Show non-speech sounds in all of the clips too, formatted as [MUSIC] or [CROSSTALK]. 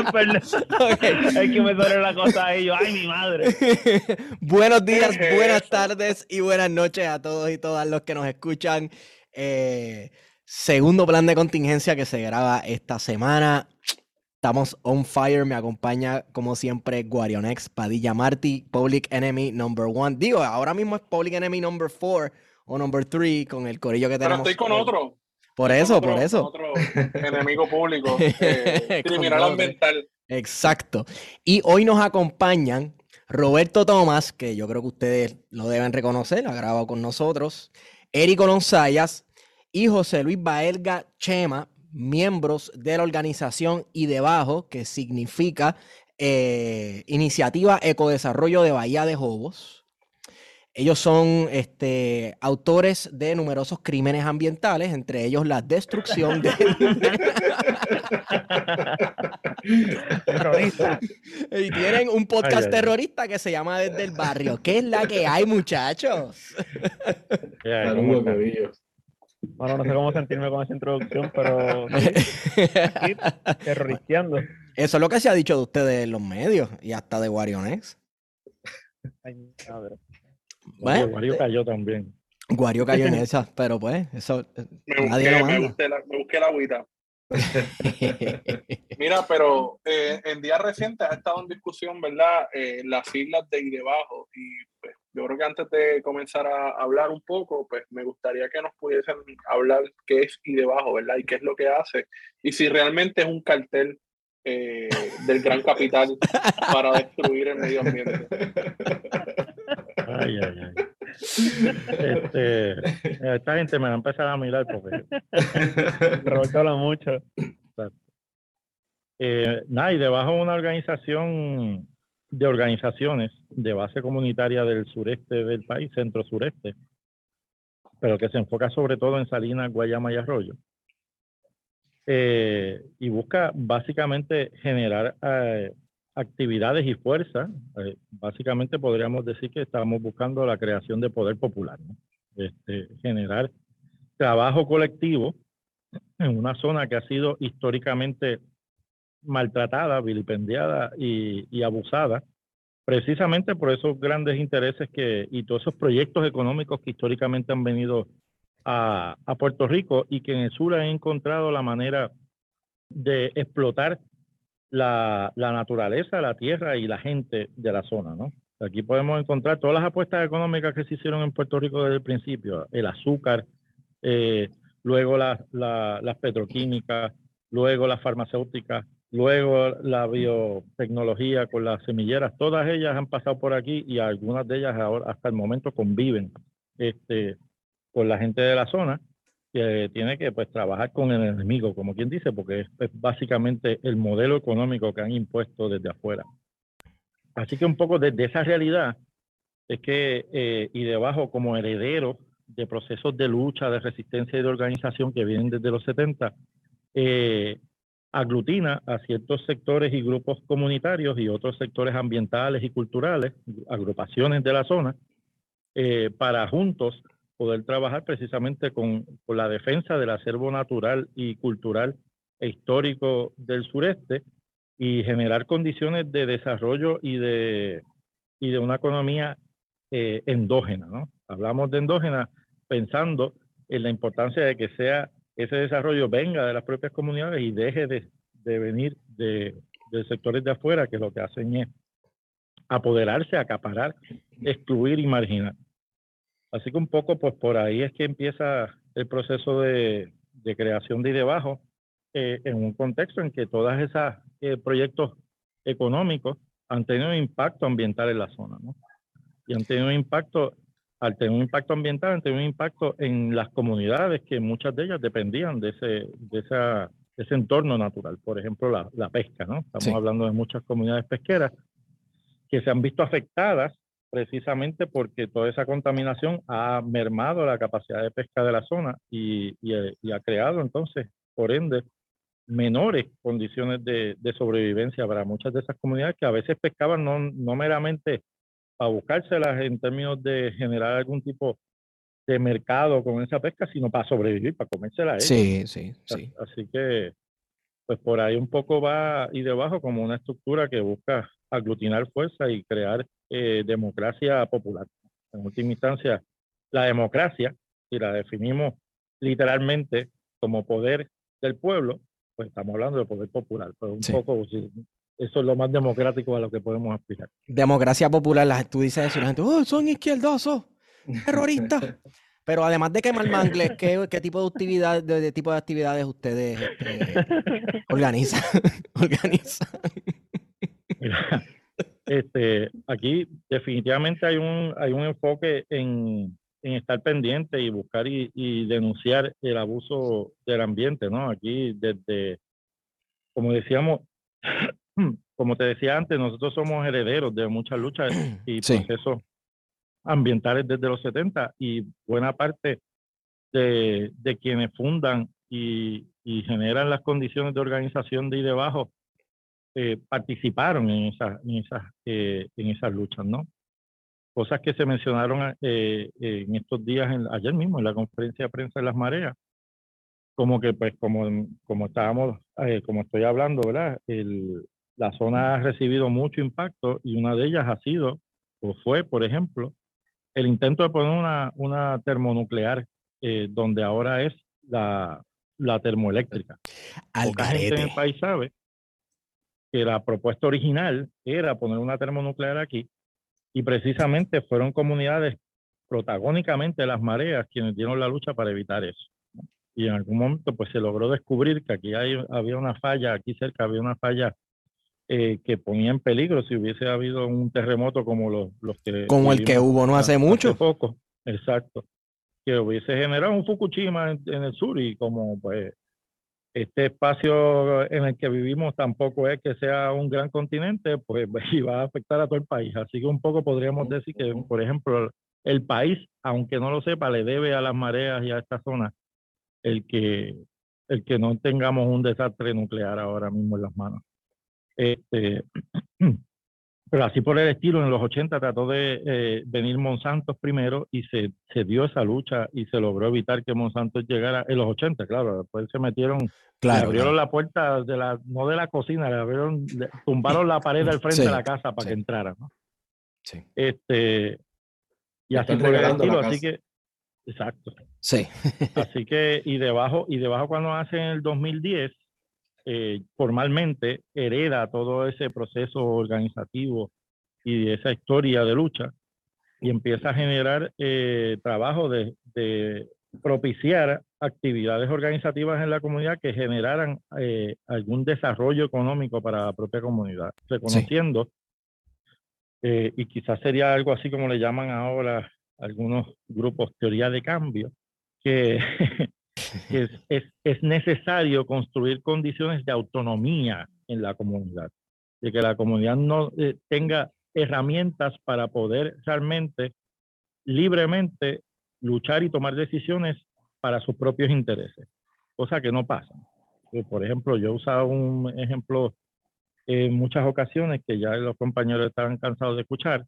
Empezar. Perdón. [LAUGHS] Ok. Es que me duele la cosa ahí. Yo, ay, mi madre. [LAUGHS] Buenos días, ¿Qué es buenas tardes y buenas noches a todos y todas los que nos escuchan. Eh, segundo plan de contingencia que se graba esta semana. Estamos on fire. Me acompaña, como siempre, Guarionex, Padilla Marty, Public Enemy number one. Digo, ahora mismo es Public Enemy number four o number three con el corillo que Pero tenemos. estoy con otro. Por eso, otro- por eso. Otro enemigo público. [LAUGHS] eh, criminal ambiental. Exacto. Y hoy nos acompañan Roberto Tomás, que yo creo que ustedes lo deben reconocer, ha grabado con nosotros, Érico Lonzayas y José Luis Baelga Chema, miembros de la organización y debajo, que significa eh, Iniciativa Ecodesarrollo de Bahía de Jobos. Ellos son este, autores de numerosos crímenes ambientales, entre ellos la destrucción de... [LAUGHS] Terrorista. Y tienen un podcast Ay, ay, ay. terrorista que se llama Desde el Barrio. ¿Qué es la que hay, muchachos? Ya, ¿cómo Saludos? Corillos. Bueno, no sé cómo sentirme con esa introducción, pero sí, [LAUGHS] terroristeando. Eso es lo que se ha dicho de ustedes en los medios y hasta de Guarionex. Ay, mi madre. Bueno, Mario cayó también. Guario cayó en [LAUGHS] esa, pero pues, eso eh, Me nadie busqué, lo me, manda. busqué la, me busqué la agüita. [LAUGHS] Mira, pero eh, en días recientes ha estado en discusión, ¿verdad? Eh, las siglas de y debajo. Y pues, yo creo que antes de comenzar a hablar un poco, pues me gustaría que nos pudiesen hablar qué es y debajo, ¿verdad? Y qué es lo que hace. Y si realmente es un cartel eh, del gran capital para destruir el medio ambiente. [LAUGHS] Ay, ay, ay. Este, esta gente me va a empezar a mirar porque [LAUGHS] Roberto habla mucho. Eh, nada, y debajo una organización de organizaciones de base comunitaria del sureste del país, centro-sureste, pero que se enfoca sobre todo en Salinas, Guayama y Arroyo. Eh, y busca básicamente generar eh, actividades y fuerza. Eh, básicamente podríamos decir que estamos buscando la creación de poder popular. Este, generar trabajo colectivo en una zona que ha sido históricamente maltratada, vilipendiada y, y abusada, precisamente por esos grandes intereses que y todos esos proyectos económicos que históricamente han venido a, a Puerto Rico y que en el sur han encontrado la manera de explotar la, naturaleza, la tierra y la gente de la zona, ¿no? Aquí podemos encontrar todas las apuestas económicas que se hicieron en Puerto Rico desde el principio, el azúcar, eh, luego las- la- las petroquímicas, luego las farmacéuticas, luego la biotecnología con las semilleras, todas ellas han pasado por aquí y algunas de ellas ahora hasta el momento conviven este, con la gente de la zona tiene que pues trabajar con el enemigo, como quien dice, porque es, es básicamente el modelo económico que han impuesto desde afuera. Así que un poco desde esa realidad es que, eh, y debajo como heredero de procesos de lucha, de resistencia y de organización que vienen desde los 70, eh, aglutina a ciertos sectores y grupos comunitarios y otros sectores ambientales y culturales, agrupaciones de la zona, eh, para juntos poder trabajar precisamente con, con la defensa del acervo natural y cultural e histórico del sureste y generar condiciones de desarrollo y de, y de una economía eh, endógena. ¿no? Hablamos de endógena pensando en la importancia de que sea ese desarrollo venga de las propias comunidades y deje de, de venir de, de sectores de afuera que lo que hacen es apoderarse, acaparar, excluir y marginar. Así que un poco, pues por ahí es que empieza el proceso de, de creación de debajo eh, en un contexto en que todos esos eh, proyectos económicos han tenido un impacto ambiental en la zona, ¿no? Y han tenido un impacto, al tener un impacto ambiental, han tenido un impacto en las comunidades que muchas de ellas dependían de ese, de esa, ese entorno natural. Por ejemplo, la, la pesca, ¿no? Estamos hablando de muchas comunidades pesqueras que se han visto afectadas precisamente porque toda esa contaminación ha mermado la capacidad de pesca de la zona y, y, ha creado entonces, por ende, menores condiciones de, de, sobrevivencia para muchas de esas comunidades que a veces pescaban no, no meramente para buscárselas en términos de generar algún tipo de mercado con esa pesca, sino para sobrevivir, para comérselas. Sí, sí, sí. Así que, pues por ahí un poco va y debajo como una estructura que busca aglutinar fuerza y crear eh, democracia popular. En última instancia, la democracia, si la definimos literalmente como poder del pueblo, pues estamos hablando de poder popular, pero un poco eso es lo más democrático a lo que podemos aspirar. Democracia popular, la, tú dices eso y la gente, oh, son izquierdosos, [LAUGHS] terroristas. Pero además de quemar mangles, ¿qué, qué tipo de actividad, de, tipo de actividades ustedes este, [LAUGHS] organizan? [LAUGHS] organizan? Este, aquí definitivamente hay un, hay un enfoque en, en estar pendiente y buscar y, y, denunciar el abuso del ambiente, ¿no? Aquí desde, como decíamos, [CLEARS THROAT] como te decía antes, nosotros somos herederos de muchas luchas [CLEARS THROAT] y procesos ambientales desde los 70 y buena parte de, de quienes fundan y, y, generan las condiciones de organización de ahí debajo eh, participaron en, esa, en, esas, eh, en esas luchas, ¿no? Cosas que se mencionaron eh, en estos días, en, ayer mismo, en la conferencia de prensa de las mareas, como que, pues, como, como estábamos, como estoy hablando, ¿verdad? El, la zona ha recibido mucho impacto y una de ellas ha sido, o fue, por ejemplo, el intento de poner una, una termonuclear donde ahora es la, la termoeléctrica. Al gente en el país sabe que la propuesta original era poner una termonuclear aquí y precisamente fueron comunidades protagónicamente las mareas quienes dieron la lucha para evitar eso. Y en algún momento pues se logró descubrir que aquí hay, había una falla, aquí cerca había una falla eh, que ponía en peligro si hubiese habido un terremoto como los, los que... Como el que hubo no hace mucho. poco, exacto. Que hubiese generado un Fukushima en, en el sur y como pues este espacio en el que vivimos tampoco es que sea un gran continente, pues [LAUGHS] va a afectar a todo el país. Así que un poco podríamos decir que, por ejemplo, el país, aunque no lo sepa, le debe a las mareas y a esta zona el que, el que no tengamos un desastre nuclear ahora mismo en las manos. Este, [CLEARS THROAT] Pero así por el estilo, en los 80 trató de eh, venir Monsanto primero y se, se, dio esa lucha y se logró evitar que Monsanto llegara en los 80, claro. Después se metieron, claro, abrieron la puerta de la, no de la cocina, le abrieron, tumbaron la pared al frente de la casa para que entrara, ¿no? Sí. Este, y así por el estilo, así que, exacto. Sí. así que, y debajo, y debajo cuando hace en el 2010, eh, formalmente hereda todo ese proceso organizativo y esa historia de lucha y empieza a generar eh, trabajo de, de, propiciar actividades organizativas en la comunidad que generaran eh, algún desarrollo económico para la propia comunidad, reconociendo, sí. y quizás sería algo así como le llaman ahora algunos grupos teoría de cambio, que [LAUGHS] es, es, es, necesario construir condiciones de autonomía en la comunidad, de que la comunidad no eh, tenga herramientas para poder realmente, libremente, luchar y tomar decisiones para sus propios intereses, cosa que no pasa. Eh, por ejemplo, yo usado un ejemplo en muchas ocasiones que ya los compañeros estaban cansados de escuchar,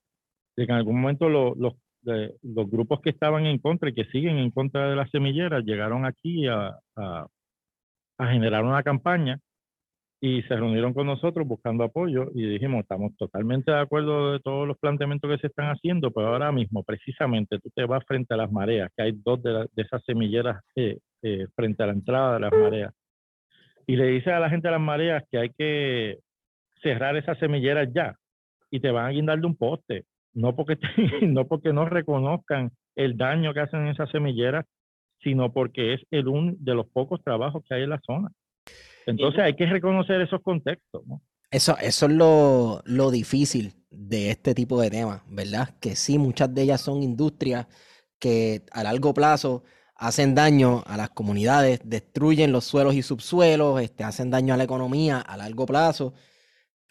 de que en algún momento lo, los de los grupos que estaban en contra y que siguen en contra de las semilleras llegaron aquí a, a, a generar una campaña y se reunieron con nosotros buscando apoyo y dijimos, estamos totalmente de acuerdo de todos los planteamientos que se están haciendo, pero ahora mismo precisamente tú te vas frente a las mareas, que hay dos de, esas semilleras eh, eh, frente a la entrada de las mareas, y le dices a la gente de las mareas que hay que cerrar esas semilleras ya y te van a guindar de un poste, no porque, [LAUGHS] no porque no reconozcan el daño que hacen esas semilleras, sino porque es el un de los pocos trabajos que hay en la zona. Entonces hay que reconocer esos contextos. Eso, eso es lo, lo, difícil de este tipo de temas, ¿verdad? Que sí, muchas de ellas son industrias que a largo plazo hacen daño a las comunidades, destruyen los suelos y subsuelos, este, hacen daño a la economía a largo plazo,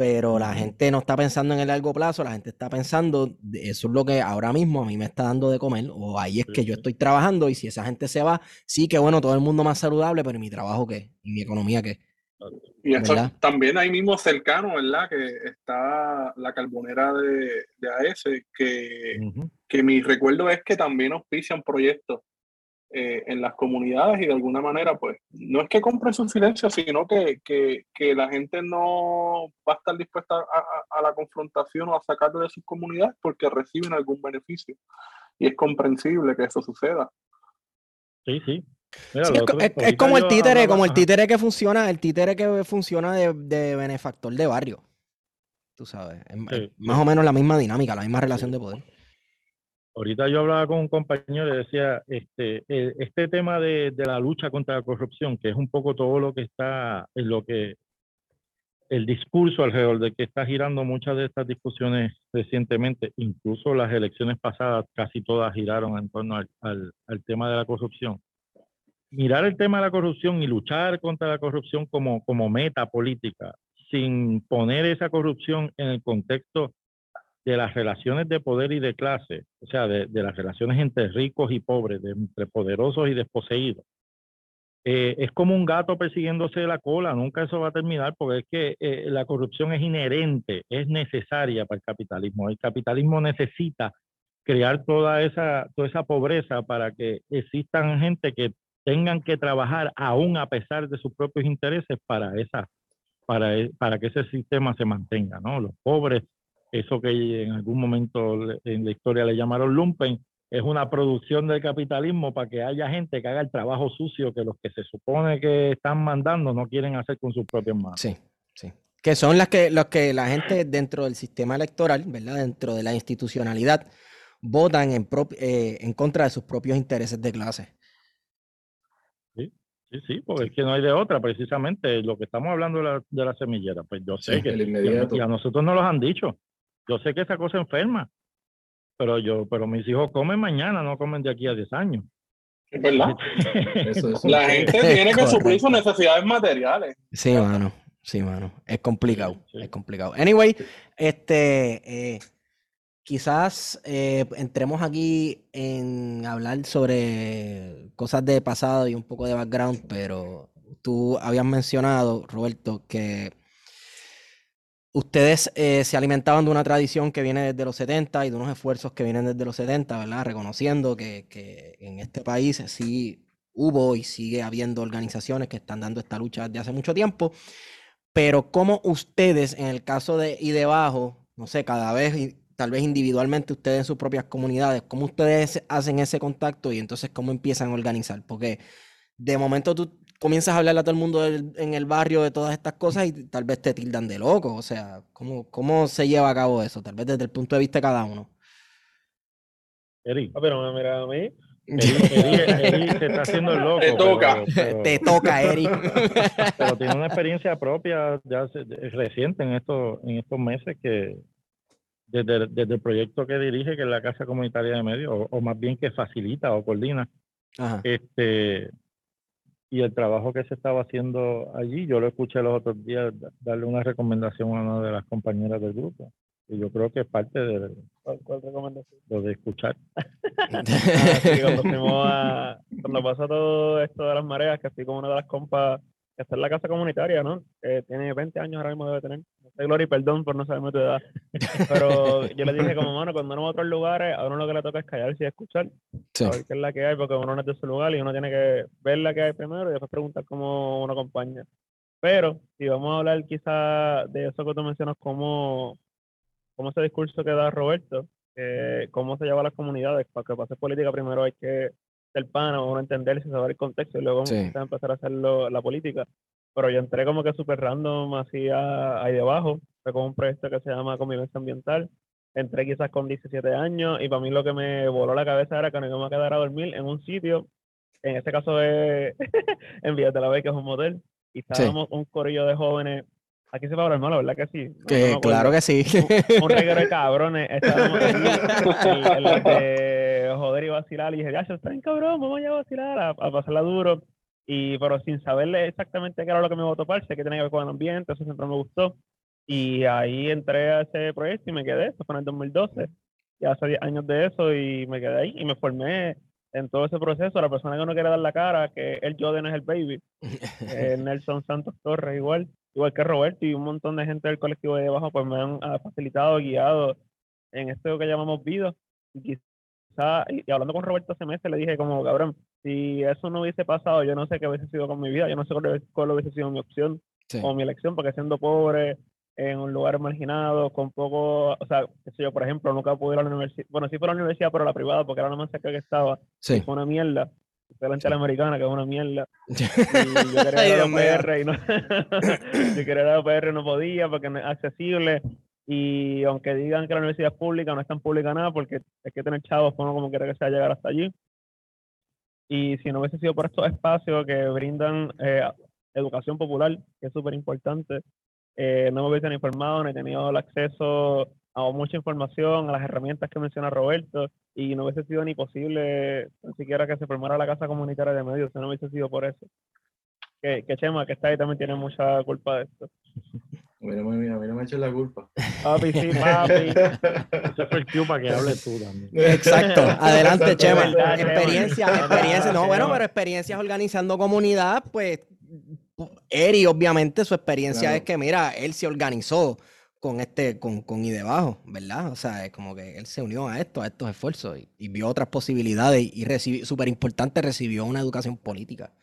pero la gente no está pensando en el largo plazo, la gente está pensando, eso es lo que ahora mismo a mí me está dando de comer, o ahí es que yo estoy trabajando y si esa gente se va, sí que bueno, todo el mundo más saludable, pero ¿y mi trabajo qué? ¿Y mi economía qué? Y eso también ahí mismo cercano, ¿verdad? Que está la carbonera de, de AES, que, que mi recuerdo es que también auspician proyectos eh, en las comunidades y de alguna manera, pues, no es que compren su silencio, sino que, que, que la gente no va a estar dispuesta a, a, la confrontación o a sacarlo de sus comunidades porque reciben algún beneficio. Y es comprensible que eso suceda. Sí, sí. es, como el títere, como el títere que funciona, el títere que funciona de, de benefactor de barrio. Tú sabes, más o menos la misma dinámica, la misma relación de poder. Ahorita yo hablaba con un compañero y decía, este, e, este tema de, la lucha contra la corrupción, que es un poco todo lo que está, en lo que, el discurso alrededor de que está girando muchas de estas discusiones recientemente, incluso las elecciones pasadas, casi todas giraron en torno al, al tema de la corrupción. Mirar el tema de la corrupción y luchar contra la corrupción como, como meta política, sin poner esa corrupción en el contexto de las relaciones de poder y de clase, o sea, de, las relaciones entre ricos y pobres, de, entre poderosos y desposeídos. Eh, es como un gato persiguiéndose de la cola, nunca eso va a terminar porque es que eh, la corrupción es inherente, es necesaria para el capitalismo. El capitalismo necesita crear toda esa, toda esa pobreza para que existan gente que tengan que trabajar aún a pesar de sus propios intereses para, esa, para, para que ese sistema se mantenga. ¿no? Los pobres eso que en algún momento en la historia le llamaron lumpen, es una producción del capitalismo para que haya gente que haga el trabajo sucio que los que se supone que están mandando no quieren hacer con sus propias manos. Sí, sí. Que son las que, los que la gente dentro del sistema electoral, ¿verdad? Dentro de la institucionalidad, votan en, eh, en contra de sus propios intereses de clase. Sí, sí, sí, porque es que no hay de otra, precisamente lo que estamos hablando de la, de la semillera, pues yo sé que, y a nosotros nos los han dicho. Yo sé que esa cosa enferma, pero yo, pero mis hijos comen mañana, no comen de aquí a 10 años. Es verdad. [LAUGHS] la gente tiene que suplir sus necesidades materiales. Sí, mano. Sí, mano. Es complicado. Es complicado. Anyway, este. Eh, quizás eh, entremos aquí en hablar sobre cosas de pasado y un poco de background, pero tú habías mencionado, Roberto, que ustedes eh, se alimentaban de una tradición que viene desde los 70 y de unos esfuerzos que vienen desde los 70, ¿verdad? Reconociendo que, que, en este país sí hubo y sigue habiendo organizaciones que están dando esta lucha desde hace mucho tiempo, pero como ustedes, en el caso de y debajo, no sé, cada vez, tal vez individualmente ustedes en sus propias comunidades, cómo ustedes hacen ese contacto y entonces cómo empiezan a organizar, porque de momento tú comienzas a hablarle a todo el mundo en el barrio de todas estas cosas y tal vez te tildan de loco. O sea, ¿cómo, cómo se lleva a cabo eso? Tal vez desde el punto de vista de cada uno. Eri. Ah, pero me mira a mí. Eri, [LAUGHS] se está haciendo el loco. Te toca. Te toca, Eri. [LAUGHS] Pero tiene una experiencia propia reciente en estos, en estos meses que desde, desde, el proyecto que dirige, que es la Casa Comunitaria de Medios, o, o más bien que facilita o coordina, Ajá. este y el trabajo que se estaba haciendo allí, yo lo escuché los otros días darle una recomendación a una de las compañeras del grupo. Y yo creo que es parte de... ¿Cuál, recomendación? Lo de escuchar. [LAUGHS] Ah, cuando, pasó todo esto de las mareas, que así como una de las compas está en la casa comunitaria, ¿no? tiene 20 años ahora mismo debe tener. No sé, Gloria, perdón por no saberme tu edad. Pero yo le dije como, mano, cuando uno va a otros lugares, a uno lo que le toca es callarse y escuchar. Sí. A ver qué es la que hay, porque uno no es de su lugar y uno tiene que ver la que hay primero y después preguntar cómo uno acompaña. Pero si vamos a hablar quizá de eso que tú mencionas, como, como ese discurso que da Roberto, cómo se lleva a las comunidades, para que pase política primero hay que ser pana, uno entenderse, saber el contexto y luego empezar a hacer la política. Pero yo entré como que súper random así ahí debajo, fue con un proyecto que se llama Convivencia Ambiental. Entré quizás con 17 años y para mí lo que me voló la cabeza era que no iba a quedar a dormir en un sitio, en este caso es [LAUGHS] en Villas de la Vega, que es un motel, y estábamos un corillo de jóvenes Aquí se va a hablar malo, ¿verdad que sí? que, claro que sí. Un, reguero de cabrones. Estábamos [LAUGHS] aquí, el, de joder y vacilar. Y dije, ya, está bien cabrón, vamos a vacilar, a, a pasarla duro. Y, pero sin saberle exactamente qué era lo que me iba a topar, sé que tenía que ver con el ambiente, eso siempre me gustó. Y ahí entré a ese proyecto y me quedé, eso fue en el 2012. Ya hace 10 años de eso y me quedé ahí y me formé en todo ese proceso. La persona que uno quiere dar la cara, que el Jordan es el baby, [LAUGHS] eh, Nelson Santos Torres igual igual que Roberto y un montón de gente del colectivo de abajo, pues me han ah, facilitado, guiado en esto que llamamos vida. Y y, hablando con Roberto hace meses, le dije como, cabrón, si eso no hubiese pasado, yo no sé qué hubiese sido con mi vida, yo no sé cuál, hubiese sido mi opción o mi elección, porque siendo pobre, en un lugar marginado, con poco, o sea, qué sé yo, por ejemplo, nunca pude ir a la universidad, bueno, sí fue a la universidad, pero la privada, porque era la más cerca que estaba, sí. fue una mierda de la americana, que es una mierda. [LAUGHS] Y yo quería ir a la UPR y no, [LAUGHS] yo quería ir a la UPR no podía porque no es accesible. Y aunque digan que la universidad es pública, no es tan pública nada porque hay que tener chavos, uno como quiera que sea llegar hasta allí. Y si no hubiese sido por estos espacios que brindan eh, educación popular, que es súper importante, eh, no me hubiesen informado, ni tenido el acceso a mucha información, a las herramientas que menciona Roberto, y no hubiese sido ni posible ni siquiera que se formara la casa comunitaria de medios, no hubiese sido por eso. Que, que Chema, que está ahí, también tiene mucha culpa de esto. Mira, mira, mira, me eches la culpa. Papi, sí, [LAUGHS] papi. Eso fue el cue para que hables tú también. Exacto. Adelante, Chema. Experiencia, experiencia. No, bueno, pero experiencias organizando comunidad, pues, Eri, obviamente, su experiencia es que, mira, él se organizó con este, con, con y debajo, ¿verdad? O sea, es como que él se unió a esto, a estos esfuerzos y, vio otras posibilidades y, recibió, súper importante, recibió una educación política.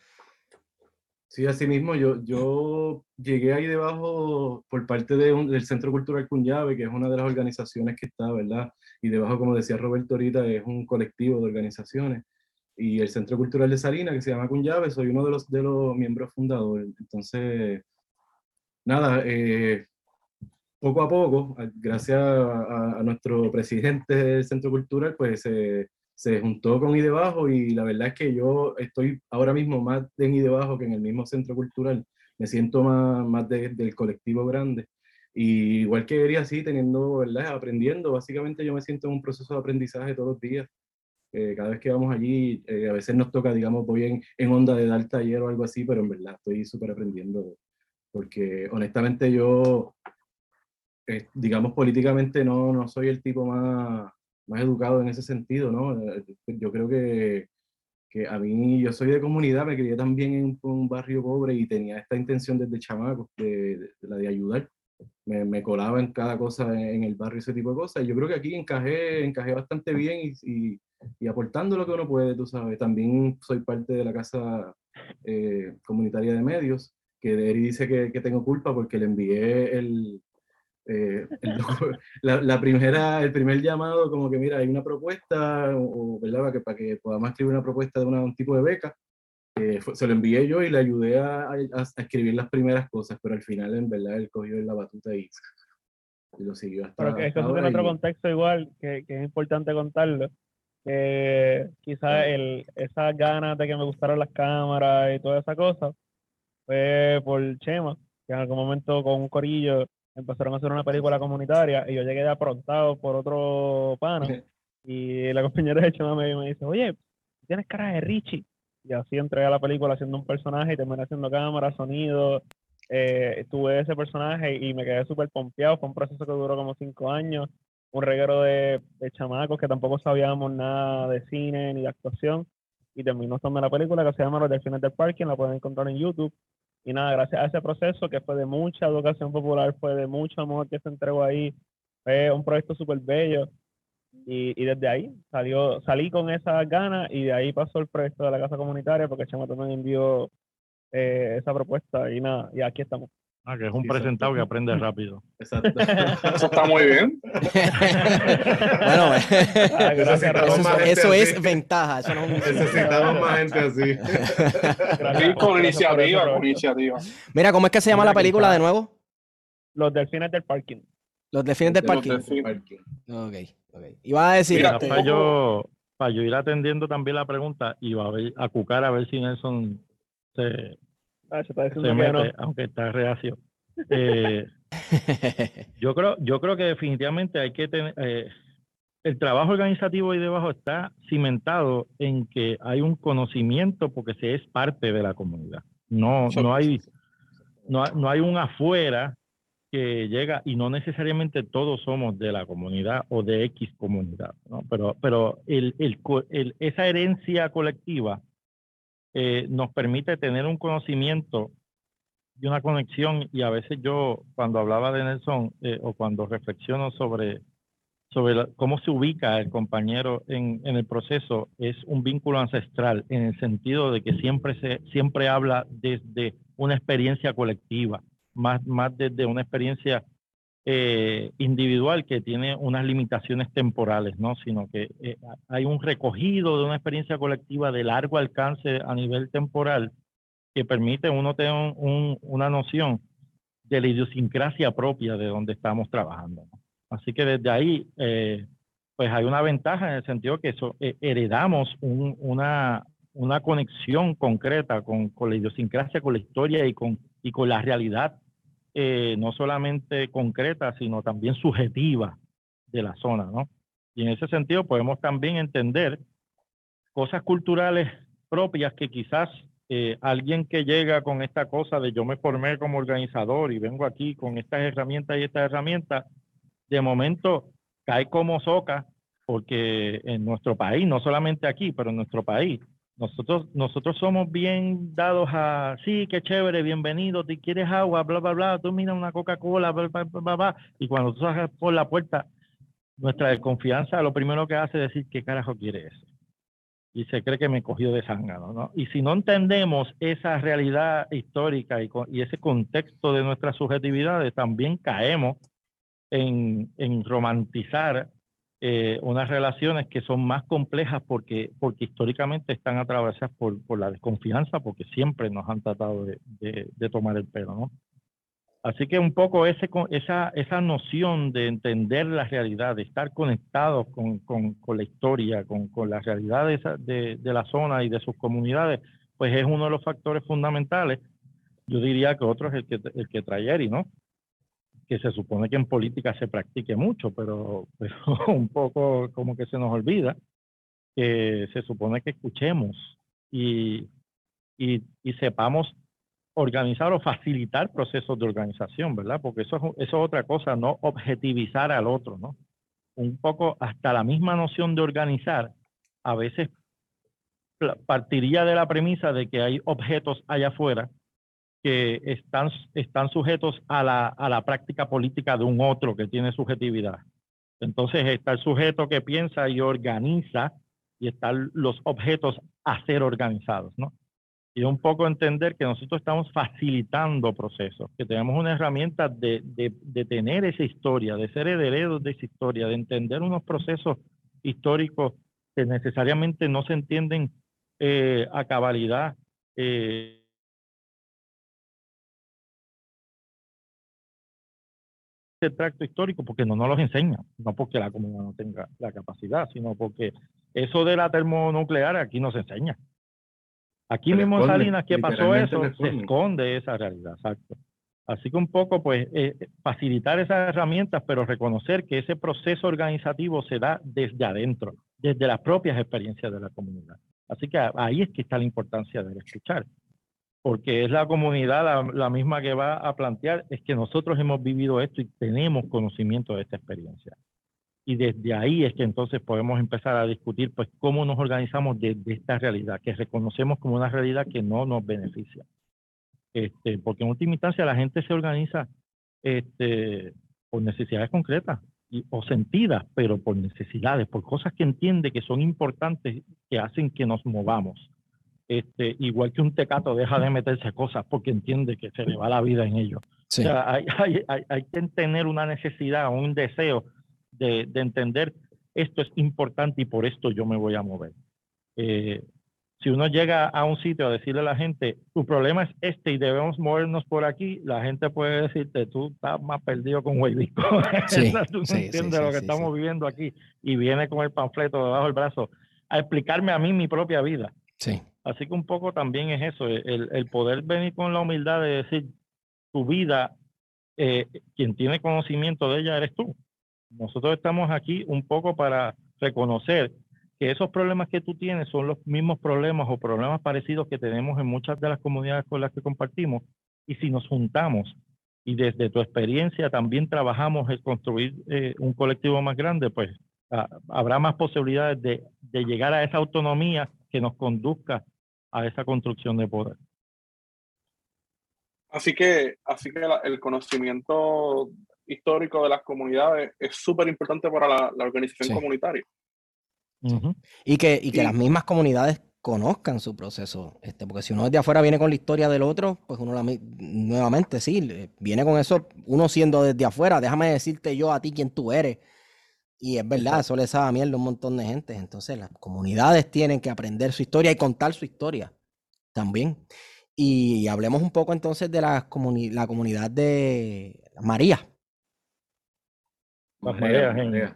Sí, así mismo, yo, yo llegué ahí debajo por parte de del Centro Cultural Cunyave, que es una de las organizaciones que está, ¿verdad? Y debajo, como decía Roberto ahorita, es un colectivo de organizaciones. Y el Centro Cultural de Salina, que se llama Cunyave, soy uno de los, de los miembros fundadores. Entonces, nada, eh, poco a poco, gracias a, nuestro presidente del Centro Cultural, pues se juntó con Idebajo y la verdad es que yo estoy ahora mismo más en Idebajo que en el mismo Centro Cultural. Me siento más, más del colectivo grande. Y igual que Eri así, teniendo, ¿verdad? Aprendiendo, básicamente yo me siento en un proceso de aprendizaje todos los días. Eh, cada vez que vamos allí, eh, a veces nos toca, digamos, voy en, en onda de dar taller o algo así, pero en verdad estoy súper aprendiendo. Porque honestamente yo eh, digamos, políticamente no, no soy el tipo más, más educado en ese sentido, ¿no? Eh, yo creo que, que a mí, yo soy de comunidad, me crié también en un barrio pobre y tenía esta intención desde chamaco, de, la de ayudar. Me, me, colaba en cada cosa en, el barrio, ese tipo de cosas. Yo creo que aquí encajé, encajé bastante bien y, y, y aportando lo que uno puede, tú sabes. También soy parte de la Casa eh, Comunitaria de Medios, que Eri dice que, que tengo culpa porque le envié el, eh, [LAUGHS] la, primera, el primer llamado, como que mira, hay una propuesta, o, ¿verdad? Para que, para que podamos escribir una propuesta de un tipo de beca, se lo envié yo y le ayudé a, a, escribir las primeras cosas, pero al final, en verdad, él cogió la batuta y, y lo siguió hasta. Pero que es en otro contexto igual, que, que, es importante contarlo. Que quizás el, esas ganas de que me gustaran las cámaras y toda esa cosa fue por Chema, que en algún momento con un corillo empezaron a hacer una película comunitaria y yo llegué de aprontado por otro pana y la compañera de Chema me, dice, oye, tienes cara de Richie. Y así entré a la película haciendo un personaje y terminé haciendo cámara, sonido. Eh, tuve ese personaje y me quedé súper pompeado. Fue un proceso que duró como cinco años. Un reguero de, de chamacos que tampoco sabíamos nada de cine ni de actuación. Y terminó estando la película que se llama Los Delfines del Parking. La pueden encontrar en YouTube. Y nada, gracias a ese proceso que fue de mucha educación popular, fue de mucho amor que se entregó ahí, fue un proyecto súper bello. Y, y, desde ahí salió, salí con esas ganas y de ahí pasó el proyecto de la casa comunitaria porque Chama también envió eh, esa propuesta y nada, y aquí estamos. Ah, que es un presentado que aprende rápido. [LAUGHS] Exacto. Eso está muy bien. bueno, [LAUGHS] Ah, [LAUGHS] gracias, eso, eso es así. ventaja. Eso no es un- Necesitamos más gente así. Gracias. Sí, con iniciativa, con iniciativa. Mira, ¿cómo es que se llama Mira, la película de nuevo? Los delfines del parking. Los delfines del Los parking. delfines. Ok, ok. Iba a decir, Mira, este, para yo, para yo ir atendiendo también la pregunta y a, ver, a cucar a ver si Nelson se, Ah, se está se diciendo que no. mete, aunque está reacio. Eh, [LAUGHS] yo creo, yo creo que definitivamente hay que tener eh, el trabajo organizativo ahí debajo está cimentado en que hay un conocimiento porque se es parte de la comunidad. No, no hay, no, hay- no hay un afuera que llega y no necesariamente todos somos de la comunidad o de X comunidad, ¿no? pero, pero el, el co- el- esa herencia colectiva eh, nos permite tener un conocimiento y una conexión y a veces yo cuando hablaba de Nelson eh, o cuando reflexiono sobre, sobre cómo se ubica el compañero en, en el proceso es un vínculo ancestral en el sentido de que siempre se siempre habla desde una experiencia colectiva más, más desde una experiencia eh, individual que tiene unas limitaciones temporales, ¿no? Sino que eh, hay un recogido de una experiencia colectiva de largo alcance a nivel temporal que permite uno tener un- un- una noción de la idiosincrasia propia de donde estamos trabajando. ¿no? Así que desde ahí, eh, pues hay una ventaja en el sentido que eso, eh, heredamos un- una, una conexión concreta con, con la idiosincrasia, con la historia y con, y con la realidad, eh, no solamente concreta, sino también subjetiva de la zona, ¿no? Y en ese sentido podemos también entender cosas culturales propias que quizás eh, alguien que llega con esta cosa de yo me formé como organizador y vengo aquí con estas herramientas y estas herramientas, de momento cae como soca porque en nuestro país, no solamente aquí, pero en nuestro país, nosotros, nosotros somos bien dados a, sí, qué chévere, bienvenido, te quieres agua, bla, bla, bla, tú mira una Coca-Cola, bla, bla, bla, bla, y cuando tú salgas por la puerta, nuestra desconfianza lo primero que hace es decir, ¿qué carajo quiere ese? Y se cree que me cogió de zángano, ¿no? Y si no entendemos esa realidad histórica y, y ese contexto de nuestras subjetividades, también caemos en, en romantizar eh, unas relaciones que son más complejas porque, porque históricamente están atravesadas por, por la desconfianza, porque siempre nos han tratado de, de- de tomar el pelo, ¿no? Así que un poco ese, esa, esa noción de entender la realidad, de estar conectados con, con- con la historia, con, con la realidad de, de- de la zona y de sus comunidades, pues es uno de los factores fundamentales. Yo diría que otro es el que, el que trae Eri, ¿no? Que se supone que en política se practique mucho, pero, [LAUGHS] pero un poco como que se nos olvida que se supone que escuchemos y, y, y sepamos organizar o facilitar procesos de organización, ¿verdad? Porque eso es, eso es otra cosa, no objetivizar al otro, ¿no? Un poco hasta la misma noción de organizar a veces partiría de la premisa de que hay objetos allá afuera que están, están sujetos a la, a la práctica política de un otro que tiene subjetividad. Entonces está el sujeto que piensa y organiza y están los objetos a ser organizados, ¿no? Y un poco entender que nosotros estamos facilitando procesos, que tenemos una herramienta de, de, de tener esa historia, de ser herederos de esa historia, de entender unos procesos históricos que necesariamente no se entienden eh, a cabalidad. eh, ese tracto histórico porque no nos los enseñan, no porque la comunidad no tenga la capacidad, sino porque eso de la termonuclear aquí no se enseña. Aquí Se mismo en Salinas que pasó eso, se se esconde. esa realidad, exacto. Así que un poco, pues, eh, facilitar esas herramientas, pero reconocer que ese proceso organizativo se da desde adentro, desde las propias experiencias de la comunidad. Así que ahí es que está la importancia del escuchar, porque es la comunidad la, misma que va a plantear, es que nosotros hemos vivido esto y tenemos conocimiento de esta experiencia. Y desde ahí es que entonces podemos empezar a discutir, pues, cómo nos organizamos desde esta realidad, que reconocemos como una realidad que no nos beneficia. Este, porque en última instancia la gente se organiza este, por necesidades concretas y, o sentidas, pero por necesidades, por cosas que entiende que son importantes, que hacen que nos movamos. Este, igual que un tecato deja de meterse cosas porque entiende que se le va la vida en ello. O sea, hay, hay, hay, hay, que tener una necesidad, un deseo de, de, entender esto es importante y por esto yo me voy a mover. Eh, si uno llega a un sitio a decirle a la gente, tu problema es este y debemos movernos por aquí, la gente puede decirte, tú estás más perdido con Huevico. Sí, [LAUGHS] tú no entiendes lo que estamos viviendo aquí. Y viene con el panfleto debajo del brazo a explicarme a mí mi propia vida. Sí. Así que un poco también es eso, el, el poder venir con la humildad de decir, tu vida, eh, quien tiene conocimiento de ella eres tú. Nosotros estamos aquí un poco para reconocer que esos problemas que tú tienes son los mismos problemas o problemas parecidos que tenemos en muchas de las comunidades con las que compartimos. Y si nos juntamos y desde tu experiencia también trabajamos en construir eh, un colectivo más grande, pues ah, habrá más posibilidades de, de, llegar a esa autonomía que nos conduzca a esa construcción de poder. Así que, así que la, el conocimiento histórico de las comunidades es súper importante para la, la organización sí. comunitaria. Y que, y que las mismas comunidades conozcan su proceso, este, porque si uno desde afuera viene con la historia del otro, pues uno la, nuevamente sí, viene con eso, uno siendo desde afuera, déjame decirte yo a ti quién tú eres. Y es verdad, eso le sabe a mierda a un montón de gente. Entonces las comunidades tienen que aprender su historia y contar su historia también. Y hablemos un poco entonces de la, comuni la comunidad de María. Las Marías en,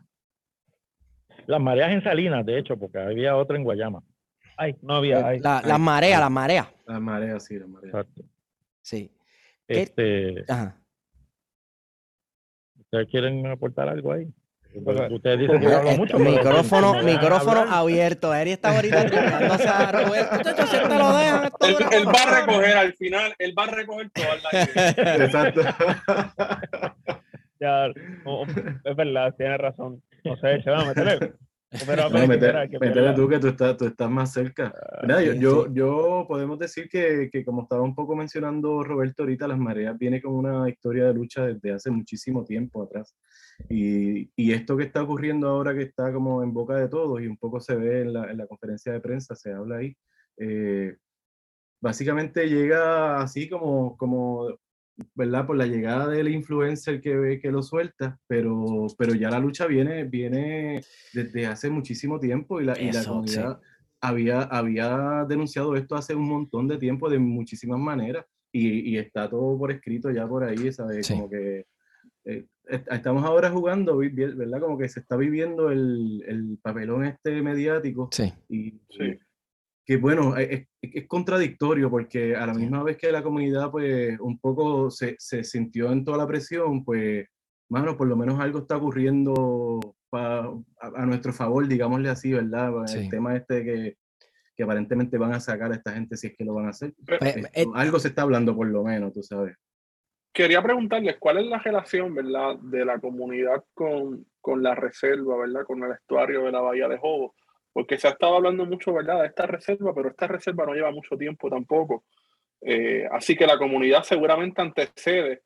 las mareas en Salinas, de hecho, porque había otra en Guayama. Ay, no había. Ay, la, las mareas, las mareas. Las mareas, sí, las mareas. Exacto. Sí. Este, Ajá. ¿Ustedes quieren aportar algo ahí? Ustedes dicen que hablo mucho. Micrófono, micrófono abierto. Eri está ahorita a Roberto. Se lo dejan, él, él, va a recoger al final, él va a recoger todo al [LAUGHS] Exacto. ya, oh, es verdad, tiene razón. No sé, se va a meterle. Pero, no, meter, que métele tú que tú estás, tú estás más cerca. Uh, sí, yo, sí. yo, podemos decir que, que, como estaba un poco mencionando Roberto ahorita, las mareas viene con una historia de lucha desde hace muchísimo tiempo atrás. Y, y, esto que está ocurriendo ahora, que está como en boca de todos y un poco se ve en la, en la conferencia de prensa, se habla ahí, eh, básicamente llega así como, como ¿verdad? Por la llegada del influencer que, que lo suelta, pero, pero ya la lucha viene, viene desde hace muchísimo tiempo y la, Eso, y la comunidad sí. había, había denunciado esto hace un montón de tiempo de muchísimas maneras y, y está todo por escrito ya por ahí, ¿sabes? Sí. Como que eh, estamos ahora jugando, ¿verdad? Como que se está viviendo el, el papelón este mediático sí. y, sí que bueno, es, es, contradictorio porque a la misma vez que la comunidad pues un poco se, se sintió en toda la presión, pues, mano, por lo menos algo está ocurriendo pa, a, a, nuestro favor, digámosle así, ¿verdad? Sí. El tema este que, que aparentemente van a sacar a esta gente si es que lo van a hacer. Pero, Esto, eh, algo se está hablando por lo menos, tú sabes. Quería preguntarles cuál es la relación, ¿verdad?, de la comunidad con, con la reserva, ¿verdad?, con el estuario de la Bahía de Jobo porque se ha estado hablando mucho, ¿verdad?, de esta reserva, pero esta reserva no lleva mucho tiempo tampoco. Eh, así que la comunidad seguramente antecede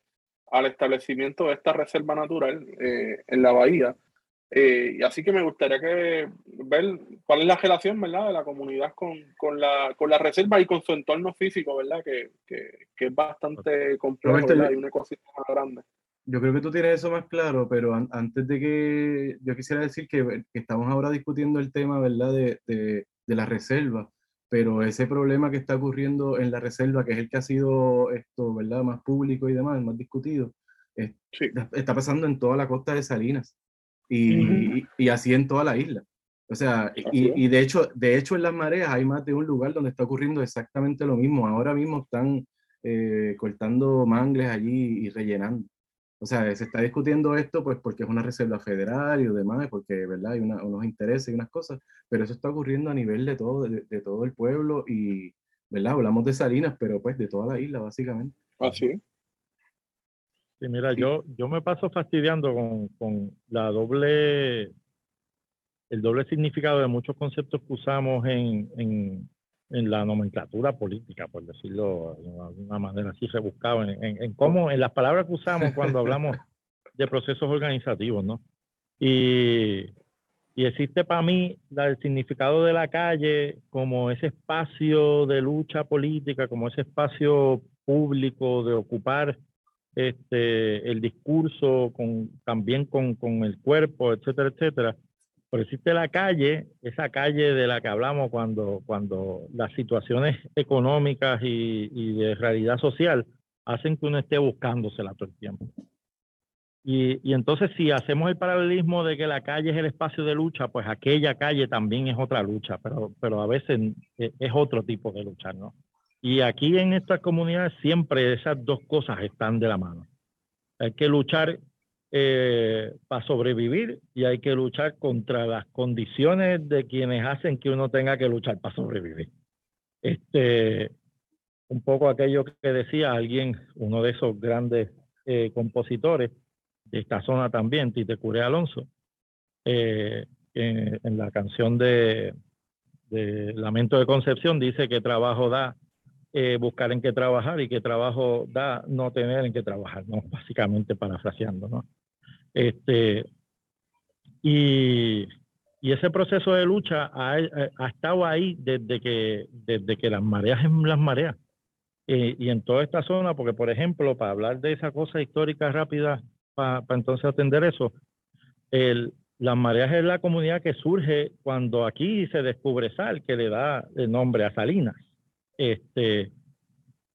al establecimiento de esta reserva natural eh, en la bahía. Eh, y así que me gustaría que ver cuál es la relación, ¿verdad?, de la comunidad con, con, la, con la reserva y con su entorno físico, ¿verdad?, que, que, que es bastante complejo y un ecosistema grande yo creo que tú tienes eso más claro, pero an antes de que yo quisiera decir que, que, estamos ahora discutiendo el tema, ¿verdad?, de, de, de, la reserva, pero ese problema que está ocurriendo en la reserva, que es el que ha sido esto, ¿verdad?, más público y demás, más discutido, es, sí. está pasando en toda la costa de Salinas y, uh -huh. y, y así en toda la isla. O sea, y, y, de, hecho, de hecho en las mareas hay más de un lugar donde está ocurriendo exactamente lo mismo. Ahora mismo están eh, cortando mangles allí y rellenando. O sea, se está discutiendo esto pues porque es una reserva federal y demás, porque ¿verdad? hay una, unos intereses y unas cosas, pero eso está ocurriendo a nivel de todo, de, de, todo el pueblo y, ¿verdad? Hablamos de Salinas, pero pues de toda la isla, básicamente. Ah, sí. Sí, mira, yo, yo me paso fastidiando con, con la doble, el doble significado de muchos conceptos que usamos en, en, en la nomenclatura política, por decirlo de alguna manera así rebuscado, en, en, en cómo, en las palabras que usamos cuando hablamos de procesos organizativos, ¿no? Y, Y existe para mí el significado de la calle como ese espacio de lucha política, como ese espacio público de ocupar este, el discurso con, también con, con el cuerpo, etcétera, etcétera. Pero existe la calle, esa calle de la que hablamos cuando, cuando las situaciones económicas y, y de realidad social hacen que uno esté buscándosela todo el tiempo. Y, y, entonces si hacemos el paralelismo de que la calle es el espacio de lucha, pues aquella calle también es otra lucha, pero, pero a veces es otro tipo de lucha, ¿no? Y aquí en estas comunidades siempre esas dos cosas están de la mano. Hay que luchar eh, para sobrevivir y hay que luchar contra las condiciones de quienes hacen que uno tenga que luchar para sobrevivir. Este, un poco aquello que decía alguien, uno de esos grandes eh, compositores de esta zona también, Tite Curé Alonso, eh, en, la canción de, Lamento de Concepción dice que trabajo da buscar en qué trabajar y qué trabajo da no tener en qué trabajar, ¿no? [LAUGHS] Básicamente parafraseando, ¿no? Este, y, y ese proceso de lucha ha, ha, estado ahí desde que, desde que las mareas en las mareas. Eh, y en toda esta zona, porque por ejemplo, para hablar de esa cosa histórica rápida, para, para entonces atender eso, el, las mareas es la comunidad que surge cuando aquí se descubre sal, que le da el nombre a Salinas. Este,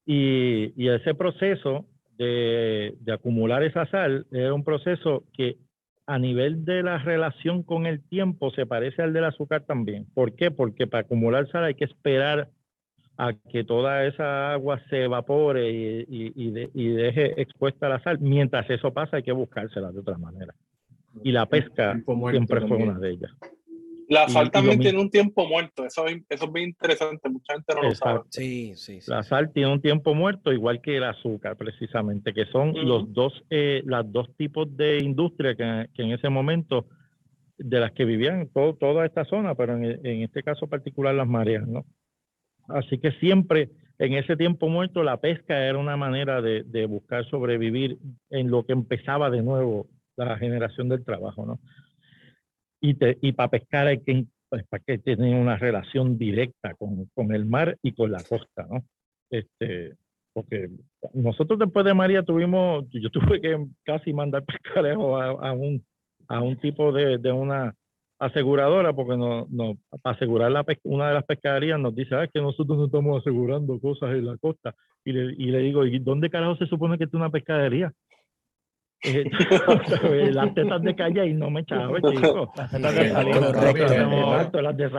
y, y ese proceso de, de, acumular esa sal es un proceso que a nivel de la relación con el tiempo se parece al del azúcar también. ¿Por qué? Porque para acumular sal hay que esperar a que toda esa agua se evapore y, y, y, de, y deje expuesta la sal. Mientras eso pasa hay que buscársela de otra manera. Y la pesca siempre fue una de ellas. La sal también tiene un tiempo muerto, eso, eso es bien interesante, mucha gente no Exacto. lo sabe. Sí, sí, sí, La sal tiene un tiempo muerto, igual que el azúcar, precisamente, que son uh -huh. los dos, eh, las dos tipos de industria que, que, en ese momento, de las que vivían todo, toda esta zona, pero en, en este caso particular las mareas, ¿no? Así que siempre en ese tiempo muerto la pesca era una manera de, de buscar sobrevivir en lo que empezaba de nuevo la generación del trabajo, ¿no? Y, te, y para pescar hay que, pues, para que una relación directa con, con, el mar y con la costa, ¿no? Este, porque nosotros después de María tuvimos, yo tuve que casi mandar [LAUGHS] pescarejo a, un, a un tipo de, de una aseguradora, porque no, no, para asegurar la una de las pescaderías nos dice, ah, que nosotros no estamos asegurando cosas en la costa. Y le, y le digo, ¿y dónde carajo se supone que es una pescadería? Eh, [LAUGHS] las tetas de calle y no me echaba, chico.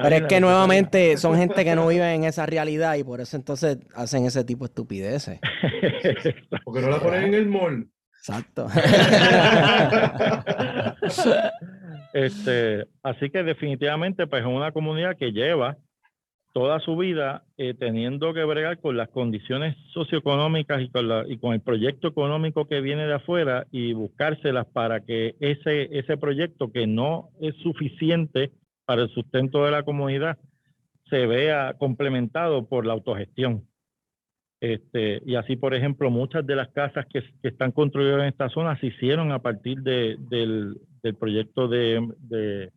Pero es que nuevamente son gente que no vive en esa realidad y por eso entonces hacen ese tipo de estupideces. [LAUGHS] Porque no la ponen en el mall. Exacto. [LAUGHS] este, así que definitivamente pues es una comunidad que lleva toda su vida eh, teniendo que bregar con las condiciones socioeconómicas y con, la, y con el proyecto económico que viene de afuera y buscárselas para que ese, proyecto que no es suficiente para el sustento de la comunidad se vea complementado por la autogestión. Este, y así, por ejemplo, muchas de las casas que, están construidas en esta zona se hicieron a partir de, del, proyecto de, de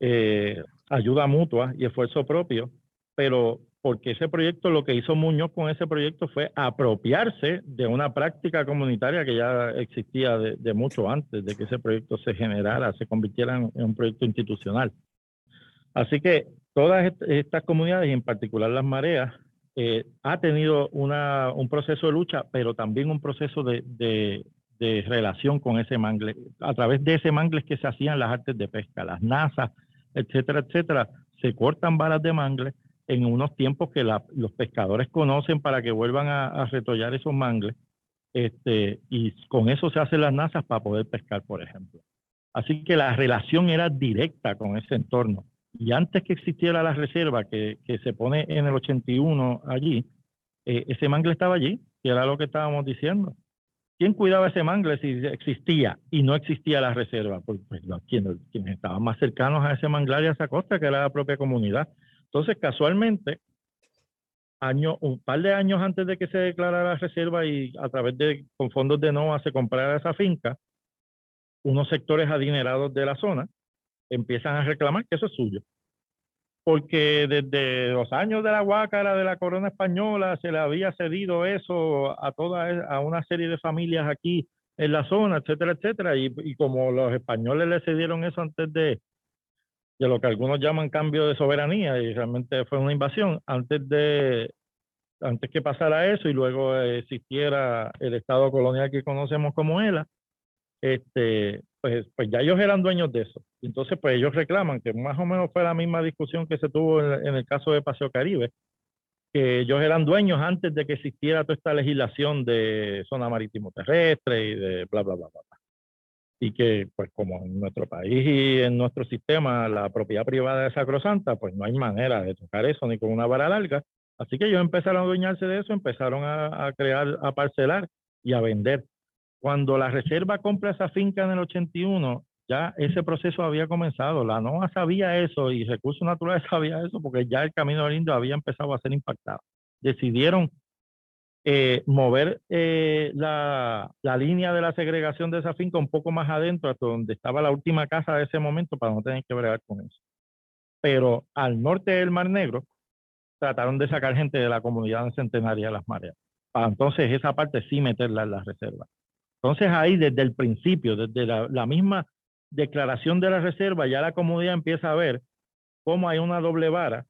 eh, ayuda mutua y esfuerzo propio, pero porque ese proyecto, lo que hizo Muñoz con ese proyecto fue apropiarse de una práctica comunitaria que ya existía de, mucho antes de que ese proyecto se generara, se convirtiera en, un proyecto institucional. Así que todas estas comunidades, y en particular las mareas, eh, ha tenido un proceso de lucha, pero también un proceso de, de, relación con ese mangle. A través de ese mangle que se hacían las artes de pesca, las NASA, etcétera, etcétera, se cortan balas de mangle en unos tiempos que los pescadores conocen para que vuelvan a, a, retollar esos mangles, este, y con eso se hacen las nazas para poder pescar, por ejemplo. Así que la relación era directa con ese entorno. Y antes que existiera la reserva que, que se pone en el 81 allí, eh, ese mangle estaba allí, que era lo que estábamos diciendo. ¿Quién cuidaba ese mangle si existía y no existía la reserva? Pues, pues quienes, estaban más cercanos a ese manglar y a esa costa, que era la propia comunidad. Entonces, casualmente, año, un par de años antes de que se declarara la reserva y a través de, con fondos de NOAA se comprara esa finca, unos sectores adinerados de la zona empiezan a reclamar que eso es suyo. Porque desde los años de la Huácara, de la corona española, se le había cedido eso a toda e, a una serie de familias aquí en la zona, etcétera, etcétera. Y, como los españoles le cedieron eso antes de, de lo que algunos llaman cambio de soberanía, y realmente fue una invasión, antes de antes que pasara eso y luego existiera el Estado colonial que conocemos como ELA, este, pues, pues ya ellos eran dueños de eso. Entonces, pues ellos reclaman que más o menos fue la misma discusión que se tuvo en, el caso de Paseo Caribe, que ellos eran dueños antes de que existiera toda esta legislación de zona marítimo terrestre y de bla, bla, bla, bla. Y que, pues como en nuestro país y en nuestro sistema la propiedad privada es sacrosanta, pues no hay manera de tocar eso ni con una vara larga. Así que ellos empezaron a adueñarse de eso, empezaron a, crear, a parcelar y a vender. Cuando la reserva compra esa finca en el 81, ya ese proceso había comenzado. La NOA sabía eso y Recursos Naturales [LAUGHS] sabía eso porque ya el Camino del Indio había empezado a ser impactado. Decidieron eh, mover eh, la, la, línea de la segregación de esa finca un poco más adentro, hasta donde estaba la última casa de ese momento, para no tener que bregar con eso. Pero al norte del Mar Negro, trataron de sacar gente de la comunidad centenaria de las mareas. Para entonces esa parte sí meterla en las reservas. Entonces ahí desde el principio, desde la, misma declaración de la reserva, ya la comunidad empieza a ver cómo hay una doble vara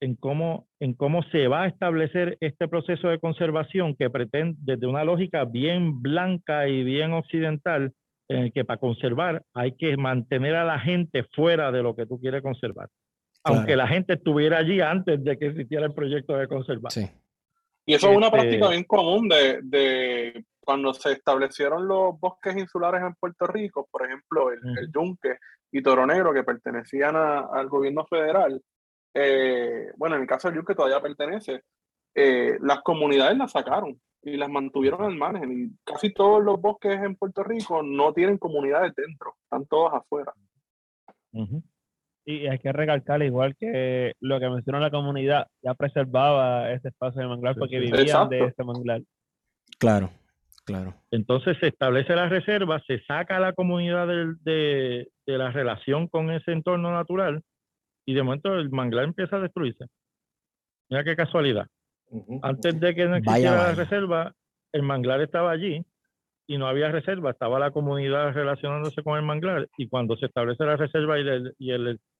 en cómo, en cómo se va a establecer este proceso de conservación que pretende, desde una lógica bien blanca y bien occidental, en el que para conservar hay que mantener a la gente fuera de lo que tú quieres conservar. Aunque la gente estuviera allí antes de que existiera el proyecto de conservación. Y eso es una este práctica bien común de, de, cuando se establecieron los bosques insulares en Puerto Rico, por ejemplo, el, Yunque y Toro Negro, que pertenecían al gobierno federal. Eh, bueno, en el caso del Yunque todavía pertenece. Eh, las comunidades las sacaron y las mantuvieron al margen. Y casi todos los bosques en Puerto Rico no tienen comunidades dentro, están todos afuera. Y hay que recalcar, igual que lo que mencionó la comunidad, ya preservaba ese espacio de manglar porque vivían de ese manglar. Claro, claro. Entonces se establece la reserva, se saca a la comunidad de, la relación con ese entorno natural y de momento el manglar empieza a destruirse. Mira qué casualidad. Antes de que no existiera la reserva, el manglar estaba allí y no había reserva, estaba la comunidad relacionándose con el manglar y cuando se establece la reserva y,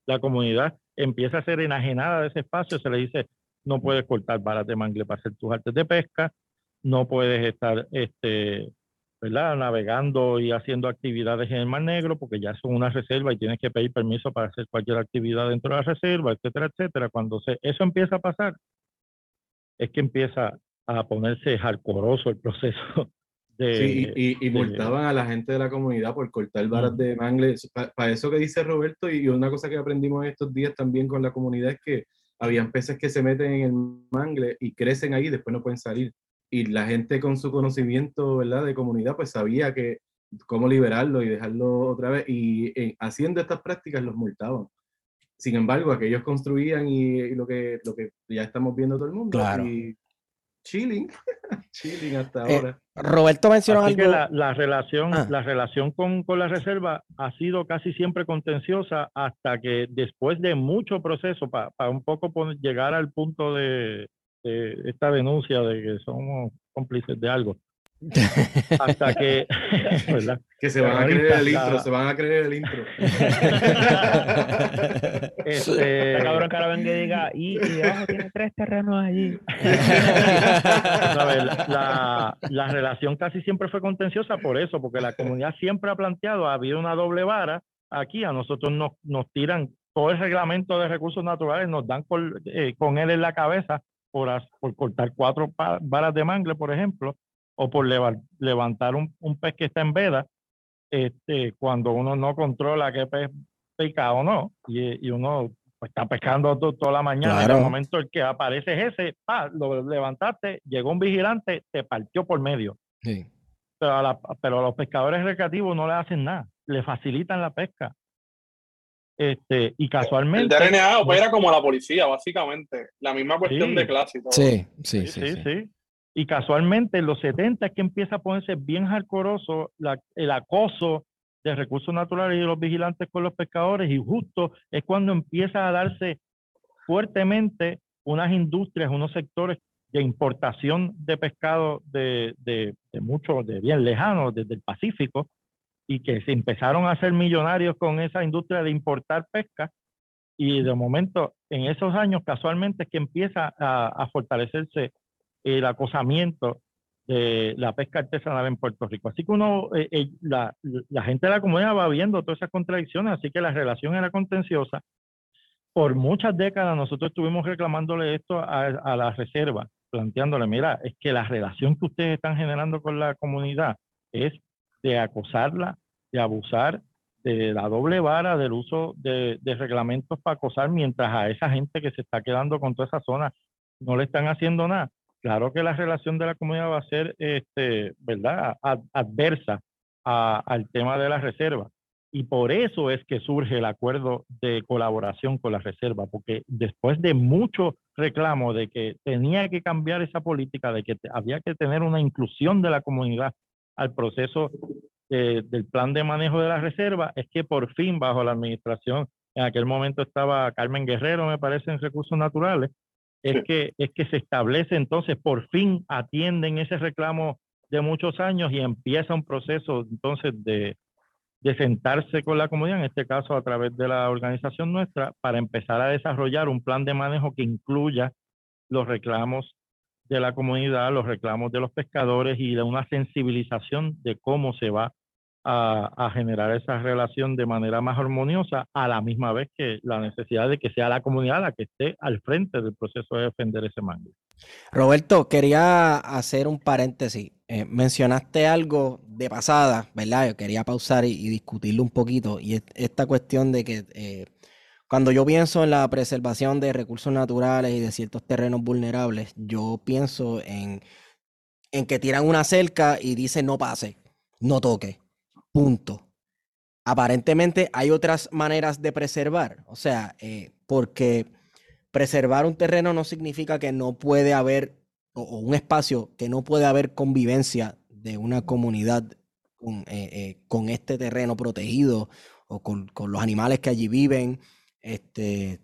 la comunidad empieza a ser enajenada de ese espacio, se le dice no puedes cortar varas de mangle para hacer tus artes de pesca, no puedes estar este, ¿verdad? navegando y haciendo actividades en el Mar Negro porque ya son una reserva y tienes que pedir permiso para hacer cualquier actividad dentro de la reserva, etcétera, etcétera. Cuando se, eso empieza a pasar, es que empieza a ponerse jarcoroso el proceso [LAUGHS] sí, y, y, multaban a la gente de la comunidad por cortar varas de mangle. Para eso que dice Roberto, y una cosa que aprendimos estos días también con la comunidad es que habían peces que se meten en el mangle y crecen ahí y después no pueden salir. Y la gente con su conocimiento ¿verdad? de comunidad pues sabía que cómo liberarlo y dejarlo otra vez. Y haciendo estas prácticas los multaban. Sin embargo, aquellos construían y, lo, que, lo que ya estamos viendo todo el mundo. Claro chilling, [LAUGHS] chilling hasta eh, ahora. Roberto mencionó algo. Que la, relación, ah. la relación con, con, la reserva ha sido casi siempre contenciosa hasta que después de mucho proceso para un poco llegar al punto de, esta denuncia de que somos cómplices de algo. hasta [LAUGHS] que [LAUGHS] que se van a creer el intro se van a creer el intro. [LAUGHS] Este cabrón que ahora venga y diga y, y tiene tres terrenos allí la, la, relación casi siempre fue contenciosa por eso porque la comunidad siempre ha planteado ha habido una doble vara aquí a nosotros nos, nos tiran todo el reglamento de recursos naturales nos dan eh, con él en la cabeza por, por cortar cuatro varas de mangle por ejemplo o por levantar un, pez que está en veda, este, cuando uno no controla qué pez pica o no, y, uno pues, está pescando toda la mañana, en el momento en que aparece ese, lo levantaste, llegó un vigilante, te partió por medio. Pero, a pero a los pescadores recreativos no le hacen nada, le facilitan la pesca. Este, y casualmente. El DRNA opera como la policía, básicamente. La misma cuestión de clase. sí, sí, sí, sí, y casualmente en los 70 es que empieza a ponerse bien hardcoreoso el acoso de recursos naturales y los vigilantes con los pescadores y justo es cuando empieza a darse fuertemente unas industrias, unos sectores de importación de pescado de, de, de muchos, de bien lejanos, desde el Pacífico, y que se empezaron a hacer millonarios con esa industria de importar pesca. Y de momento, en esos años, casualmente es que empieza a, fortalecerse el acosamiento de la pesca artesanal en Puerto Rico. Así que uno, eh, eh, la, la, gente de la comunidad va viendo todas esas contradicciones, así que la relación era contenciosa. Por muchas décadas nosotros estuvimos reclamándole esto a, a la reserva, planteándole, mira, es que la relación que ustedes están generando con la comunidad es de acosarla, de abusar de la doble vara del uso de, reglamentos para acosar, mientras a esa gente que se está quedando con toda esa zona no le están haciendo nada. Claro que la relación de la comunidad va a ser, este, ¿verdad?, adversa al tema de la reserva. Y por eso es que surge el acuerdo de colaboración con la reserva, porque después de mucho reclamo de que tenía que cambiar esa política, de que había que tener una inclusión de la comunidad al proceso del plan de manejo de la reserva, es que por fin bajo la administración, en aquel momento estaba Carmen Guerrero, me parece, en recursos naturales, es, que, es que se establece entonces, por fin atienden ese reclamo de muchos años y empieza un proceso entonces de, de sentarse con la comunidad, en este caso a través de la organización nuestra, para empezar a desarrollar un plan de manejo que incluya los reclamos de la comunidad, los reclamos de los pescadores y de una sensibilización de cómo se va a, generar esa relación de manera más armoniosa, a la misma vez que la necesidad de que sea la comunidad la que esté al frente del proceso de defender ese mango. Roberto, quería hacer un paréntesis. Eh, mencionaste algo de pasada, ¿verdad? Yo quería pausar y, discutirlo un poquito. Y esta cuestión de que eh, cuando yo pienso en la preservación de recursos naturales y de ciertos terrenos vulnerables, yo pienso en, en que tiran una cerca y dicen no pase, no toque, punto. Aparentemente hay otras maneras de preservar, o sea, eh, porque preservar un terreno no significa que no puede haber, o, un espacio que no puede haber convivencia de una comunidad con, eh, eh, con este terreno protegido o con, con los animales que allí viven este,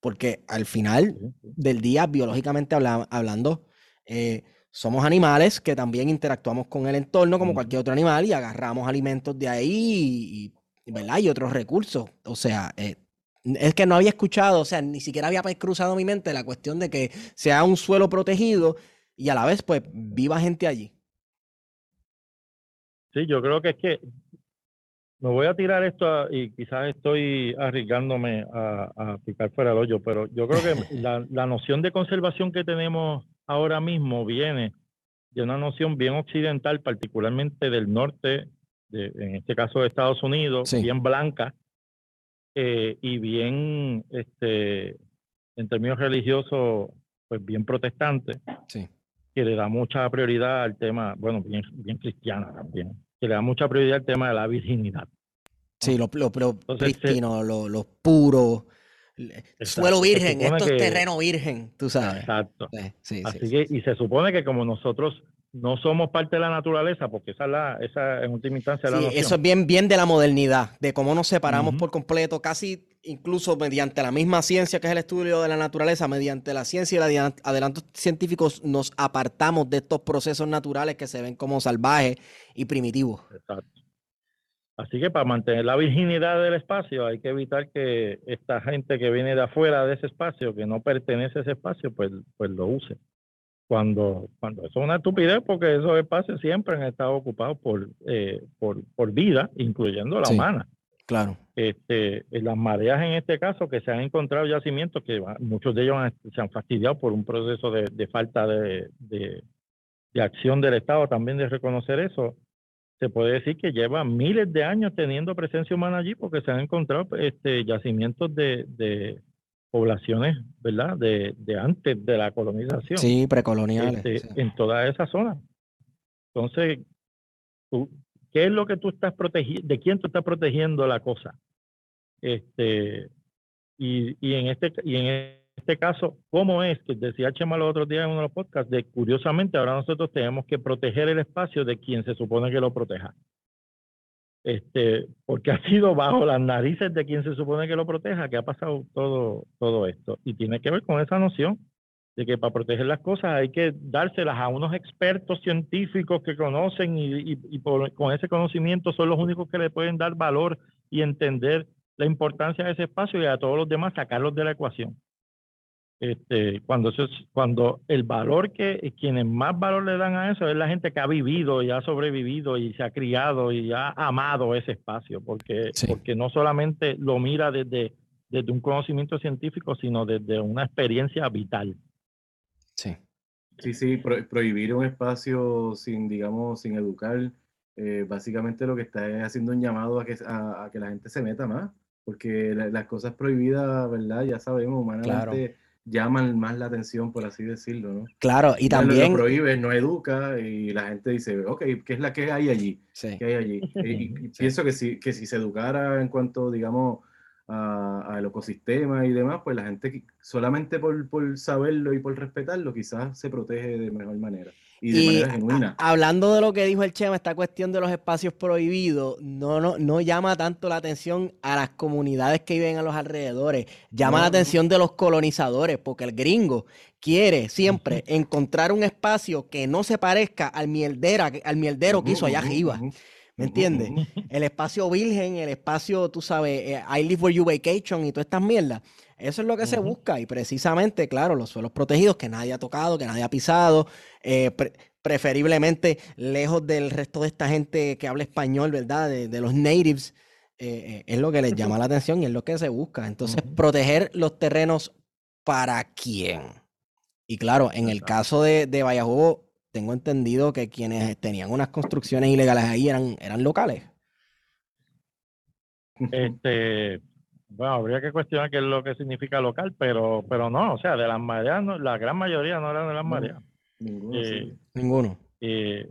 porque al final del día, biológicamente hablando, eh, somos animales que también interactuamos con el entorno como cualquier otro animal y agarramos alimentos de ahí y, ¿verdad? y otros recursos. O sea, eh, es que no había escuchado, o sea, ni siquiera había cruzado mi mente la cuestión de que sea un suelo protegido y a la vez, pues, viva gente allí. Sí, yo creo que es que me voy a tirar esto y quizás estoy arriesgándome a, picar fuera del hoyo, pero yo creo que [LAUGHS] la, noción de conservación que tenemos ahora mismo viene de una noción bien occidental, particularmente del norte, de, en este caso de Estados Unidos, bien blanca eh, y bien, este, en términos religiosos, pues bien protestante, que le da mucha prioridad al tema, bueno, bien, bien cristiana también que le da mucha prioridad al tema de la virginidad. Sí, lo, lo, lo lo, lo, puro, suelo virgen, esto es terreno virgen, tú sabes. Exacto. Así que, y se supone que como nosotros no somos parte de la naturaleza, porque esa es la, esa en última instancia la Eso es bien, bien de la modernidad, de cómo nos separamos por completo, casi incluso mediante la misma ciencia que es el estudio de la naturaleza, mediante la ciencia y los adelantos científicos, nos apartamos de estos procesos naturales que se ven como salvajes y primitivos. Exacto. Así que para mantener la virginidad del espacio hay que evitar que esta gente que viene de afuera de ese espacio, que no pertenece a ese espacio, pues, pues lo use cuando, cuando eso es una estupidez porque esos espacios siempre han estado ocupados por, eh, por, por, vida, incluyendo la humana. Claro. Este, las mareas en este caso, que se han encontrado yacimientos que muchos de ellos se han fastidiado por un proceso de, de falta de, de, de, acción del Estado también de reconocer eso, se puede decir que lleva miles de años teniendo presencia humana allí porque se han encontrado este, yacimientos de, de poblaciones, ¿verdad? De, de, antes de la colonización. Sí, precoloniales. Este, en toda esa zona. Entonces, ¿qué es lo que tú estás protegiendo? ¿De quién tú estás protegiendo la cosa? Este, y, y, en este, y en este caso, ¿cómo es? Que decía Chema los otros días en uno de los podcasts, de curiosamente ahora nosotros tenemos que proteger el espacio de quien se supone que lo proteja. este, porque ha sido bajo las narices de quien se supone que lo proteja que ha pasado todo, todo esto. Y tiene que ver con esa noción de que para proteger las cosas hay que dárselas a unos expertos científicos que conocen y, con ese conocimiento son los únicos que le pueden dar valor y entender la importancia de ese espacio y a todos los demás sacarlos de la ecuación. Este, cuando, eso cuando el valor que quienes más valor le dan a eso es la gente que ha vivido y ha sobrevivido y se ha criado y ha amado ese espacio, porque, porque no solamente lo mira desde, desde un conocimiento científico, sino desde una experiencia vital. Sí. Sí, sí, prohibir un espacio sin, digamos, sin educar, eh, básicamente lo que está es haciendo un llamado a que, a, que la gente se meta más, porque las cosas prohibidas, ¿verdad? Ya sabemos, humanamente llaman más la atención, por así decirlo, ¿no? Claro, y también... Lo prohíbe, no educa y la gente dice, ok, ¿qué es la que hay allí? Sí. ¿Qué hay allí? [LAUGHS] Y, pienso que si, que si se educara en cuanto, digamos, al ecosistema y demás, pues la gente solamente por, por, saberlo y por respetarlo quizás se protege de mejor manera y de manera genuina. hablando de lo que dijo el Chema, esta cuestión de los espacios prohibidos no, no, no llama tanto la atención a las comunidades que viven a los alrededores, llama la atención de los colonizadores, porque el gringo quiere siempre encontrar un espacio que no se parezca al mierdera, al mierdero que hizo allá arriba. ¿Me entiendes? El espacio virgen, el espacio, tú sabes, eh, I live where you vacation y todas estas mierdas. Eso es lo que se busca. Y precisamente, claro, los suelos protegidos que nadie ha tocado, que nadie ha pisado, eh, preferiblemente lejos del resto de esta gente que habla español, ¿verdad? De, los natives, eh, es lo que les llama la atención y es lo que se busca. Entonces, proteger los terrenos para quién. Y claro, en el caso de, de tengo entendido que quienes tenían unas construcciones ilegales ahí eran, eran locales. Este, bueno, habría que cuestionar qué es lo que significa local, pero, pero no, o sea, de las mareas, la gran mayoría no eran de las mareas. ninguno. Eh, ninguno. Eh,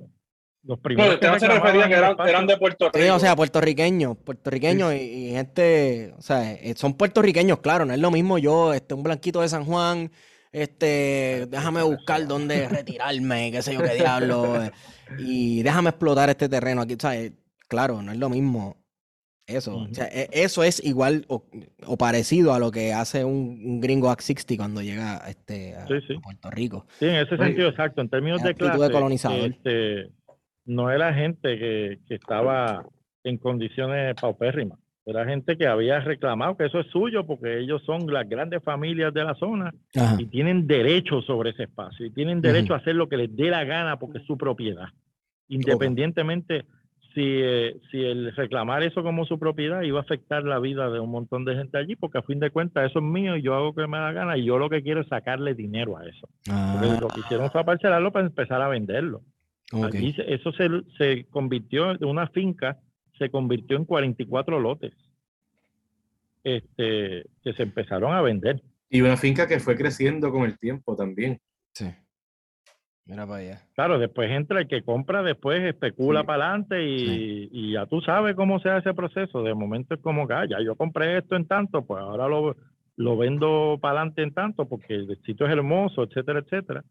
los primeros. No, se refería que eran, de Puerto Rico. Sí, o sea, puertorriqueños, puertorriqueños y, gente, o sea, eh, son puertorriqueños, claro, no es lo mismo yo, este, un blanquito de San Juan, este, déjame buscar dónde retirarme, qué sé yo, qué [LAUGHS] diablo, eh, y déjame explotar este terreno aquí, ¿sabes? Claro, no es lo mismo eso. o sea, e, eso es igual o, parecido a lo que hace un, gringo Act 60 cuando llega este, a, Puerto Rico. Sí, en ese sentido, exacto. En términos de clase, de colonizador. Este, no era gente que, que estaba en condiciones paupérrimas. Era gente que había reclamado que eso es suyo porque ellos son las grandes familias de la zona y tienen derecho sobre ese espacio y tienen derecho a hacer lo que les dé la gana porque es su propiedad. Independientemente si, eh, si el reclamar eso como su propiedad iba a afectar la vida de un montón de gente allí porque a fin de cuentas eso es mío y yo hago que me da gana y yo lo que quiero es sacarle dinero a eso. Porque lo que hicieron fue parcelarlo para empezar a venderlo. eso se, se convirtió en una finca se convirtió en 44 lotes este, que se empezaron a vender. Y una finca que fue creciendo con el tiempo también. Sí. Mira para allá. Claro, después entra el que compra, después especula para adelante y, ya tú sabes cómo se hace ese proceso. De momento es como que, ah, ya yo compré esto en tanto, pues ahora lo, lo vendo para adelante en tanto porque el sitio es hermoso, etcétera, etcétera.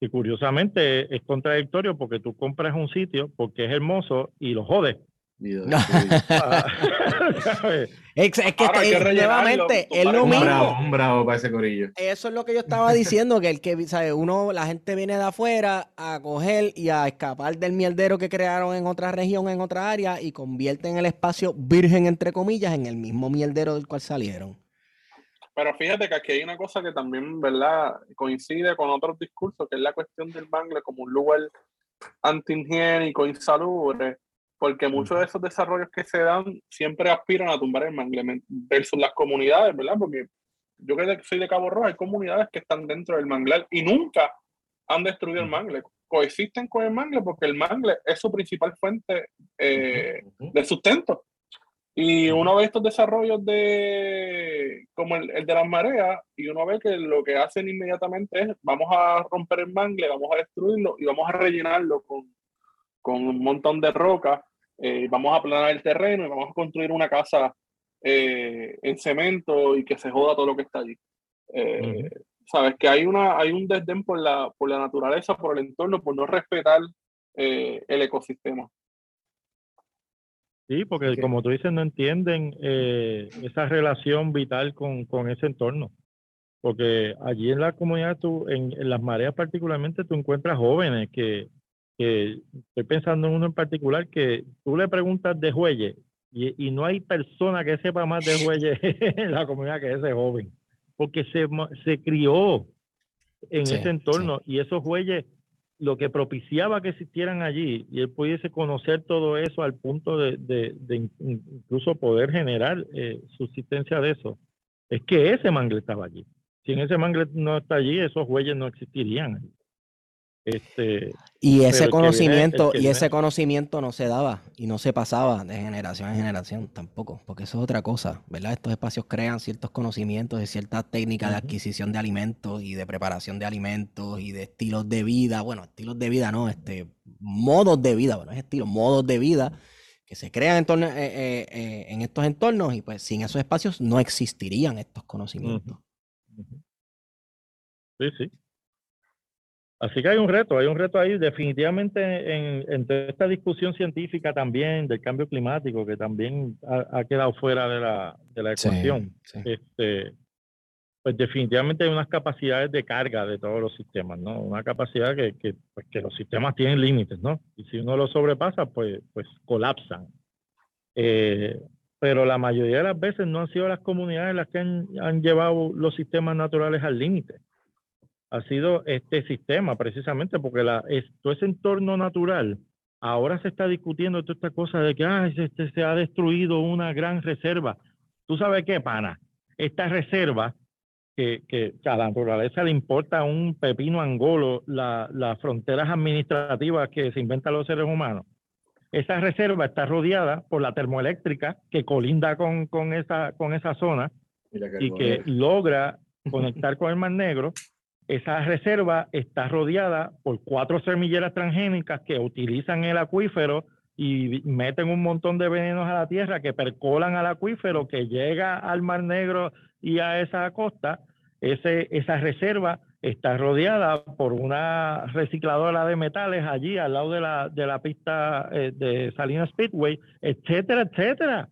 Y curiosamente es contradictorio porque tú compras un sitio porque es hermoso y lo jodes [LAUGHS] es, que, nuevamente es lo mismo. Un bravo, para ese corillo. Eso es lo que yo estaba diciendo, que el que sabe, uno, la gente viene de afuera a coger y a escapar del mierdero que crearon en otra región, en otra área, y convierten el espacio virgen, entre comillas, en el mismo mierdero del cual salieron. Pero fíjate que aquí hay una cosa que también, ¿verdad? Coincide con otros discursos, que es la cuestión del mangle como un lugar antihigiénico, insalubre porque muchos de esos desarrollos que se dan siempre aspiran a tumbar el mangle versus las comunidades, ¿verdad? Porque yo que soy de Cabo Rojo, hay comunidades que están dentro del manglar y nunca han destruido el mangle. Coexisten con el mangle porque el mangle es su principal fuente eh, de sustento. Y uno ve estos desarrollos de como el, de las mareas y uno ve que lo que hacen inmediatamente es vamos a romper el mangle, vamos a destruirlo y vamos a rellenarlo con, con un montón de rocas eh, vamos a aplanar el terreno y vamos a construir una casa eh, en cemento y que se joda todo lo que está allí. Eh, sabes que hay, una, hay un desdén por la, por la naturaleza, por el entorno, por no respetar el ecosistema. Sí, porque como tú dices, no entienden eh, esa relación vital con, con, ese entorno. Porque allí en la comunidad, tú, en, en, las mareas particularmente, tú encuentras jóvenes que, que, estoy pensando en uno en particular, que tú le preguntas de Juelle y, y no hay persona que sepa más de Juelle [LAUGHS] en la comunidad que ese joven. Porque se, se crió en ese entorno y esos Jueyes lo que propiciaba que existieran allí y él pudiese conocer todo eso al punto de, de, incluso poder generar eh, subsistencia de eso, es que ese mangle estaba allí. Si en ese mangle no está allí, esos huellas no existirían. Este, y ese conocimiento, y ese conocimiento no se daba y no se pasaba de generación en generación tampoco, porque eso es otra cosa, ¿verdad? Estos espacios crean ciertos conocimientos y ciertas técnicas de adquisición de alimentos y de preparación de alimentos y de estilos de vida, bueno, estilos de vida no, este, modos de vida, bueno, es estilo, modos de vida que se crean en, torno, eh, eh, eh, en estos entornos y pues sin esos espacios no existirían estos conocimientos. Sí, sí. Así que hay un reto, hay un reto ahí definitivamente en, esta discusión científica también del cambio climático que también ha, quedado fuera de la, de la ecuación. Este, pues definitivamente hay unas capacidades de carga de todos los sistemas, ¿no? Una capacidad que, que, pues que los sistemas tienen límites, ¿no? Y si uno lo sobrepasa, pues, pues colapsan. Eh, pero la mayoría de las veces no han sido las comunidades las que han, han llevado los sistemas naturales al límite ha sido este sistema, precisamente porque la, todo ese entorno natural, ahora se está discutiendo toda esta cosa de que ah, se, se ha destruido una gran reserva. ¿Tú sabes qué, pana? Esta reserva, que, que, a la naturaleza le importa un pepino angolo las fronteras administrativas que se inventan los seres humanos. Esa reserva está rodeada por la termoeléctrica que colinda con, con, esa, con esa zona y que logra conectar con el Mar Negro esa reserva está rodeada por cuatro semilleras transgénicas que utilizan el acuífero y meten un montón de venenos a la tierra que percolan al acuífero que llega al Mar Negro y a esa costa. Ese, esa reserva está rodeada por una recicladora de metales allí al lado de la, de la pista eh, de Salinas Speedway, etcétera, etcétera.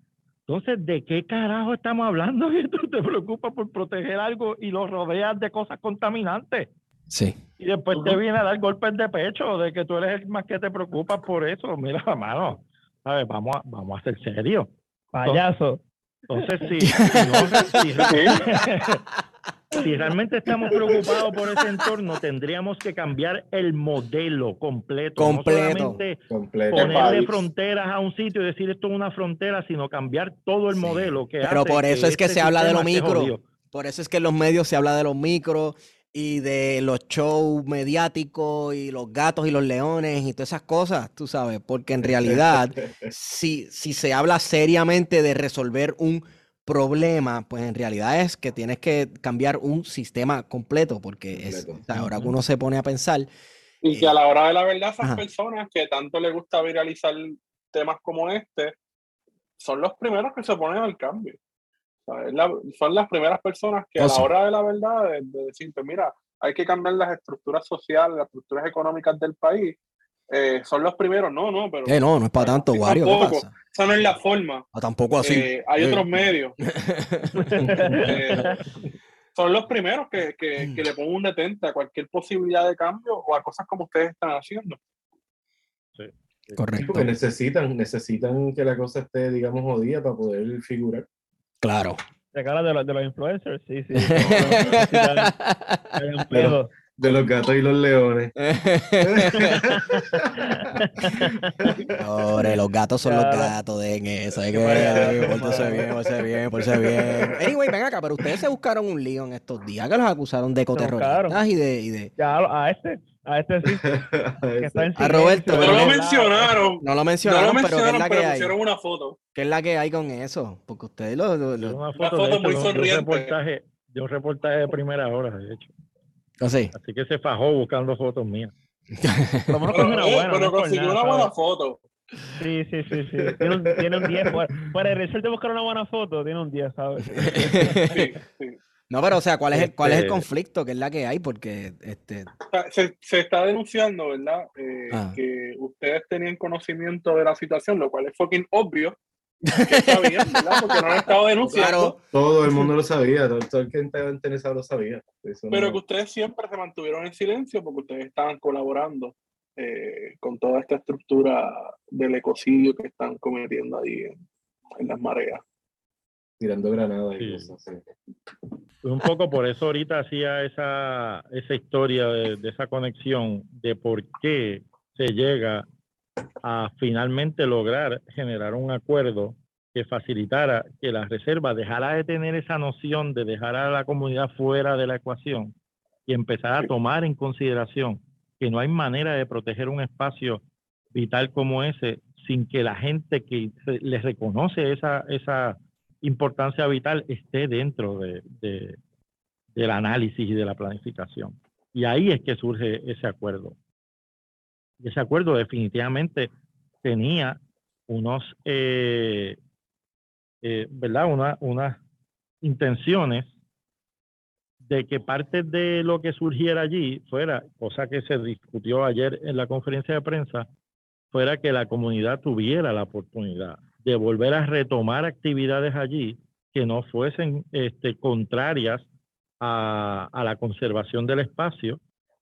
Entonces, ¿de qué carajo estamos hablando? [LAUGHS] Y tú te preocupas por proteger algo y lo rodeas de cosas contaminantes. Sí. Y después te viene a dar golpes de pecho de que tú eres el más que te preocupas por eso. Mira, mano, ¿sabes? Vamos a, vamos a ser serios. Payaso. Entonces, sí. si, si [LAUGHS] [LAUGHS] realmente estamos preocupados por ese entorno, tendríamos que cambiar el modelo completo. Completo. No ponerle fronteras a un sitio y decir esto es una frontera, sino cambiar todo el modelo. Que Pero por eso es que este se habla de los micro. Por eso es que en los medios se habla de los micros y de los shows mediáticos y los gatos y los leones y todas esas cosas, tú sabes, porque en realidad, [LAUGHS] si, si se habla seriamente de resolver un problema, pues en realidad es que tienes que cambiar un sistema completo, porque es, ahora que uno se pone a pensar. Y que a la hora de la verdad, esas personas que tanto les gusta viralizar temas como este, son los primeros que se oponen al cambio. son las primeras personas que a la hora de la verdad, de, de decir, pues mira, hay que cambiar las estructuras sociales, las estructuras económicas del país, eh, son los primeros, no, no, pero. Eh, no, no es para tanto, Wario. ¿qué pasa? Esa no es la forma. Ah, tampoco así. Eh, hay otros medios. [LAUGHS] son los primeros que, que, que, le ponen un detente a cualquier posibilidad de cambio o a cosas como ustedes están haciendo. Sí. Correcto. Porque necesitan, necesitan que la cosa esté, digamos, jodida para poder figurar. Claro. De cara de, de los influencers, sí, sí. [LAUGHS] De los gatos y los leones. [LAUGHS] Pobre, los gatos son los gatos, den eso. Hay que pórtese bien, pórtese bien, pórtese bien. Anyway, ven acá, pero ustedes se buscaron un lío en estos días que los acusaron de ecoterroristas y de, y de. Ya, a este. A este sí. [LAUGHS] a Roberto. No lo mencionaron. No lo mencionaron, pero ¿qué es la que hay? una foto. ¿Qué es la que hay con eso? Porque ustedes lo. Una foto, muy sonriente. un reportaje, de un reportaje de primera hora, de hecho. Así. Así que se fajó buscando fotos mías. [LAUGHS] pero, pero, consiguió una buena foto. Sí, sí, sí, sí. Tiene un, tiene un 10. Para, el de buscar una buena foto, tiene un 10, ¿sabes? [LAUGHS] Sí, sí. No, pero o sea, ¿cuál es, el, ¿cuál es el este conflicto que es la que hay? Porque este... se, se está denunciando, ¿verdad? Eh, ah. Que ustedes tenían conocimiento de la situación, lo cual es fucking obvio, que sabían, ¿verdad? Porque no han estado denunciando. Claro. Todo el mundo lo sabía, todo, todo el que estaba interesado lo sabía. Eso Pero no- que ustedes siempre se mantuvieron en silencio porque ustedes estaban colaborando eh, con toda esta estructura del ecocidio que están cometiendo ahí en, en las mareas. tirando granadas y Sí. cosas así. Un poco por eso ahorita hacía esa, esa historia de, de esa conexión de por qué se llega a finalmente lograr generar un acuerdo que facilitara que la reserva dejara de tener esa noción de dejar a la comunidad fuera de la ecuación y empezar a tomar en consideración que no hay manera de proteger un espacio vital como ese sin que la gente que les reconoce esa, esa importancia vital esté dentro de, de- del análisis y de la planificación. Y ahí es que surge ese acuerdo. Ese acuerdo definitivamente tenía unos, eh, eh, ¿verdad? Una- unas intenciones de que parte de lo que surgiera allí fuera, cosa que se discutió ayer en la conferencia de prensa, fuera que la comunidad tuviera la oportunidad de volver a retomar actividades allí que no fuesen este, contrarias a la conservación del espacio,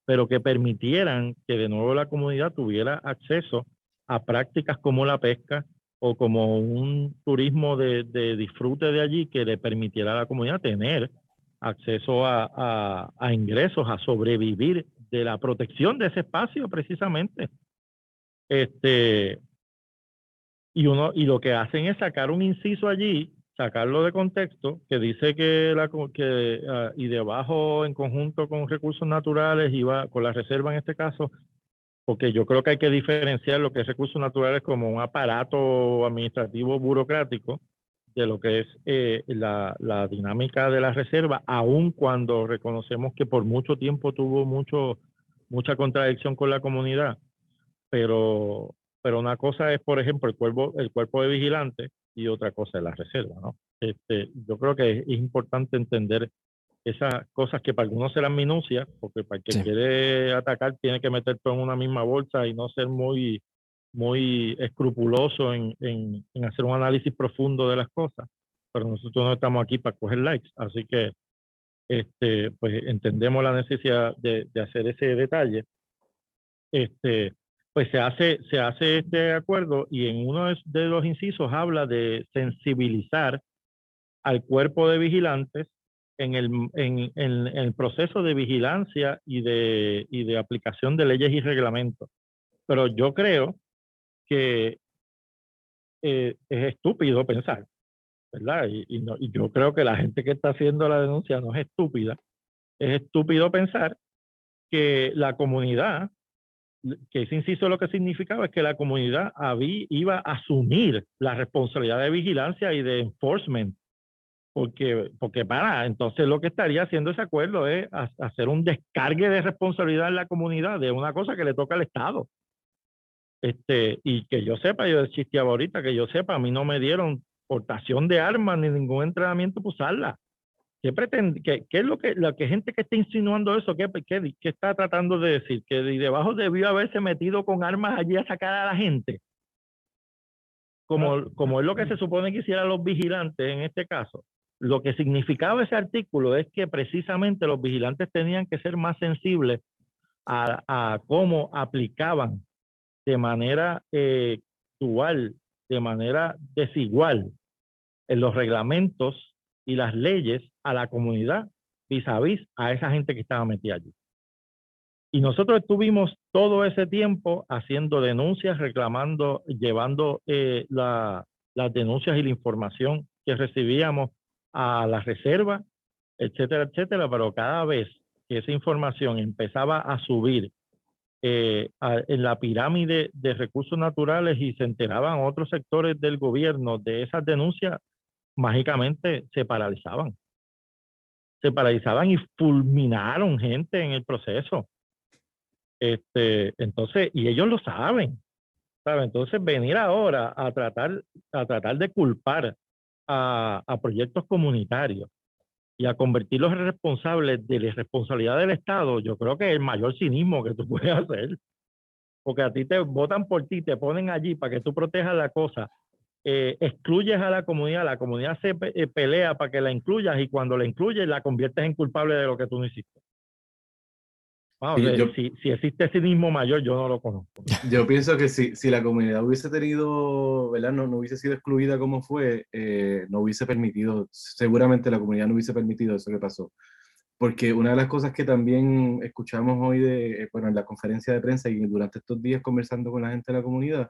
pero que permitieran que de nuevo la comunidad tuviera acceso a prácticas como la pesca o como un turismo de, de disfrute de allí que le permitiera a la comunidad tener acceso a, a- ingresos, a sobrevivir de la protección de ese espacio precisamente. Este, y uno y lo que hacen es sacar un inciso allí, sacarlo de contexto, que dice que la que ah, y debajo en conjunto con recursos naturales y con la reserva en este caso, porque yo creo que hay que diferenciar lo que es recursos naturales como un aparato administrativo burocrático de lo que es eh, la, la dinámica de la reserva, aun cuando reconocemos que por mucho tiempo tuvo mucho mucha contradicción con la comunidad. Pero, pero una cosa es, por ejemplo, el cuerpo, el cuerpo de vigilante y otra cosa es la reserva, ¿no? Este, yo creo que es importante entender esas cosas que para algunos serán minucias, porque para el que Sí. quiere atacar tiene que meter todo en una misma bolsa y no ser muy, muy escrupuloso en, en, en hacer un análisis profundo de las cosas. Pero nosotros no estamos aquí para coger likes, así que este, pues entendemos la necesidad de, de hacer ese detalle. Este, pues se hace, se hace este acuerdo y en uno de- los incisos habla de sensibilizar al cuerpo de vigilantes en el, en, el proceso de vigilancia y de, y de aplicación de leyes y reglamentos. Pero yo creo que eh, es estúpido pensar, ¿verdad? Y no- y yo creo que la gente que está haciendo la denuncia no es estúpida. Es estúpido pensar que la comunidad que ese inciso lo que significaba es que la comunidad iba a asumir la responsabilidad de vigilancia y de enforcement. Porque, porque para, entonces lo que estaría haciendo ese acuerdo es ha- hacer un descargue de responsabilidad en la comunidad de una cosa que le toca al Estado. Este, y que yo sepa, yo chisteaba ahorita, que yo sepa, a mí no me dieron portación de armas ni ningún entrenamiento para usarla. ¿Qué, pretende, qué, qué es lo que la que gente que está insinuando eso? ¿Qué, qué, qué está tratando de decir? ¿Que de debajo debió haberse metido con armas allí a sacar a la gente? Como, como es lo que se supone que hicieran los vigilantes en este caso. Lo que significaba ese artículo es que precisamente los vigilantes tenían que ser más sensibles a, a cómo aplicaban de manera eh, dual, de manera desigual, en los reglamentos y las leyes a la comunidad vis a vis a esa gente que estaba metida allí. Y nosotros estuvimos todo ese tiempo haciendo denuncias, reclamando, llevando eh, la- las denuncias y la información que recibíamos a la reserva, etcétera, etcétera, pero cada vez que esa información empezaba a subir eh, en la pirámide de recursos naturales y se enteraban otros sectores del gobierno de esas denuncias, mágicamente se paralizaban. Se paralizaban y fulminaron gente en el proceso. Este, entonces, y ellos lo saben. ¿sabe? Entonces, venir ahora a tratar, a tratar de culpar a, a proyectos comunitarios y a convertirlos en responsables de la responsabilidad del Estado, yo creo que es el mayor cinismo que tú [LAUGHS] puedes hacer. Porque a ti te votan por ti, te ponen allí para que tú protejas la cosa eh, excluyes a la comunidad, la comunidad se pe- eh, pelea para que la incluyas y cuando la incluyes la conviertes en culpable de lo que tú no hiciste. Vamos, Sí, eh, yo- si, si existe cinismo mayor, yo no lo conozco. [LAUGHS] Yo pienso que si, si la comunidad hubiese tenido, ¿verdad? No, no hubiese sido excluida como fue, eh, no hubiese permitido, seguramente la comunidad no hubiese permitido eso que pasó. Porque una de las cosas que también escuchamos hoy de, eh, bueno, en la conferencia de prensa y durante estos días conversando con la gente de la comunidad,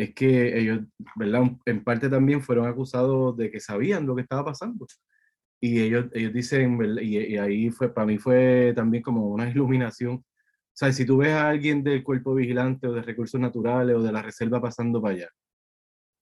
es que ellos, ¿verdad? En parte también fueron acusados de que sabían lo que estaba pasando. Y ellos, ellos dicen, y, y ahí fue, para mí fue también como una [LAUGHS] iluminación. O sea, si tú ves a alguien del cuerpo vigilante o de recursos naturales o de la reserva pasando para allá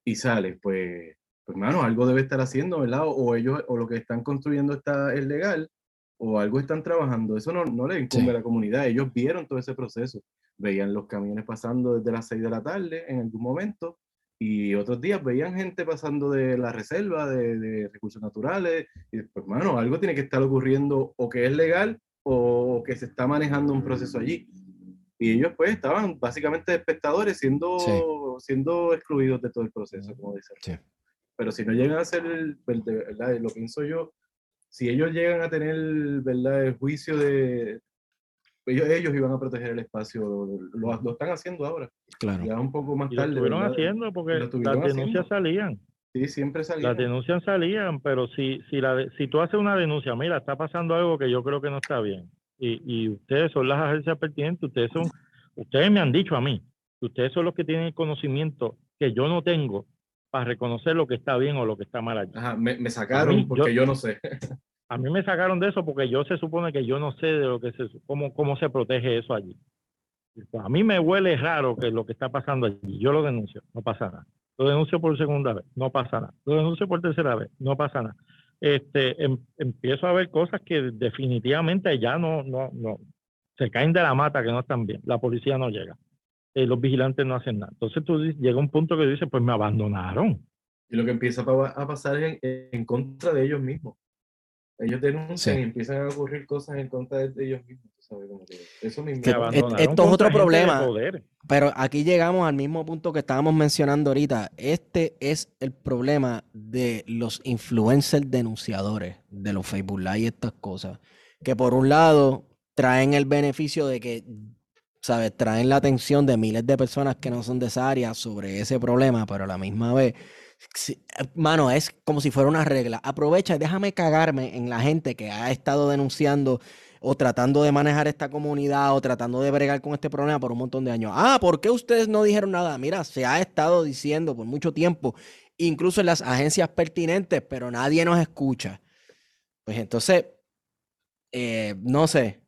y sale, pues, pues, hermano, algo debe estar haciendo, ¿verdad? O, o ellos, o lo que están construyendo está, es legal, o algo están trabajando. Eso no, no le incumbe Sí. a la comunidad. Ellos vieron todo ese proceso. Veían los camiones pasando desde las 6 de la tarde en algún momento, y otros días veían gente pasando de la reserva, de, de recursos naturales, y pues, hermano, algo tiene que estar ocurriendo o que es legal o que se está manejando un proceso allí. Y ellos pues estaban básicamente espectadores siendo, Sí. siendo excluidos de todo el proceso, como dicen. Sí. Pero si no llegan a ser, verdad, lo pienso yo, si ellos llegan a tener ¿verdad? el juicio de... Ellos, ellos iban a proteger el espacio, lo, lo están haciendo ahora, Claro. ya un poco más Y lo tarde. estuvieron ¿verdad? haciendo porque las denuncias haciendo. salían. Sí, siempre salían. Las denuncias salían, pero si, si, la, de- si tú haces una denuncia, mira, está pasando algo que yo creo que no está bien, y, y ustedes son las agencias pertinentes, ustedes son, ustedes me han dicho a mí, que ustedes son los que tienen el conocimiento que yo no tengo para reconocer lo que está bien o lo que está mal allí. Ajá, me, me sacaron mí, porque yo- yo no sé. [LAUGHS] A mí me sacaron de eso porque yo se supone que yo no sé de lo que se, cómo, cómo se protege eso allí. A mí me huele raro que lo que está pasando allí. Yo lo denuncio, no pasa nada. Lo denuncio por segunda vez, no pasa nada. Lo denuncio por tercera vez, no pasa nada. Este, em- empiezo a ver cosas que definitivamente ya no, no, no, se caen de la mata que no están bien. La policía no llega. Eh, los vigilantes no hacen nada. Entonces tú llega un punto que dices, pues me abandonaron. Y lo que empieza a pa- a pasar es en contra de ellos mismos. Ellos denuncian Sí. y empiezan a ocurrir cosas en contra de ellos mismos. tú sabes, como que eso mismo. Que esto es otro problema. Pero aquí llegamos al mismo punto que estábamos mencionando ahorita. Este es el problema de los influencers denunciadores de los Facebook Live y estas cosas. Que por un lado traen el beneficio de que, ¿sabes? Traen la atención de miles de personas que no son de esa área sobre ese problema, pero a la misma vez, mano, es como si fuera una regla. Aprovecha y déjame cagarme en la gente que ha estado denunciando o tratando de manejar esta comunidad o tratando de bregar con este problema por un montón de años. Ah, ¿por qué ustedes no dijeron nada? Mira, se ha estado diciendo por mucho tiempo, incluso en las agencias pertinentes, pero nadie nos escucha. Pues entonces, eh, no sé,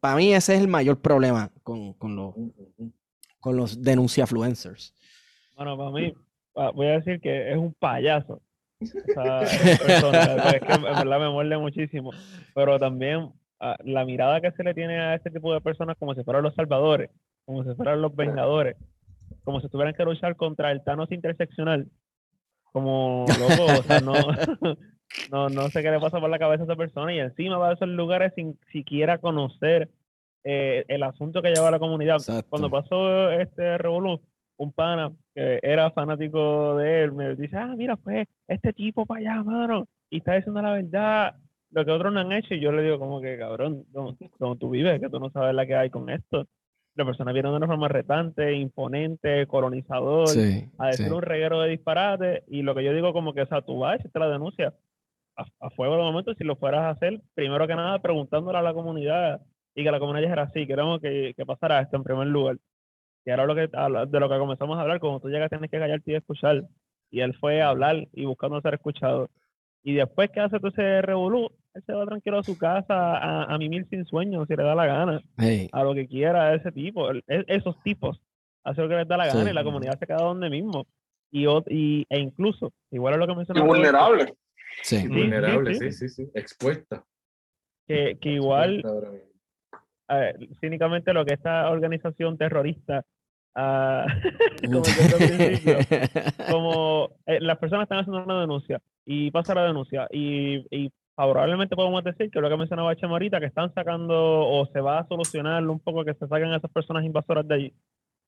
para mí ese es el mayor problema con, con los, con los denunciafluencers. Bueno, para mí, voy a decir que es un payaso. Esa [LAUGHS] persona, es que en verdad me muerde muchísimo. Pero también ah, la mirada que se le tiene a este tipo de personas como si fueran los salvadores, como si fueran los vengadores, como si tuvieran que luchar contra el Thanos interseccional. Como [LAUGHS] loco, o sea, no, [LAUGHS] no, no sé qué le pasa por la cabeza a esa persona y encima va a esos lugares sin siquiera conocer eh, el asunto que lleva la comunidad. Cuando Exacto. pasó este revolú, un pana que era fanático de él me dice, ah, mira, pues este tipo para allá, mano, y está diciendo la verdad, lo que otros no han hecho, y yo le digo como que, cabrón, donde tú vives, que tú no sabes la que hay con esto. La persona viene de una forma retante, imponente, colonizador, Sí, a decir sí. un reguero de disparate, y lo que yo digo como que, o sea, tú vas y te la denuncia a, a fuego de momento, si lo fueras a hacer, primero que nada, preguntándole a la comunidad, y que la comunidad dijera así, queremos que, que pasara esto en primer lugar. Y ahora lo que, habla- de lo que comenzamos a hablar, cuando tú llegas tienes que callarte y escuchar. Y él fue a hablar y buscando ser escuchado. Y después que hace todo ese revolú, él se va tranquilo a su casa a, a mimir sin sueño, si le da la gana, Hey, a lo que quiera ese tipo, el- e- esos tipos, hace lo que les da la gana Sí. y la comunidad se queda donde mismo. Y, y, e incluso, igual es lo que Roberto, vulnerable. sí. sí, Vulnerable, sí. sí, sí, sí. Expuesta. que, que igual Expuesta cínicamente lo que esta organización terrorista, ah, [LAUGHS] [LAUGHS] como eh, las personas están haciendo una denuncia y pasa la denuncia y, y favorablemente podemos decir que lo que mencionaba Chema ahorita, que están sacando o se va a solucionar un poco que se saquen a esas personas invasoras de allí.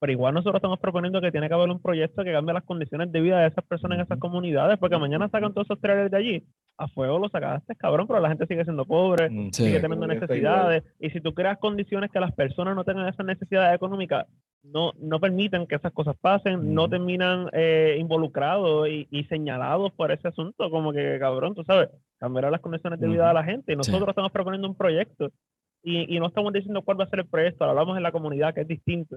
Pero igual nosotros estamos proponiendo que tiene que haber un proyecto que cambie las condiciones de vida de esas personas en esas comunidades, porque mañana sacan todos esos trailers de allí, a fuego lo sacaste, cabrón, pero la gente sigue siendo pobre, Mm, Sí. sigue teniendo necesidades, y si tú creas condiciones que las personas no tengan esas necesidades económicas, no, no permiten que esas cosas pasen, no terminan eh, involucrados y, y señalados por ese asunto, como que, cabrón, tú sabes, cambiar las condiciones de vida de la gente, y nosotros estamos proponiendo un proyecto, y, y no estamos diciendo cuál va a ser el proyecto, lo hablamos en la comunidad, que es distinto.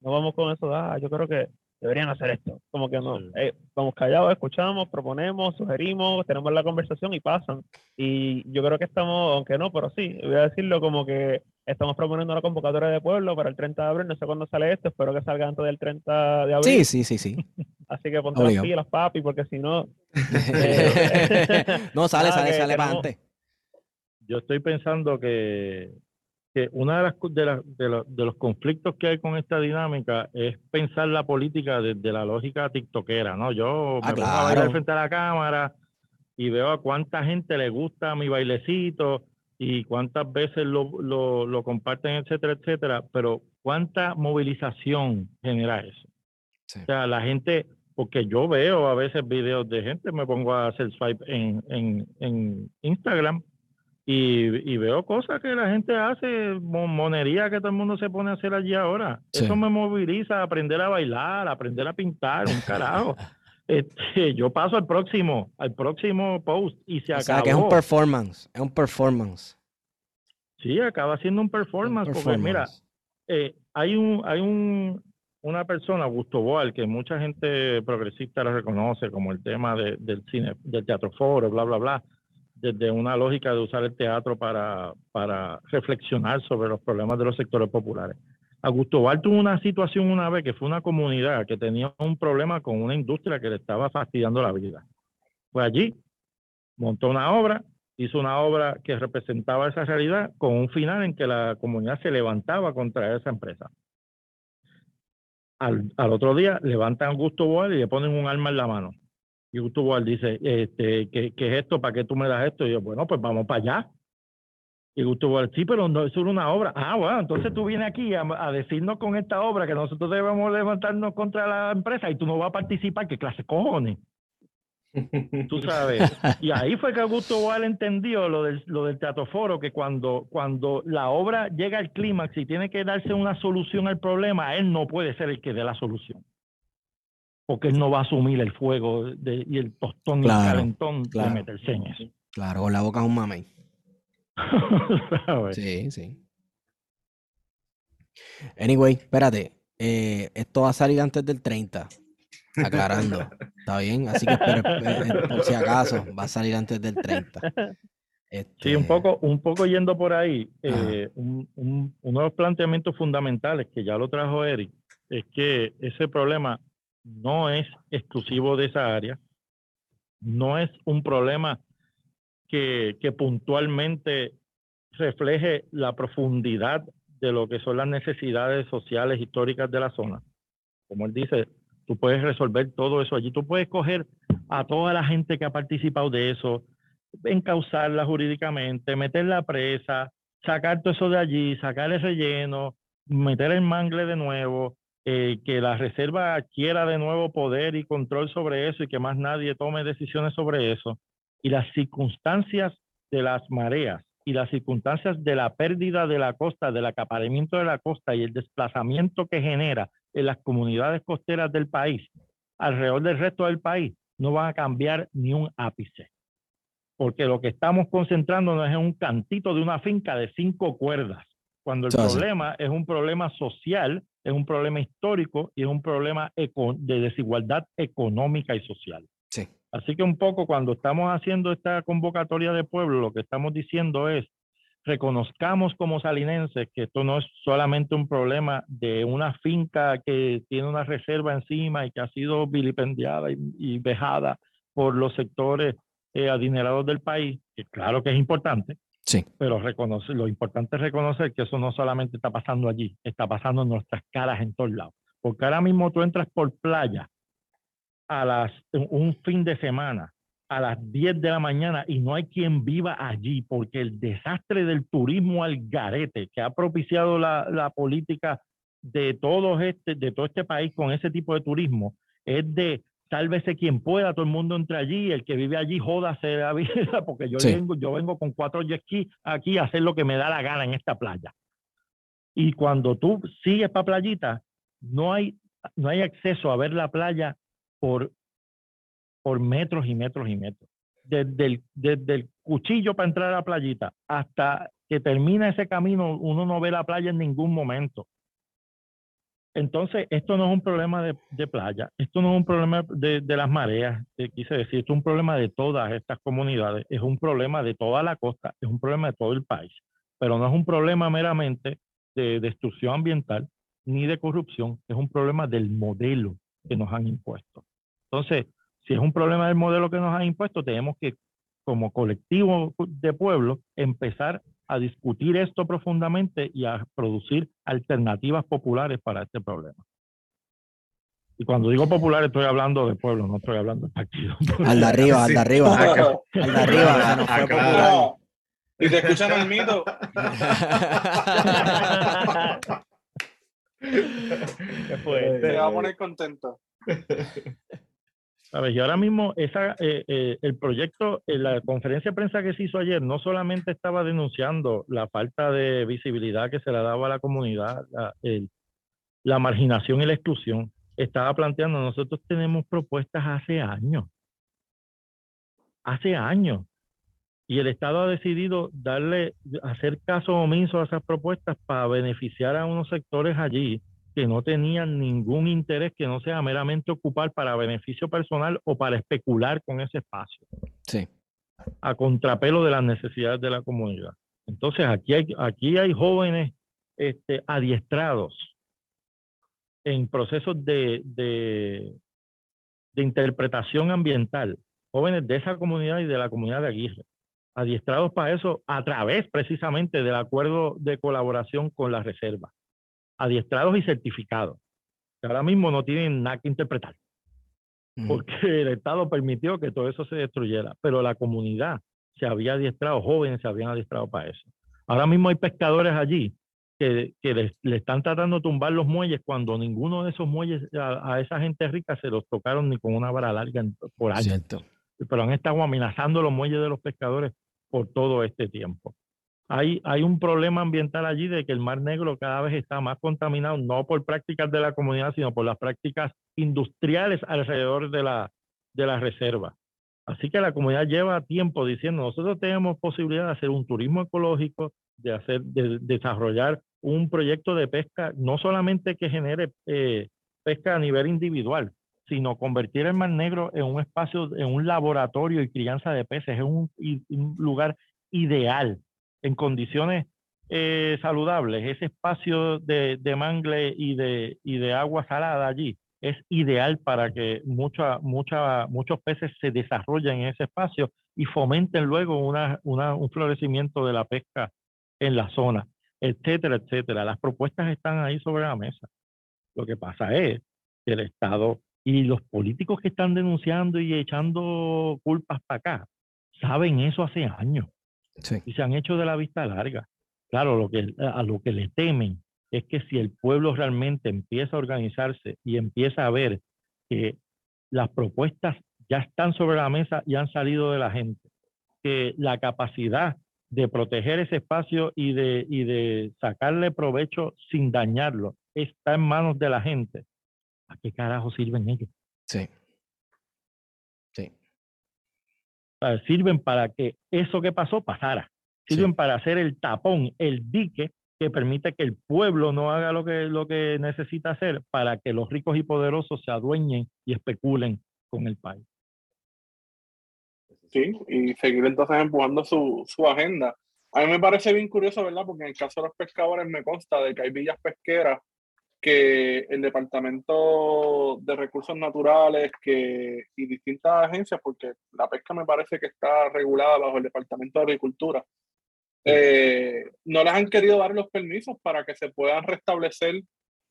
No vamos con eso, ah, yo creo que deberían hacer esto. Como que no, Sí. eh, vamos callados, escuchamos, proponemos, sugerimos, tenemos la conversación y pasan. Y yo creo que estamos, aunque no, pero sí, voy a decirlo como que estamos proponiendo una convocatoria de pueblo para el 30 de abril, no sé cuándo sale esto, espero que salga antes del 30 de abril. Sí, sí, sí, sí. [LAUGHS] Así que ponte las pilas, papi, porque si no, [LAUGHS] no, sale, [LAUGHS] sale, sale para antes. yo estoy pensando que, que una de, las, de, las- de, los- de los conflictos que hay con esta dinámica es pensar la política desde la lógica tiktokera, ¿no? Yo Ah, me pongo a bailar claro. frente a la cámara y veo a cuánta gente le gusta mi bailecito y cuántas veces lo, lo, lo comparten, etcétera, etcétera, pero cuánta movilización genera eso. Sí. O sea, la gente, porque yo veo a veces videos de gente, me pongo a hacer swipe en, en, en Instagram y, y veo cosas que la gente hace, mo- monería que todo el mundo se pone a hacer allí ahora. Sí. Eso me moviliza a aprender a bailar, a aprender a pintar, un carajo. [LAUGHS] Este, yo paso al próximo, al próximo post y se O acabó. sea, que es un performance, es un performance. sí, acaba siendo un performance, un porque mira, eh, hay un hay un una persona, Augusto Boal, que mucha gente progresista lo reconoce como el tema de- del cine, del teatro foro, bla, bla, bla, desde una lógica de usar el teatro para, para reflexionar sobre los problemas de los sectores populares. Augusto Boal tuvo una situación una vez que fue una comunidad que tenía un problema con una industria que le estaba fastidiando la vida. Fue allí, montó una obra, hizo una obra que representaba esa realidad con un final en que la comunidad se levantaba contra esa empresa. Al, al otro día levantan a Augusto Boal y le ponen un arma en la mano. Y Boal dice, este, ¿qué, qué es esto? ¿Para qué tú me das esto? Y yo, bueno, pues vamos para allá. Y Boal, sí, pero no es solo una obra. Ah, bueno, entonces tú vienes aquí a, a decirnos con esta obra que nosotros debemos levantarnos contra la empresa y tú no vas a participar. ¿Qué clase de cojones? Tú sabes. [LAUGHS] Y ahí fue que Augusto Boal entendió lo del, lo del teatro foro, que cuando, cuando la obra llega al clímax y tiene que darse una solución al problema, él no puede ser el que dé la solución. Porque él no va a asumir el fuego de- y el tostón y Claro, el calentón claro. de meterse en eso. Claro, con la boca es un mamey. [LAUGHS] ¿Sabes? Sí, sí. Anyway, espérate. eh, esto va a salir antes del 30. Aclarando. [LAUGHS] ¿Está bien? Así que espero, eh, por si acaso, va a salir antes del 30. Sí, un Este, poco, un poco yendo por ahí, Ajá. eh, un- un- uno de los planteamientos fundamentales que ya lo trajo Eric es que ese problema no es exclusivo de esa área, no es un problema que, puntualmente refleje la profundidad de lo que son las necesidades sociales históricas de la zona. Como él dice, tú puedes resolver todo eso allí, tú puedes coger a toda la gente que ha participado de eso, encauzarla jurídicamente, meterla presa, sacar todo eso de allí, sacar el relleno, meter el mangle de nuevo, eh, que la reserva adquiera de nuevo poder y control sobre eso y que más nadie tome decisiones sobre eso. Y las circunstancias de las mareas y las circunstancias de la pérdida de la costa, del acaparamiento de la costa y el desplazamiento que genera en las comunidades costeras del país, alrededor del resto del país, no van a cambiar ni un ápice porque lo que estamos concentrándonos es en un cantito de una finca de cinco cuerdas, cuando el problema es un problema social, es un problema histórico y es un problema de desigualdad económica y social. Sí. Así que un poco cuando estamos haciendo esta convocatoria de pueblo, lo que estamos diciendo es, reconozcamos como salinenses que esto no es solamente un problema de una finca que tiene una reserva encima y que ha sido vilipendiada y, y vejada por los sectores eh, adinerados del país, que claro que es importante, Sí. pero reconoce, lo importante es reconocer que eso no solamente está pasando allí, está pasando en nuestras caras en todos lados. Porque ahora mismo tú entras por playa a las un fin de semana a las 10 de la mañana y no hay quien viva allí porque el desastre del turismo al garete que ha propiciado la, política de todo este, de todo este país con ese tipo de turismo es de sálvese quien pueda, todo el mundo entre allí, el que vive allí jódase la vida, [LAUGHS] porque yo vengo, yo vengo con cuatro jet aquí a hacer lo que me da la gana en esta playa. Y cuando tú sigues para playita, no hay, no hay acceso a ver la playa por, por metros y metros y metros. Desde el, desde el cuchillo para entrar a la playita hasta que termina ese camino, uno no ve la playa en ningún momento. Entonces, esto no es un problema de, playa, esto no es un problema de, las mareas, quise decir, esto es un problema de todas estas comunidades, es un problema de toda la costa, es un problema de todo el país, pero no es un problema meramente de destrucción ambiental ni de corrupción, es un problema del modelo que nos han impuesto. Entonces, si es un problema del modelo que nos han impuesto, tenemos que, como colectivo de pueblo, empezar a discutir esto profundamente y a producir alternativas populares para este problema. Y cuando digo popular estoy hablando de pueblo, no estoy hablando de partido. Al de arriba, al de arriba. Al de arriba. Y te escuchan el mito. Te va a poner contento. Y ahora mismo esa, eh, eh, el proyecto, en la conferencia de prensa que se hizo ayer, no solamente estaba denunciando la falta de visibilidad que se le daba a la comunidad, la, la marginación y la exclusión, estaba planteando, nosotros tenemos propuestas hace años, hace años, y el Estado ha decidido darle, hacer caso omiso a esas propuestas para beneficiar a unos sectores allí que no tenían ningún interés que no sea meramente ocupar para beneficio personal o para especular con ese espacio. Sí. A contrapelo de las necesidades de la comunidad. Entonces, aquí hay, aquí hay jóvenes este, adiestrados en procesos de, de, de interpretación ambiental, jóvenes de esa comunidad y de la comunidad de Aguirre, adiestrados para eso a través precisamente del acuerdo de colaboración con la reserva adiestrados y certificados. ahora mismo no tienen nada que interpretar, porque el Estado permitió que todo eso se destruyera, pero la comunidad se había adiestrado, jóvenes se habían adiestrado para eso. Ahora mismo hay pescadores allí que, le, están tratando de tumbar los muelles cuando ninguno de esos muelles a, esa gente rica se los tocaron ni con una vara larga por años. Pero han estado amenazando los muelles de los pescadores por todo este tiempo hay, hay un problema ambiental allí de que el Mar Negro cada vez está más contaminado, no por prácticas de la comunidad, sino por las prácticas industriales alrededor de la, de la reserva. Así que la comunidad lleva tiempo diciendo, nosotros tenemos posibilidad de hacer un turismo ecológico, de, hacer, de, desarrollar un proyecto de pesca, no solamente que genere eh, pesca a nivel individual, sino convertir el Mar Negro en un espacio, en un laboratorio y crianza de peces, es un, un lugar ideal en condiciones eh, saludables, ese espacio de, mangle y de, y de agua salada allí es ideal para que mucha, mucha, muchos peces se desarrollen en ese espacio y fomenten luego una, un florecimiento de la pesca en la zona, etcétera, etcétera. Las propuestas están ahí sobre la mesa. Lo que pasa es que el Estado y los políticos que están denunciando y echando culpas para acá saben eso hace años y se han hecho de la vista larga. Claro, lo que, a lo que le temen es que si el pueblo realmente empieza a organizarse y empieza a ver que las propuestas ya están sobre la mesa y han salido de la gente, que la capacidad de proteger ese espacio y de, y de sacarle provecho sin dañarlo está en manos de la gente, ¿a qué carajo sirven ellos? Sí sirven para que eso que pasó pasara. Sirven para hacer el tapón, el dique que permite que el pueblo no haga lo que, lo que necesita hacer para que los ricos y poderosos se adueñen y especulen con el país. Sí, y seguir entonces empujando su, su agenda. A mí me parece bien curioso, ¿verdad? Porque en el caso de los pescadores me consta de que hay villas pesqueras que el Departamento de Recursos Naturales que, y distintas agencias, porque la pesca me parece que está regulada bajo el Departamento de Agricultura, eh, no les han querido dar los permisos para que se puedan restablecer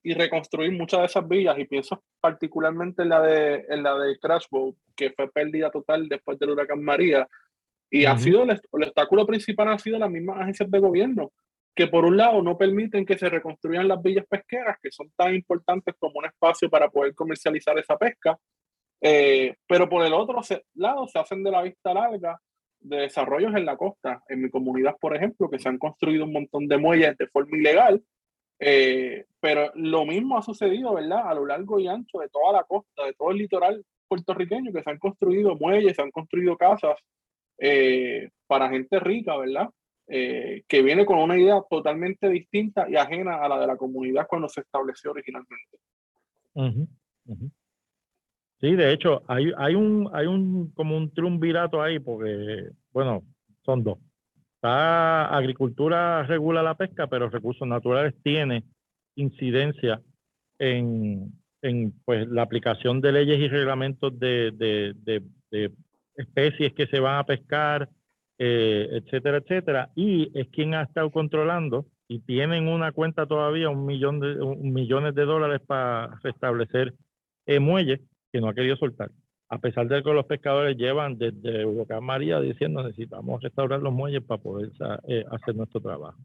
y reconstruir muchas de esas villas. Y pienso particularmente en la de, en la de Crash Boat, que fue pérdida total después del huracán María. Y ha sido el, el obstáculo principal, ha sido las mismas agencias de gobierno que por un lado no permiten que se reconstruyan las villas pesqueras, que son tan importantes como un espacio para poder comercializar esa pesca, eh, pero por el otro lado se hacen de la vista larga de desarrollos en la costa. En mi comunidad, por ejemplo, que se han construido un montón de muelles de forma ilegal, eh, pero lo mismo ha sucedido, ¿verdad? A lo largo y ancho de toda la costa, de todo el litoral puertorriqueño, que se han construido muelles, se han construido casas eh, para gente rica, ¿verdad? Eh, que viene con una idea totalmente distinta y ajena a la de la comunidad cuando se estableció originalmente. Sí, de hecho, hay, hay un, hay un como un triunvirato ahí, porque, bueno, son dos. Está agricultura regula la pesca, pero recursos naturales tiene incidencia en, en pues, la aplicación de leyes y reglamentos de, de, de, especies que se van a pescar, eh, etcétera, etcétera. Y es quien ha estado controlando y tienen una cuenta todavía, un millón de un millones de dólares para restablecer eh, muelles que no ha querido soltar. A pesar de que los pescadores llevan desde Huracán María diciendo necesitamos restaurar los muelles para poder eh, hacer nuestro trabajo.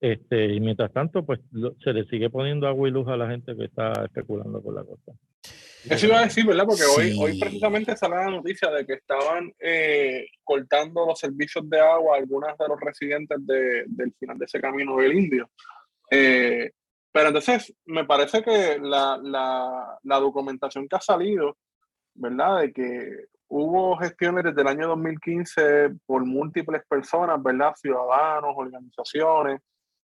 Este, y mientras tanto, pues se le sigue poniendo agua y luz a la gente que está especulando con la costa. Eso iba a decir, ¿verdad? Porque hoy, hoy precisamente sale la noticia de que estaban eh, cortando los servicios de agua a algunas de los residentes del final de ese camino del Indio. Eh, pero entonces, me parece que la, la, la, documentación que ha salido, ¿verdad? De que hubo gestiones desde el año 2015 por múltiples personas, ¿verdad? Ciudadanos, organizaciones,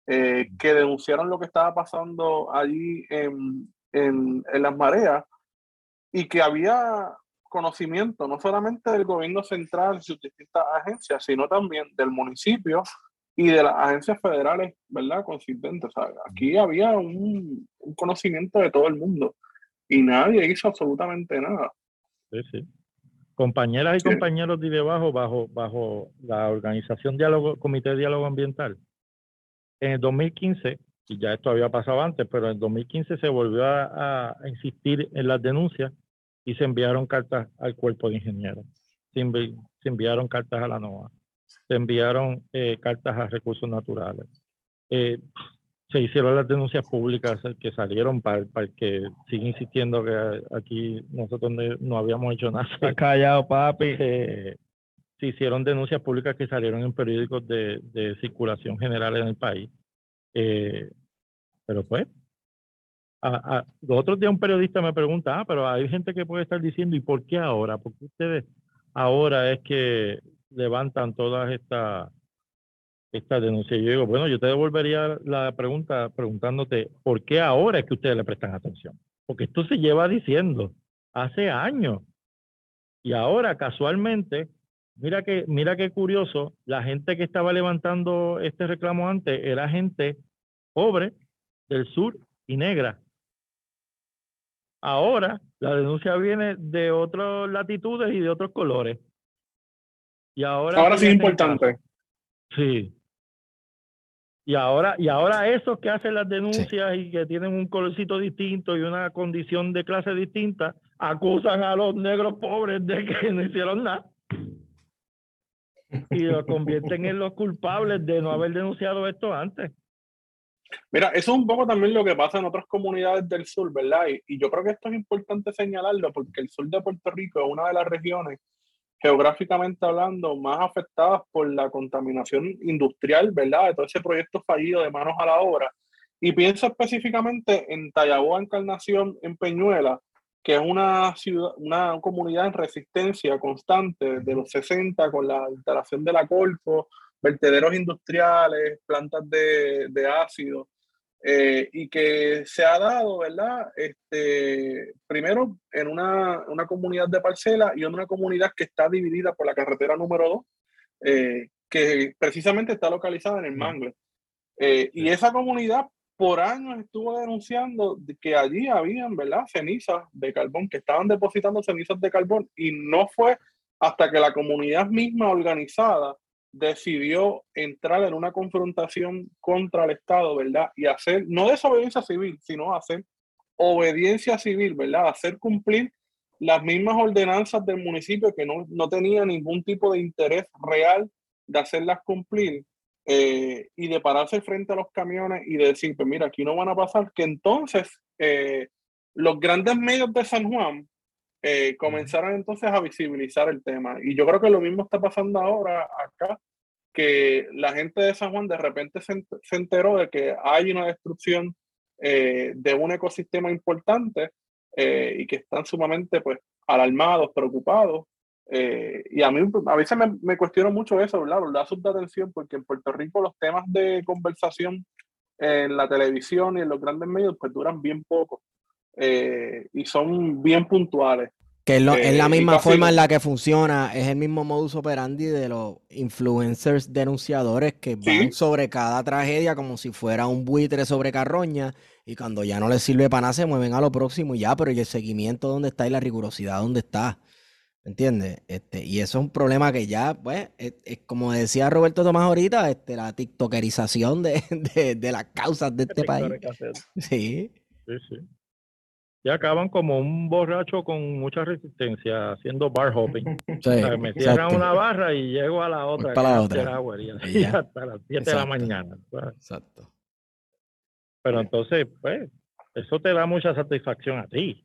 eh, que denunciaron lo que estaba pasando allí en, en, en las mareas y que había conocimiento no solamente del gobierno central y sus distintas agencias, sino también del municipio y de las agencias federales, ¿verdad? Consistentes. aquí había un, conocimiento de todo el mundo y nadie hizo absolutamente nada. Sí, sí. Compañeras y compañeros de debajo, bajo, bajo la organización Diálogo, Comité de Diálogo Ambiental, en el 2015, y ya esto había pasado antes, pero en el 2015 se volvió a, insistir en las denuncias y se enviaron cartas al cuerpo de ingenieros, se, enviaron cartas a la NOAA se enviaron eh, cartas a recursos naturales. Eh, se hicieron las denuncias públicas que salieron para, para que sigue insistiendo que aquí nosotros no, habíamos hecho nada. Está callado, papi. Eh, se hicieron denuncias públicas que salieron en periódicos de, circulación general en el país. pero pues, los otros días un periodista me pregunta, ah, pero hay gente que puede estar diciendo, ¿y por qué ahora? ¿Por qué ustedes ahora es que levantan todas estas esta denuncias. Yo digo, bueno, yo te devolvería la pregunta preguntándote, ¿por qué ahora es que ustedes le prestan atención? Porque esto se lleva diciendo hace años. Y ahora, casualmente, mira que, mira qué curioso, la gente que estaba levantando este reclamo antes era gente pobre del sur y negra. Ahora la denuncia viene de otras latitudes y de otros colores. Y ahora, ahora sí es importante. Sí. Y ahora, y ahora esos que hacen las denuncias y que tienen un colorcito distinto y una condición de clase distinta, acusan a los negros pobres de que [LAUGHS] no hicieron nada. Y los convierten en los culpables de no haber denunciado esto antes. Mira, eso es un poco también lo que pasa en otras comunidades del sur, ¿verdad? Y, y, yo creo que esto es importante señalarlo porque el sur de Puerto Rico es una de las regiones geográficamente hablando, más afectadas por la contaminación industrial, ¿verdad? De todo ese proyecto fallido de manos a la obra. Y pienso específicamente en Tallaboa, Encarnación, en Peñuela, que es una ciudad, una comunidad en resistencia constante desde los 60 con la instalación de la Colpo, vertederos industriales, plantas de, de ácido. Eh, y que se ha dado, ¿verdad? Este, primero en una, una, comunidad de parcela y en una comunidad que está dividida por la carretera número 2, eh, que precisamente está localizada en el Mangle. Eh, y esa comunidad por años estuvo denunciando que allí habían, ¿verdad? Cenizas de carbón, que estaban depositando cenizas de carbón y no fue hasta que la comunidad misma organizada decidió entrar en una confrontación contra el Estado, ¿verdad? Y hacer, no desobediencia civil, sino hacer obediencia civil, ¿verdad? Hacer cumplir las mismas ordenanzas del municipio que no, no tenía ningún tipo de interés real de hacerlas cumplir eh, y de pararse frente a los camiones y de decir, pues mira, aquí no van a pasar, que entonces eh, los grandes medios de San Juan eh, comenzaron entonces a visibilizar el tema. Y yo creo que lo mismo está pasando ahora acá, que la gente de San Juan de repente se, enteró de que hay una destrucción de un ecosistema importante y que están sumamente pues alarmados, preocupados eh, y a mí a veces me, me, cuestiono mucho eso, ¿verdad? Los lazos de atención, porque en Puerto Rico los temas de conversación en la televisión y en los grandes medios pues duran bien poco eh, y son bien puntuales. Que es, la eh, misma forma en la que funciona, es el mismo modus operandi de los influencers denunciadores que van sobre cada tragedia como si fuera un buitre sobre carroña y cuando ya no les sirve para nada se mueven a lo próximo y ya, pero ¿y el seguimiento dónde está y la rigurosidad dónde está? ¿Entiendes? Este, y eso es un problema que ya, pues, es, como decía Roberto Tomás ahorita, este, la tiktokerización de, [LAUGHS] de, las causas de este país. Sí. Sí, sí. Y acaban como un borracho con mucha resistencia haciendo bar hopping. [LAUGHS] Sí, me cierran una barra y llego a la otra. Para la otra. Y [LAUGHS] hasta las 7 de la mañana. Exacto. Pero entonces, pues, eso te da mucha satisfacción a ti.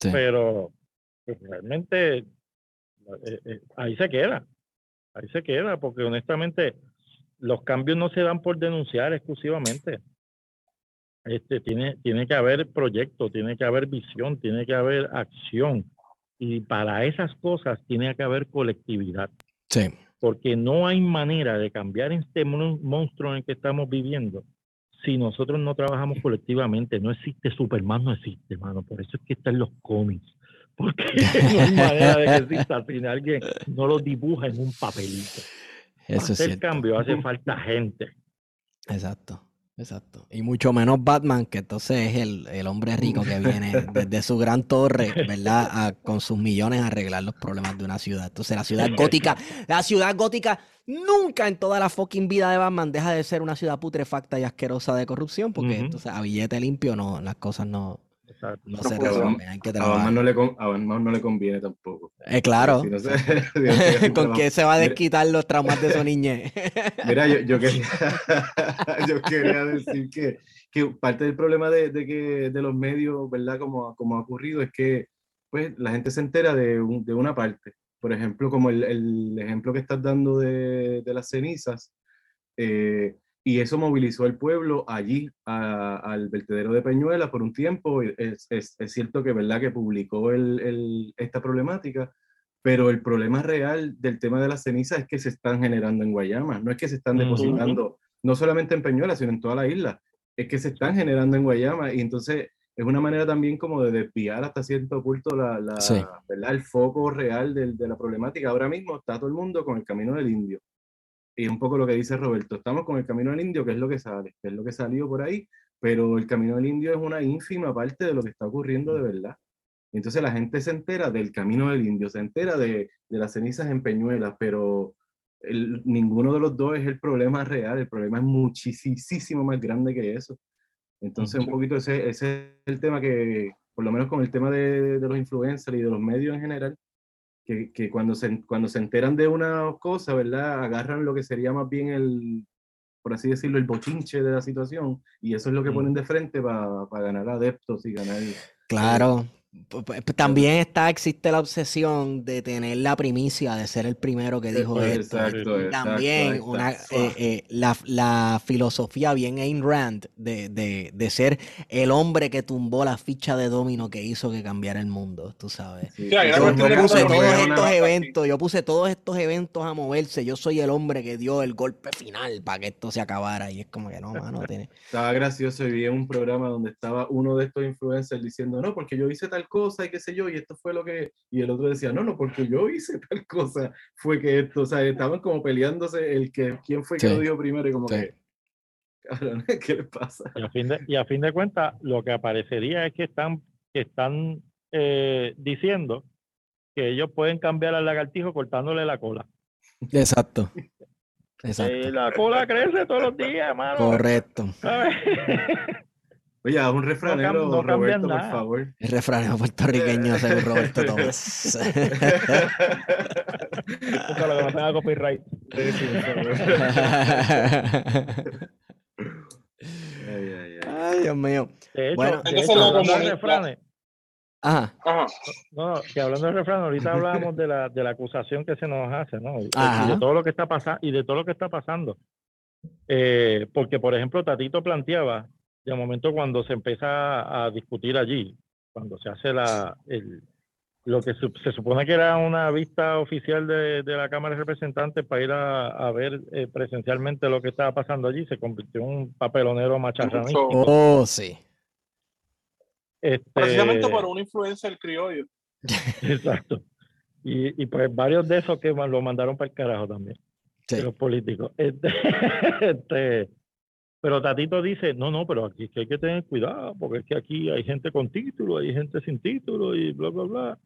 Sí. Pero pues, realmente eh, eh, ahí se queda, ahí se queda, porque honestamente los cambios no se dan por denunciar exclusivamente. Este, tiene, tiene que haber proyecto, tiene que haber visión, tiene que haber acción. Y para esas cosas tiene que haber colectividad. Sí. Porque no hay manera de cambiar este monstruo en el que estamos viviendo si nosotros no trabajamos colectivamente. No existe Superman, no existe, hermano. Por eso es que están los cómics [LAUGHS] porque no hay manera de que exista si alguien no lo dibuja en un papelito. Eso Para hacer cambio hace falta gente. Exacto. Exacto. Y mucho menos Batman, que entonces es el, el hombre rico que viene desde su gran torre, ¿verdad? A, con sus millones a arreglar los problemas de una ciudad. Entonces la ciudad gótica, la ciudad gótica nunca en toda la fucking vida de Batman deja de ser una ciudad putrefacta y asquerosa de corrupción, porque entonces a billete limpio no, las cosas no, no se hay que A Batman no, le no le conviene tampoco. Eh, claro. [LAUGHS] [LAUGHS] ¿Con qué se va a desquitar los traumas de su [LAUGHS] niñez? Mira, yo, yo, quería, yo quería decir que, que parte del problema de, de, que, de los medios, ¿verdad? Como, como ha ocurrido, es que pues, la gente se entera de, de una parte. Por ejemplo, como el, el, ejemplo que estás dando de, de las cenizas. Eh, y eso movilizó al pueblo allí, al vertedero de Peñuela por un tiempo. Es, es, es cierto que, ¿verdad? que publicó el, el, esta problemática, pero el problema real del tema de las cenizas es que se están generando en Guayama, no es que se están depositando, no solamente en Peñuela, sino en toda la isla, es que se están generando en Guayama y entonces es una manera también como de desviar hasta cierto punto la, la ¿verdad? el foco real de, de la problemática. Ahora mismo está todo el mundo con el camino del indio y un poco lo que dice Roberto, estamos con el Camino del Indio, que es lo que sale, que es lo que salió por ahí, pero el Camino del Indio es una ínfima parte de lo que está ocurriendo de verdad. Entonces la gente se entera del Camino del Indio, se entera de, de las cenizas en Peñuelas, pero el, ninguno de los dos es el problema real, el problema es muchísimo más grande que eso. Entonces un poquito ese, ese es el tema que, por lo menos con el tema de, de los influencers y de los medios en general, que, que, cuando, se, cuando se enteran de una cosa, ¿verdad? Agarran lo que sería más bien el, por así decirlo, el bochinche de la situación y eso es lo que ponen de frente para ganar adeptos y ganar... Claro, también está, existe la obsesión de tener la primicia, de ser el primero que dijo esto. También una, eh, eh, la, la, filosofía bien Ayn Rand de, de, de, ser el hombre que tumbó la ficha de domino que hizo que cambiara el mundo, tú sabes. yo, puse todos estos eventos, yo puse todos estos eventos a moverse. Yo soy el hombre que dio el golpe final para que esto se acabara. Y es como que no, mano. Tiene... Estaba gracioso y vi un programa donde estaba uno de estos influencers diciendo, no, porque yo hice tal cosa y qué sé yo, y esto fue lo que, y el otro decía, no, no, porque yo hice [LAUGHS] tal cosa, fue que esto, o sea, estaban como peleándose el que, quién fue que lo dijo primero y como que, [LAUGHS] ¿qué le pasa? Y a fin de, y a fin de cuentas, lo que aparecería es que están, que están eh, diciendo que ellos pueden cambiar al lagartijo cortándole la cola. Exacto. [LAUGHS] Exacto. Eh, la cola crece todos los días, hermano. Correcto. Oye, haz un refranero, no Roberto, por favor. El refranero puertorriqueño según Roberto [LAUGHS] Tomás. Búscalo, que no tenga copyright. Ay, ay, ay. Ay, Dios mío. De hecho, Bueno. de hecho, hablando de refranes, Ajá. Ajá. no, que hablando de refranes, ahorita hablábamos de la, de la acusación que se nos hace, ¿no? Y, de todo lo que está pasando y de todo lo que está pasando. Eh, porque, por ejemplo, Tatito planteaba, de momento cuando se empieza a discutir allí, cuando se hace la, el, lo que su- se supone que era una vista oficial de, de la Cámara de Representantes para ir a, a ver eh, presencialmente lo que estaba pasando allí, se convirtió en un papelonero macharranístico. Oh, sí. Este, Precisamente por una influencia del criollo. [LAUGHS] Exacto. Y, y pues varios de esos que lo mandaron para el carajo también, Sí. de los políticos. Este, [LAUGHS] este, pero Tatito dice, no, no, pero aquí es que hay que tener cuidado, porque es que aquí hay gente con título, hay gente sin título y bla, bla, bla.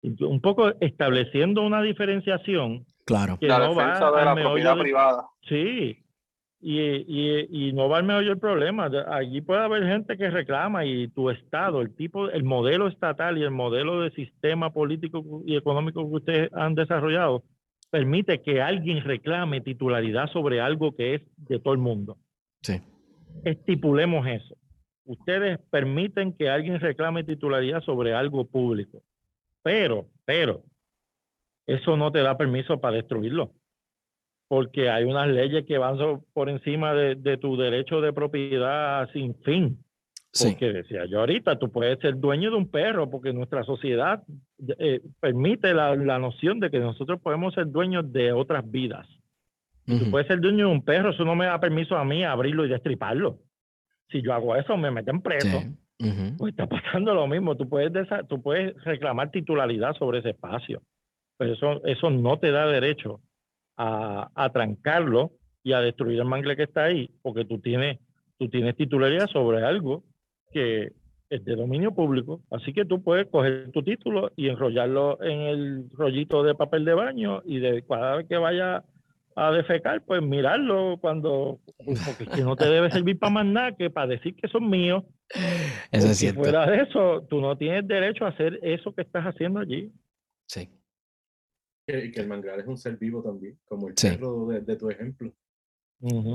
Y un poco estableciendo una diferenciación Claro. que la no defensa va de la propiedad privada. Sí, y, y, y no va al meollo el problema. Allí puede haber gente que reclama y tu estado, el tipo, el modelo estatal y el modelo de sistema político y económico que ustedes han desarrollado permite que alguien reclame titularidad sobre algo que es de todo el mundo. Sí. Estipulemos eso. Ustedes permiten que alguien reclame titularidad sobre algo público, pero, pero, eso no te da permiso para destruirlo porque hay unas leyes que van por encima de, de tu derecho de propiedad sin fin. Sí. Porque decía yo ahorita, tú puedes ser dueño de un perro, porque nuestra sociedad eh, permite la, la noción de que nosotros podemos ser dueños de otras vidas. Tú Ujú. puedes ser dueño de un perro, eso no me da permiso a mí abrirlo y destriparlo. Si yo hago eso, me meten preso. Sí. Pues está pasando lo mismo. Tú puedes, desa- tú puedes reclamar titularidad sobre ese espacio, pero eso, eso no te da derecho a, a trancarlo y a destruir el mangle que está ahí, porque tú tienes, tú tienes titularidad sobre algo que es de dominio público. Así que tú puedes coger tu título y enrollarlo en el rollito de papel de baño y de cada vez que vaya a defecar, pues mirarlo cuando, porque es que no te debe servir para más nada que para decir que son míos. Eso Porque es cierto. fuera de eso, tú no tienes derecho a hacer eso que estás haciendo allí. Sí. Que, y que el manglar es un ser vivo también, como el Sí. perro de, de tu ejemplo.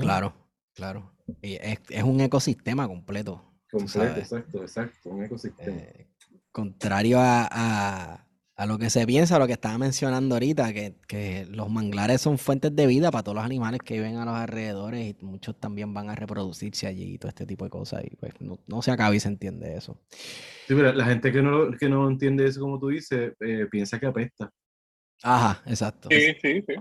Claro, claro. Y es, es un ecosistema completo. Completo, exacto, exacto, un ecosistema. Eh, contrario a, a- a lo que se piensa, lo que estaba mencionando ahorita, que, que los manglares son fuentes de vida para todos los animales que viven a los alrededores y muchos también van a reproducirse allí y todo este tipo de cosas. Y pues no, no se acaba y se entiende eso. Sí, pero la gente que no, que no entiende eso, como tú dices, eh, piensa que apesta. Ajá, exacto. Sí, sí, sí.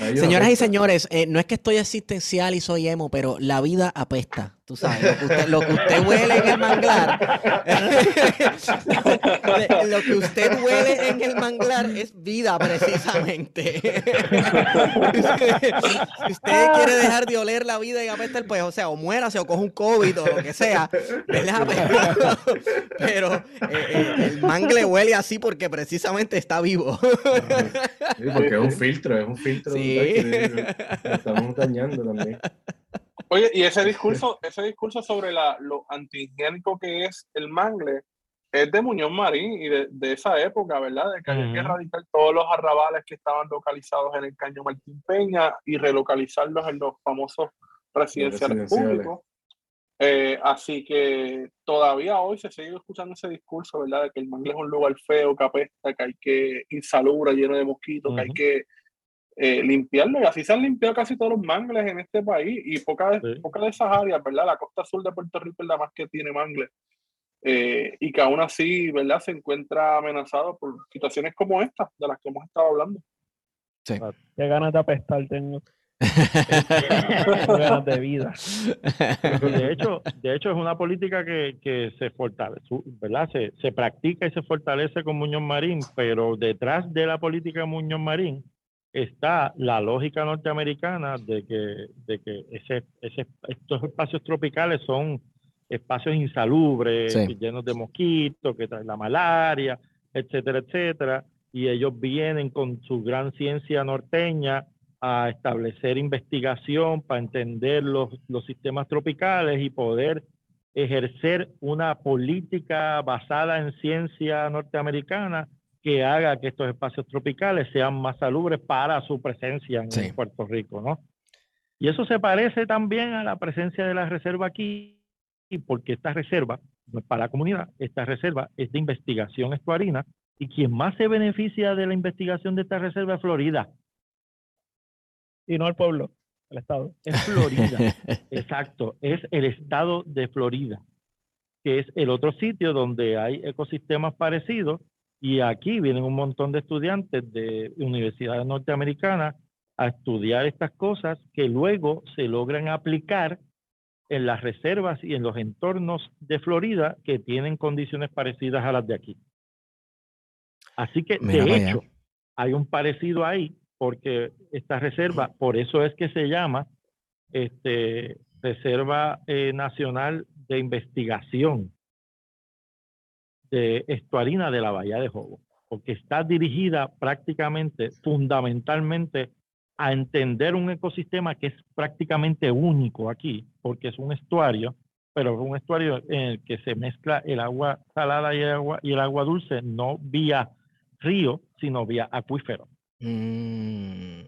A Señoras y señores, eh, no es que estoy existencial y soy emo, pero la vida apesta. Tú sabes, lo que usted, lo que usted huele en el manglar, [LAUGHS] lo que usted huele en el manglar es vida precisamente. [LAUGHS] si usted quiere dejar de oler la vida y apestar, pues, o sea, o muérase o coja un COVID o lo que sea, ¿verdad? [LAUGHS] Pero, pero, eh, el, mangle huele así porque precisamente está vivo. Sí, porque es un filtro, es un filtro. Sí. que estamos dañando también. Oye, y ese discurso, ese discurso sobre la, lo antihigiénico que es el mangle es de Muñoz Marín y de, de esa época, ¿verdad? De que había que Ujú. erradicar todos los arrabales que estaban localizados en el Caño Martín Peña y relocalizarlos en los famosos residenciales, residenciales. públicos. Eh, así que todavía hoy se sigue escuchando ese discurso, ¿verdad? De que el mangle es un lugar feo, que apesta, que hay que insalubre, lleno de mosquitos, que hay que eh, limpiarlo. Y así se han limpiado casi todos los mangles en este país. Y pocas Sí. poca de esas áreas, ¿verdad? La costa sur de Puerto Rico es la más que tiene mangles. Eh, y que aún así, ¿verdad? Se encuentra amenazado por situaciones como estas, de las que hemos estado hablando. Qué ganas de apestar tengo. Qué [LAUGHS] ganas de vida. De hecho, de hecho es una política que, que se fortalece, ¿verdad? Se, se practica y se fortalece con Muñoz Marín, pero detrás de la política de Muñoz Marín está la lógica norteamericana de que, de que ese, ese, estos espacios tropicales son espacios insalubres, Sí. llenos de mosquitos, que traen la malaria, etcétera, etcétera. Y ellos vienen con su gran ciencia norteña a establecer investigación para entender los, los sistemas tropicales y poder ejercer una política basada en ciencia norteamericana que haga que estos espacios tropicales sean más salubres para su presencia en Puerto Rico, ¿no? Y eso se parece también a la presencia de la reserva aquí, porque esta reserva no es para la comunidad, esta reserva es de investigación estuarina y quien más se beneficia de la investigación de esta reserva es Florida. Y no el pueblo, el estado. Es Florida, [LAUGHS] exacto, es el estado de Florida, que es el otro sitio donde hay ecosistemas parecidos y aquí vienen un montón de estudiantes de universidades norteamericanas a estudiar estas cosas que luego se logran aplicar en las reservas y en los entornos de Florida que tienen condiciones parecidas a las de aquí. Así que, de hecho, hay un parecido ahí, porque esta reserva, por eso es que se llama este, Reserva eh, Nacional de Investigación de Estuarina de la Bahía de Jobo, porque está dirigida prácticamente, fundamentalmente, a entender un ecosistema que es prácticamente único aquí, porque es un estuario, pero es un estuario en el que se mezcla el agua salada y el agua, y el agua dulce, no vía río, sino vía acuífero. Mm.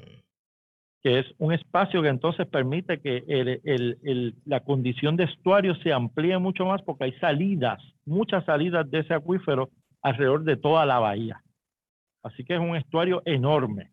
Que es un espacio que entonces permite que el, el, la condición de estuario se amplíe mucho más porque hay salidas, muchas salidas de ese acuífero alrededor de toda la bahía. Así que es un estuario enorme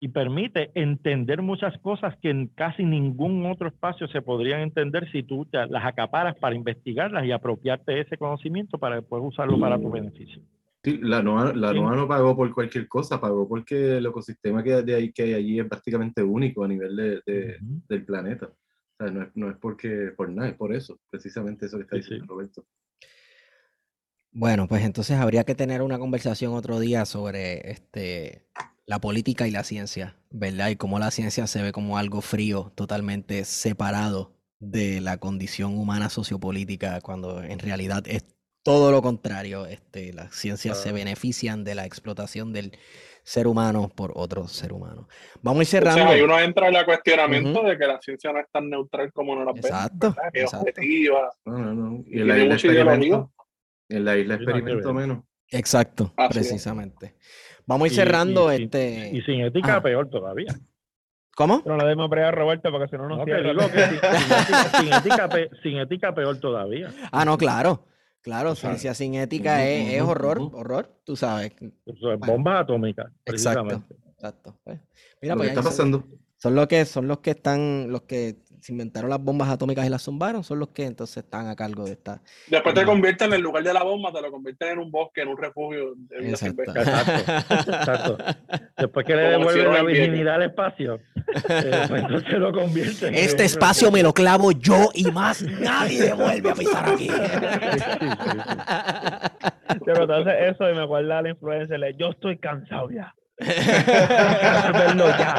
y permite entender muchas cosas que en casi ningún otro espacio se podrían entender si tú las acaparas para investigarlas y apropiarte de ese conocimiento para después usarlo para tu beneficio. Sí, la NOAA, la no pagó por cualquier cosa, pagó porque el ecosistema que, de ahí, que hay allí es prácticamente único a nivel de, del planeta. O sea, no es, no es porque por nada, es por eso, precisamente eso que está diciendo Roberto. Bueno, pues entonces habría que tener una conversación otro día sobre este la política y la ciencia, ¿verdad? Y cómo la ciencia se ve como algo frío, totalmente separado de la condición humana sociopolítica, cuando en realidad es todo lo contrario. Este, las ciencias se benefician de la explotación del ser humano por otro ser humano. Vamos a ir cerrando. O sea, uno entra en el cuestionamiento de que la ciencia no es tan neutral como no la exacto, exacto. No, no, no. Y en la isla experimento, en la isla experimento menos. Exacto, precisamente. Vamos a ir cerrando este. Y sin ética, peor todavía. ¿Cómo? No la demos a Roberto porque si no nos no, cierra. sin, ética, peor todavía. Ah, no, claro. Claro, ciencia sin ética es, horror, horror, tú sabes. Eso es bombas atómicas. Exacto. Exacto. Pues, mira, pues, ¿Qué está pasando? Son los que son los que están, los que se inventaron las bombas atómicas y las zumbaron, son los que entonces están a cargo de esta. Después te convierten en el lugar de la bomba, te lo convierten en un bosque, en un refugio. exacto. exacto. Después que le devuelven la virginidad al espacio, eh, pues entonces lo convierten. Este espacio me lo clavo yo y más nadie vuelve a pisar aquí. Pero entonces eso y me acuerda la influencia, yo estoy cansado ya ya.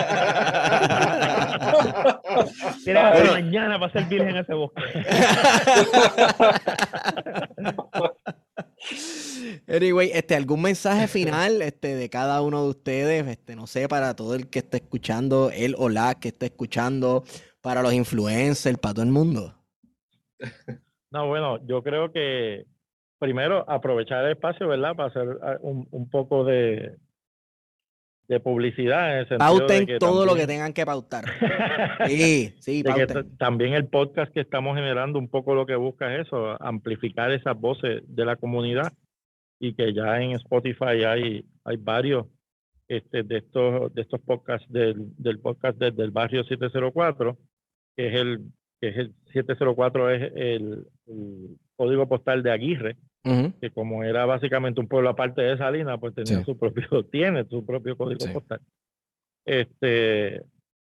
Mira, mañana va a ser virgen ese bosque. Anyway, este, algún mensaje final este, de cada uno de ustedes, este, no sé, para todo el que esté escuchando, él o la que esté escuchando, para los influencers, para todo el mundo. No, bueno, yo creo que primero aprovechar el espacio, ¿verdad? Para hacer ah, un, un poco de, de publicidad. En pauten todo lo que tengan que pautar. [LAUGHS] sí, sí, también el podcast que estamos generando un poco lo que busca es eso, amplificar esas voces de la comunidad y que ya en Spotify hay, hay varios este, de estos de estos podcasts del, del podcast desde el barrio 704, que es el que es el 704 es el código postal de Aguirre que como era básicamente un pueblo aparte de Salinas, pues tenía su propio, [LAUGHS] tiene su propio código postal. Este,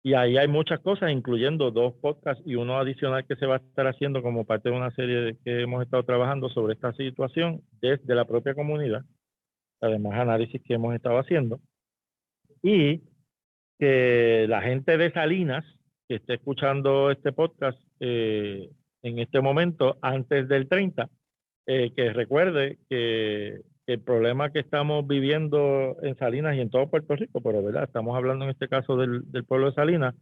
y ahí hay muchas cosas, incluyendo dos podcasts y uno adicional que se va a estar haciendo como parte de una serie que hemos estado trabajando sobre esta situación desde la propia comunidad, además análisis que hemos estado haciendo. Y que la gente de Salinas que esté escuchando este podcast eh, en este momento, antes del 30, eh, que recuerde que, el problema que estamos viviendo en Salinas y en todo Puerto Rico, pero verdad, estamos hablando en este caso del, pueblo de Salinas,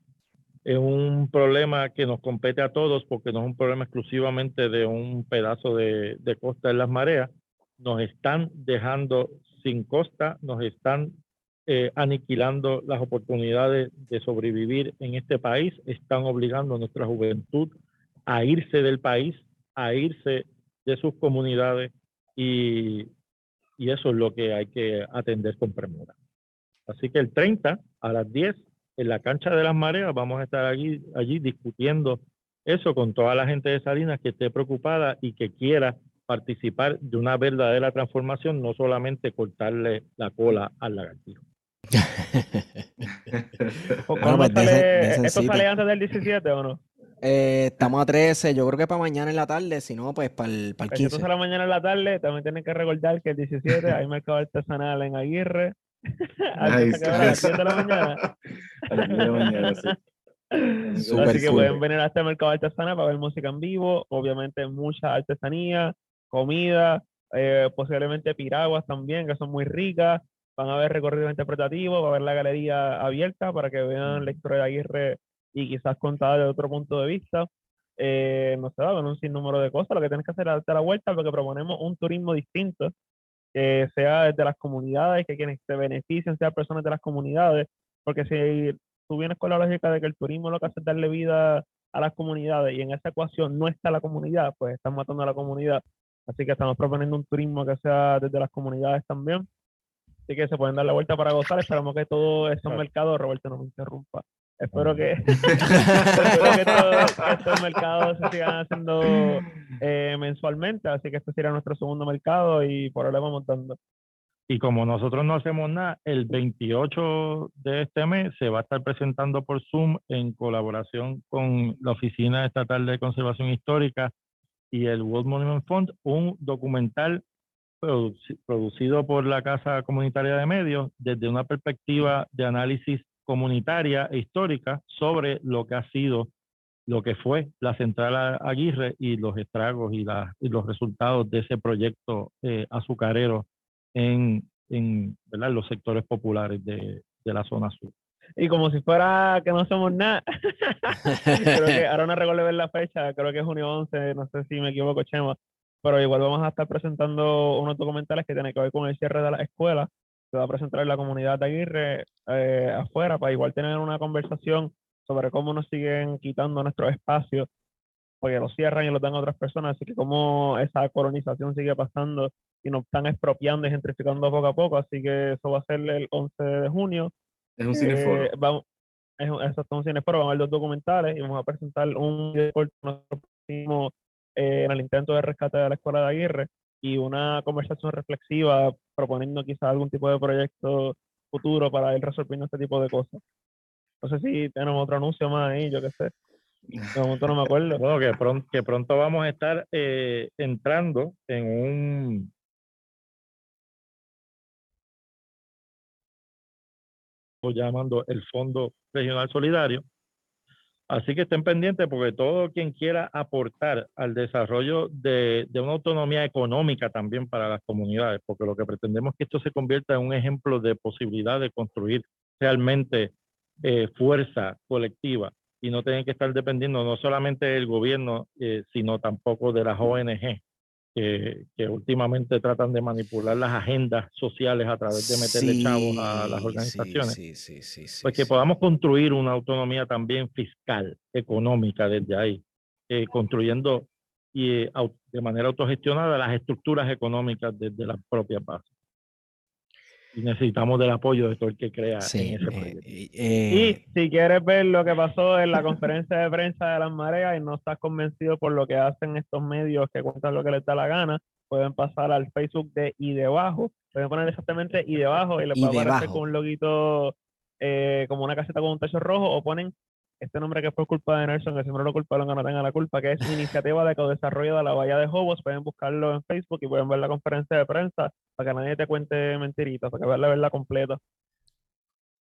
es un problema que nos compete a todos porque no es un problema exclusivamente de un pedazo de, de costa en las mareas. Nos están dejando sin costa, nos están eh, aniquilando las oportunidades de sobrevivir en este país, están obligando a nuestra juventud a irse del país, a irse de sus comunidades y, y eso es lo que hay que atender con premura. Así que el 30 a las 10 en la cancha de las mareas vamos a estar allí, allí discutiendo eso con toda la gente de Salinas que esté preocupada y que quiera participar de una verdadera transformación, no solamente cortarle la cola al lagartijo. [LAUGHS] Pues ¿Esto sale antes del 17 o no? Eh, estamos a 13, yo creo que para mañana en la tarde, si no, pues para el, para el 15. Si la mañana en la tarde, también tienen que recordar que el 17 [LAUGHS] hay mercado artesanal en Aguirre. [LAUGHS] [LAUGHS] Así que pueden venir a este mercado artesanal para ver música en vivo, obviamente mucha artesanía, comida, eh, posiblemente piraguas también, que son muy ricas. Van a ver recorridos interpretativos, va a ver la galería abierta para que vean la historia de Aguirre y quizás contada desde otro punto de vista. Eh, no sé, va a un sinnúmero de cosas. Lo que tienes que hacer es darte la vuelta porque proponemos un turismo distinto que sea desde las comunidades, que quienes se beneficien sean personas de las comunidades, porque si tú vienes con la lógica de que el turismo lo que hace es darle vida a las comunidades y en esa ecuación no está la comunidad, pues están matando a la comunidad. Así que estamos proponiendo un turismo que sea desde las comunidades también. Así que se pueden dar la vuelta para gozar. Esperamos que todo estos mercados, Roberto, no me interrumpa. Espero que, [LAUGHS] espero [LAUGHS] que, estos mercados se sigan haciendo eh, mensualmente. Así que este será nuestro segundo mercado y por ahora vamos montando. Y como nosotros no hacemos nada, el 28 de este mes se va a estar presentando por Zoom en colaboración con la Oficina Estatal de Conservación Histórica y el World Monument Fund un documental producido por la Casa Comunitaria de Medios desde una perspectiva de análisis comunitaria e histórica sobre lo que ha sido, lo que fue la Central Aguirre y los estragos y, los resultados de ese proyecto eh, azucarero en, en los sectores populares de, de la zona sur y como si fuera que no somos nada. [LAUGHS] creo que ahora no recuerdo ver la fecha, creo que es junio 11, no sé si me equivoco, Chema, pero igual vamos a estar presentando unos documentales que tienen que ver con el cierre de la escuela. Se va a presentar en la comunidad de Aguirre eh, afuera para igual tener una conversación sobre cómo nos siguen quitando nuestros espacios, porque los cierran y los dan a otras personas, así que cómo esa colonización sigue pasando y nos están expropiando y gentrificando poco a poco, así que eso va a ser el 11 de junio. Es un cineforo. Eh, vamos, es es un cineforo, vamos a ver dos documentales y vamos a presentar un video corto eh, en el intento de rescate de la Escuela de Aguirre y una conversación reflexiva proponiendo quizás algún tipo de proyecto futuro para ir resolviendo este tipo de cosas. No sé si tenemos otro anuncio más ahí, yo qué sé. De momento no me acuerdo. [LAUGHS] Bueno, que pronto, que pronto vamos a estar eh, entrando en un llamando el Fondo Regional Solidario. Así que estén pendientes porque todo quien quiera aportar al desarrollo de, una autonomía económica también para las comunidades, porque lo que pretendemos es que esto se convierta en un ejemplo de posibilidad de construir realmente eh, fuerza colectiva y no tener que estar dependiendo no solamente del gobierno, eh, sino tampoco de las ONG que, últimamente tratan de manipular las agendas sociales a través de meterle chavos a las organizaciones, sí, pues que podamos construir una autonomía también fiscal, económica desde ahí, eh, construyendo y eh, de manera autogestionada las estructuras económicas desde las propias bases y necesitamos del apoyo de todo el que crea en ese proyecto. y si quieres ver lo que pasó en la conferencia de prensa de las mareas y no estás convencido por lo que hacen estos medios que cuentan lo que les da la gana, pueden pasar al Facebook de y debajo, pueden poner exactamente y debajo y les va a aparecer con un loguito eh, como una caseta con un techo rojo o ponen este nombre que fue culpa de Nelson, que siempre lo culparon que no tenga la culpa, que es Iniciativa de Co-Desarrollo de la Bahía de Hobos. Pueden buscarlo en Facebook y pueden ver la conferencia de prensa para que nadie te cuente mentiritas, para que vean la verdad completa.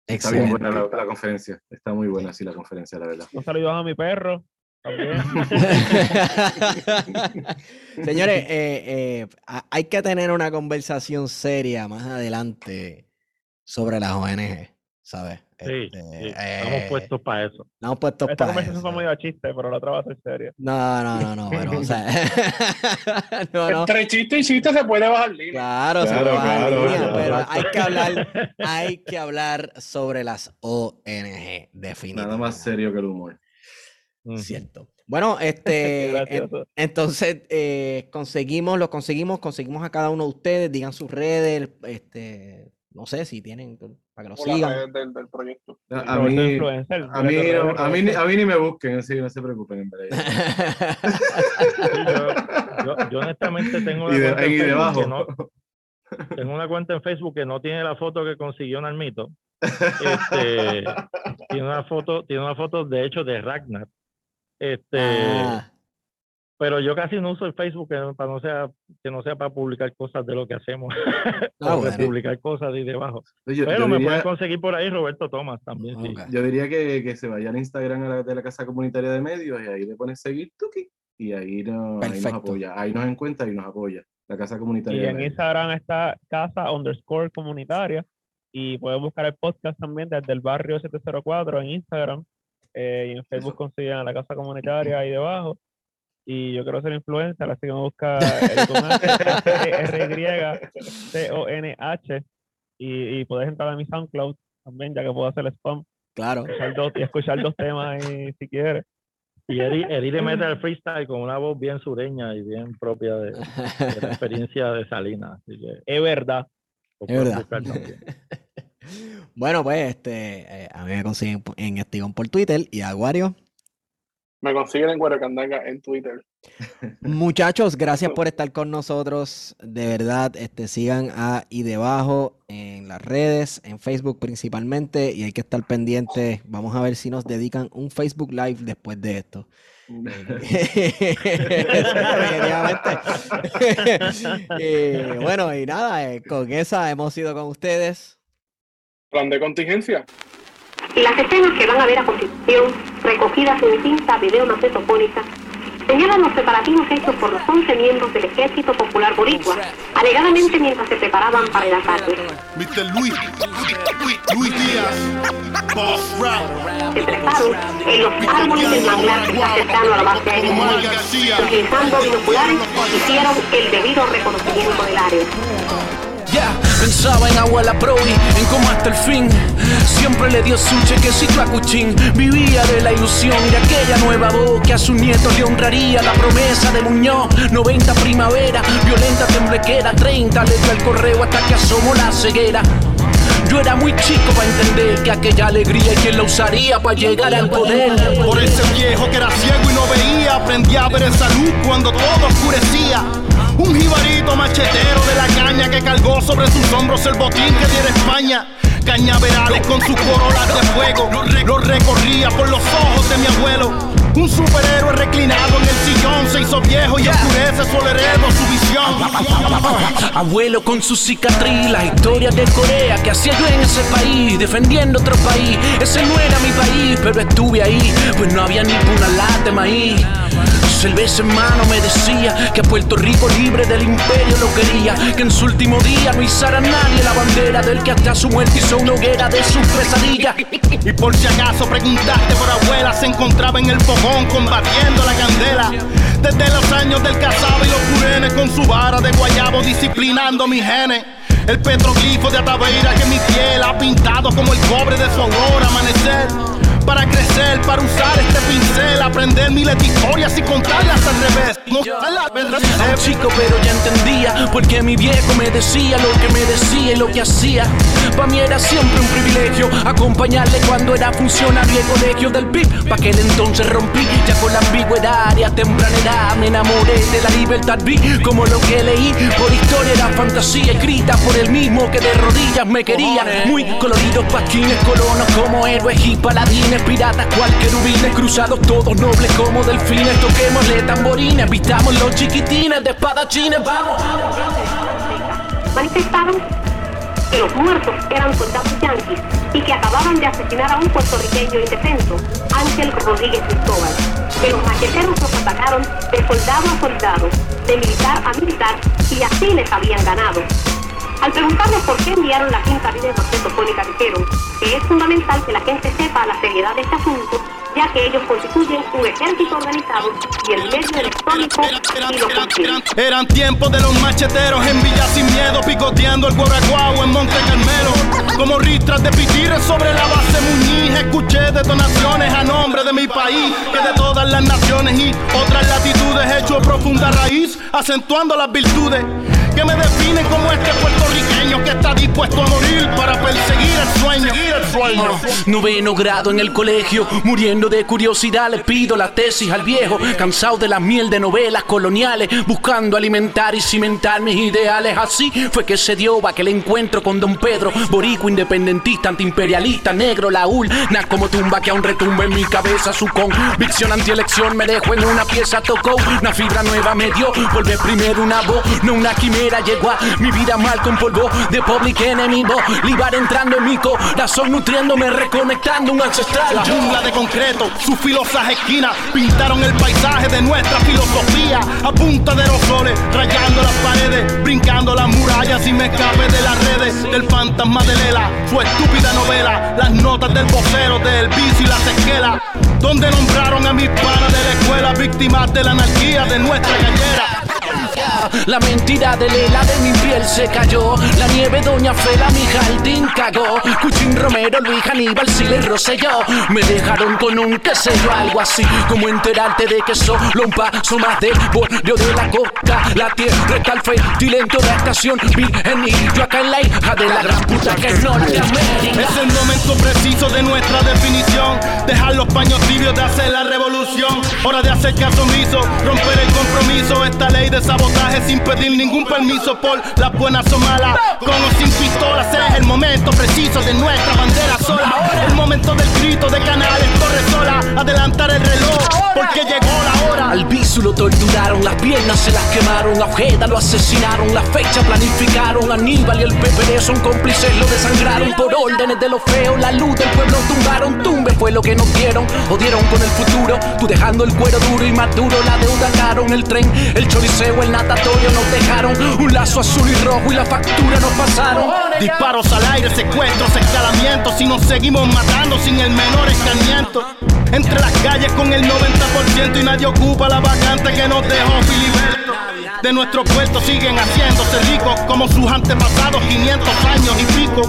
Está bien buena la, conferencia, está muy buena así la conferencia, la verdad. Un saludo a mi perro. [LAUGHS] Señores, eh, eh, hay que tener una conversación seria más adelante sobre las ONG ¿sabes? Sí, Este, sí, estamos eh, puestos para eso. Estamos puestos Esta para conversación fue eso. muy a chiste, pero la otra va a ser seria. No, no, no, no, pero, o sea, [LAUGHS] no, no. Entre chiste y chiste se puede bajar línea. Claro, se Claro, lo baja claro, línea, claro. pero hay que hablar, hay que hablar sobre las ONG, definitivamente. Nada más serio que el humor. Cierto. Bueno, este, [LAUGHS] en- entonces eh, conseguimos, lo conseguimos, conseguimos a cada uno de ustedes, digan sus redes, este, no sé si tienen, para que lo sigan. del, del proyecto. A, mí, a, mí, a, mí, ni- a mí ni me busquen, así que no se preocupen. En verdad. Yo, yo- yo honestamente tengo una Y, de- cuenta en ahí Facebook debajo. que no, tengo una cuenta en Facebook que no tiene la foto que consiguió Narmito. Este, [LAUGHS] tiene una foto, tiene una foto de hecho de Ragnar. Este, Ah, pero yo casi no uso el Facebook que, para no sea, que no sea para publicar cosas de lo que hacemos, [LAUGHS] Ah, bueno. publicar cosas ahí debajo. Yo, Pero yo me diría, pueden conseguir por ahí Roberto Thomas también, sí. yo diría que, que se vayan a Instagram a la- de la Casa Comunitaria de Medios y ahí le pones seguir tuki, y ahí, no, ahí nos apoya. Ahí nos encuentra y nos apoya. La Casa Comunitaria Y de en Medios. Instagram está casa underscore comunitaria. Y pueden buscar el podcast también desde el barrio 704 en Instagram. eh, y en Facebook Eso. consiguen a la casa comunitaria ahí debajo. Y yo quiero ser influencer, así que me busca R-Y-C-O-N-H. Y, y puedes entrar a mi SoundCloud también, ya que puedo hacer spam. claro. escuchar dos- y escuchar dos temas ahí si quieres. Y Eddie, Eddie le mete al freestyle con una voz bien sureña y bien propia de, de la experiencia de Salinas. Así que Es verdad. Es verdad. [LAUGHS] Bueno, pues este, eh, a mí me consiguen en Estigón por Twitter y Aguario. Me consiguen en Guaracandanga en Twitter. [LAUGHS] Muchachos, gracias por estar con nosotros. De verdad, este, sigan a y debajo en las redes, en Facebook principalmente, y hay que estar pendientes. Vamos a ver si nos dedican un Facebook Live después de esto. Definitivamente. [LAUGHS] Eh, [LAUGHS] bueno, y nada, eh, con esa hemos ido con ustedes. Plan de contingencia. Las escenas que van a ver a continuación, recogidas en cinta video macetofónica, señalan los preparativos hechos por los 11 miembros del Ejército Popular Boricua, alegadamente mientras se preparaban para el ataque. Mr. Luis, Luis, Luis Díaz, Boss Se treparon en los árboles del manglar que está cercano a la base aérea Utilizando binoculares, hicieron el debido reconocimiento del área. Pensaba en abuela Brody, en cómo hasta el fin Siempre le dio su chequecito a Cuchín. Vivía de la ilusión de aquella nueva voz Que a sus nietos le honraría. La promesa de Muñoz 90 primavera, violenta temblequera 30 le dio el correo hasta que asomó la ceguera. Yo era muy chico para entender que aquella alegría y quien la usaría para llegar al poder. por ese viejo que era ciego y no veía, aprendí a ver esa luz cuando todo oscurecía. Un jibarito machetero de la caña que cargó sobre sus hombros el botín que diera España. Cañaverales con sus corolas de fuego, lo recorría por los ojos de mi abuelo. Un superhéroe reclinado en el sillón se hizo viejo y oscurece su heredo, su visión. Abuelo con su cicatriz, las historias de Corea que hacía yo en ese país, defendiendo otro país. Ese no era mi país, pero estuve ahí, pues no había ni una lata de maíz. Cerveza en mano me decía que Puerto Rico libre del imperio lo quería, que en su último día no izara nadie la bandera del que hasta su muerte hizo una hoguera de sus pesadillas. Y por si acaso preguntaste por abuela, se encontraba en el fogón combatiendo la candela. Desde los años del cazabe y los curenes con su vara de guayabo disciplinando mis genes. El petroglifo de Ataveira que mi piel ha pintado como el cobre de su aurora amanecer. Para crecer, para usar este pincel, aprender miles de historias y contarlas al revés. Mostrarlas al Era revés. un chico pero ya entendía Porque mi viejo me decía lo que me decía y lo que hacía. Para mí era siempre un privilegio Acompañarle cuando era funcionario de colegio del PIB Pa' aquel entonces rompí ya con la ambigüedad Y a temprana edad me enamoré de la libertad Vi como lo que leí por historia era fantasía Escrita por el mismo que de rodillas me quería. Muy coloridos pasquines, colonos como héroes y paladines Piratas cual querubines, cruzados todos nobles como delfines Toquémosle tamborines, vistamos los chiquitines de espadachines, vamos manifestaron que los muertos eran soldados yanquis y que acababan de asesinar a un puertorriqueño indefenso, Ángel Rodríguez Cristóbal. Que los macheteros los atacaron de soldado a soldado, de militar a militar y así les habían ganado. Al preguntarles por qué enviaron la quinta videomagnetofónica dijeron que es fundamental que la gente sepa la seriedad de este asunto, ya que ellos constituyen un ejército organizado y el medio electrónico y lo contiene. Eran tiempos de los macheteros en Villa Sin Miedo, picoteando el Guaraguao en Monte Carmelo. Como ristras de pitires sobre la base Muñiz, escuché detonaciones a nombre de mi país, que de todas las naciones y otras latitudes hecho profunda raíz, acentuando las virtudes que me definen como este puertorriqueño que está dispuesto a morir para perseguir el sueño. El sueño. Noveno grado en el colegio, muriendo de curiosidad, le pido la tesis al viejo, cansado de la miel de novelas coloniales, buscando alimentar y cimentar mis ideales. Así fue que se dio aquel encuentro con don Pedro, borico independentista, antiimperialista, negro, laúl, na como tumba que aún retumba en mi cabeza su convicción antielección me dejó en una pieza, tocó una fibra nueva, me dio, volver primero una voz, no una quimera, mi vida mal con polvo de public enemy, Libar entrando en mi corazón, nutriéndome, reconectando un ancestral. La jungla de concreto, sus filosas esquinas pintaron el paisaje de nuestra filosofía a punta de los soles, rayando las paredes, brincando las murallas y me escape de las redes del fantasma de Lela, su estúpida novela, las notas del vocero, del bici y las esquelas, donde nombraron a mis panas de la escuela víctimas de la anarquía de nuestra gallera. La mentira de Lela de mi piel se cayó. La nieve, Doña Fela, mi jardín cagó. Cuchín Romero, Luis Aníbal, Siles Rosselló. Me dejaron con un qué sé yo, algo así como enterarte de que solo un paso más del borde de la costa. La tierra está al fértil en toda estación. Virgen y yo acá en la hija de la gran puta que es Norteamérica. Es el momento preciso de nuestra definición. Dejar los paños tibios de hacer la revolución. Hora de hacer caso omiso, romper el compromiso. Esta ley de sabotaje sin pedir ningún permiso por las buenas o malas. Con o sin pistolas es el momento preciso de nuestra bandera sola. El momento del grito de canales, corre sola. Adelantar el reloj porque llegó la hora. Al bisu lo torturaron, las piernas se las quemaron, a Ojeda lo asesinaron, la fecha planificaron, Aníbal y el PPD son cómplices, lo desangraron por órdenes de los feos, la luz del pueblo tumbaron, tumbe fue lo que nos dieron, jodieron con el futuro, tú dejando el cuero duro y más duro, la deuda caro el tren, el choriceo, el nos dejaron, un lazo azul y rojo y la factura nos pasaron. Disparos al aire, secuestros, escalamientos, y nos seguimos matando sin el menor escarmiento. Entre las calles con el 90% y nadie ocupa la vacante que nos dejó Filiberto. De nuestro puerto siguen haciéndose ricos como sus antepasados 500 años y pico.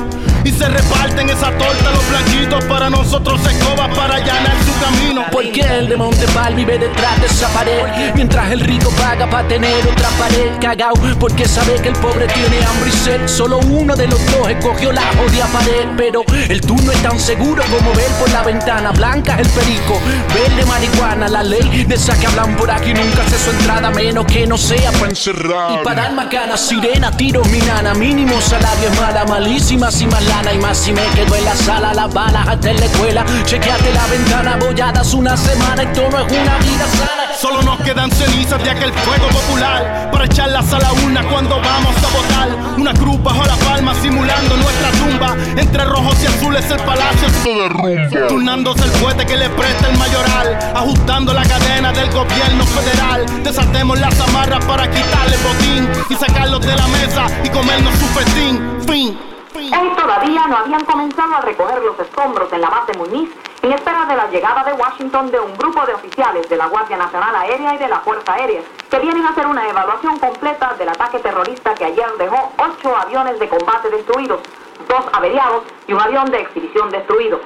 Y se reparten esa torta los blanquitos para nosotros escobas para allanar su camino. Porque el de Montepal vive detrás de esa pared Mientras el rico paga para tener otra pared Cagao porque sabe que el pobre tiene hambre y sed Solo uno de los dos escogió la jodida pared Pero el tú no es tan seguro como ver por la ventana Blanca el perico, verde marihuana La ley de esa que hablan por aquí nunca hace su entrada Menos que no sea para encerrar. Y para dar macana, sirena, tiro mi nana. Mínimo salario es mala, malísima, sin más lana Y más. Si me quedo en la sala, las balas hasta en la escuela. Chequeate la ventana, bolladas una semana Esto no es una vida sana. Solo nos quedan cenizas de aquel fuego popular. Para echarlas a la urna cuando vamos a votar. Una cruz bajo la palma simulando nuestra tumba. Entre rojos y azules el palacio se derrumba. Turnándose el fuete que le presta el mayoral. Ajustando la cadena del gobierno federal. Desatemos las amarras para quitarle y sacarlos de la mesa y comernos su festín. Fin. Todavía no habían comenzado a recoger los escombros en la base Muniz en espera de la llegada de Washington de un grupo de oficiales de la Guardia Nacional Aérea y de la Fuerza Aérea que vienen a hacer una evaluación completa del ataque terrorista que ayer dejó ocho aviones de combate destruidos, dos averiados y un avión de exhibición destruido.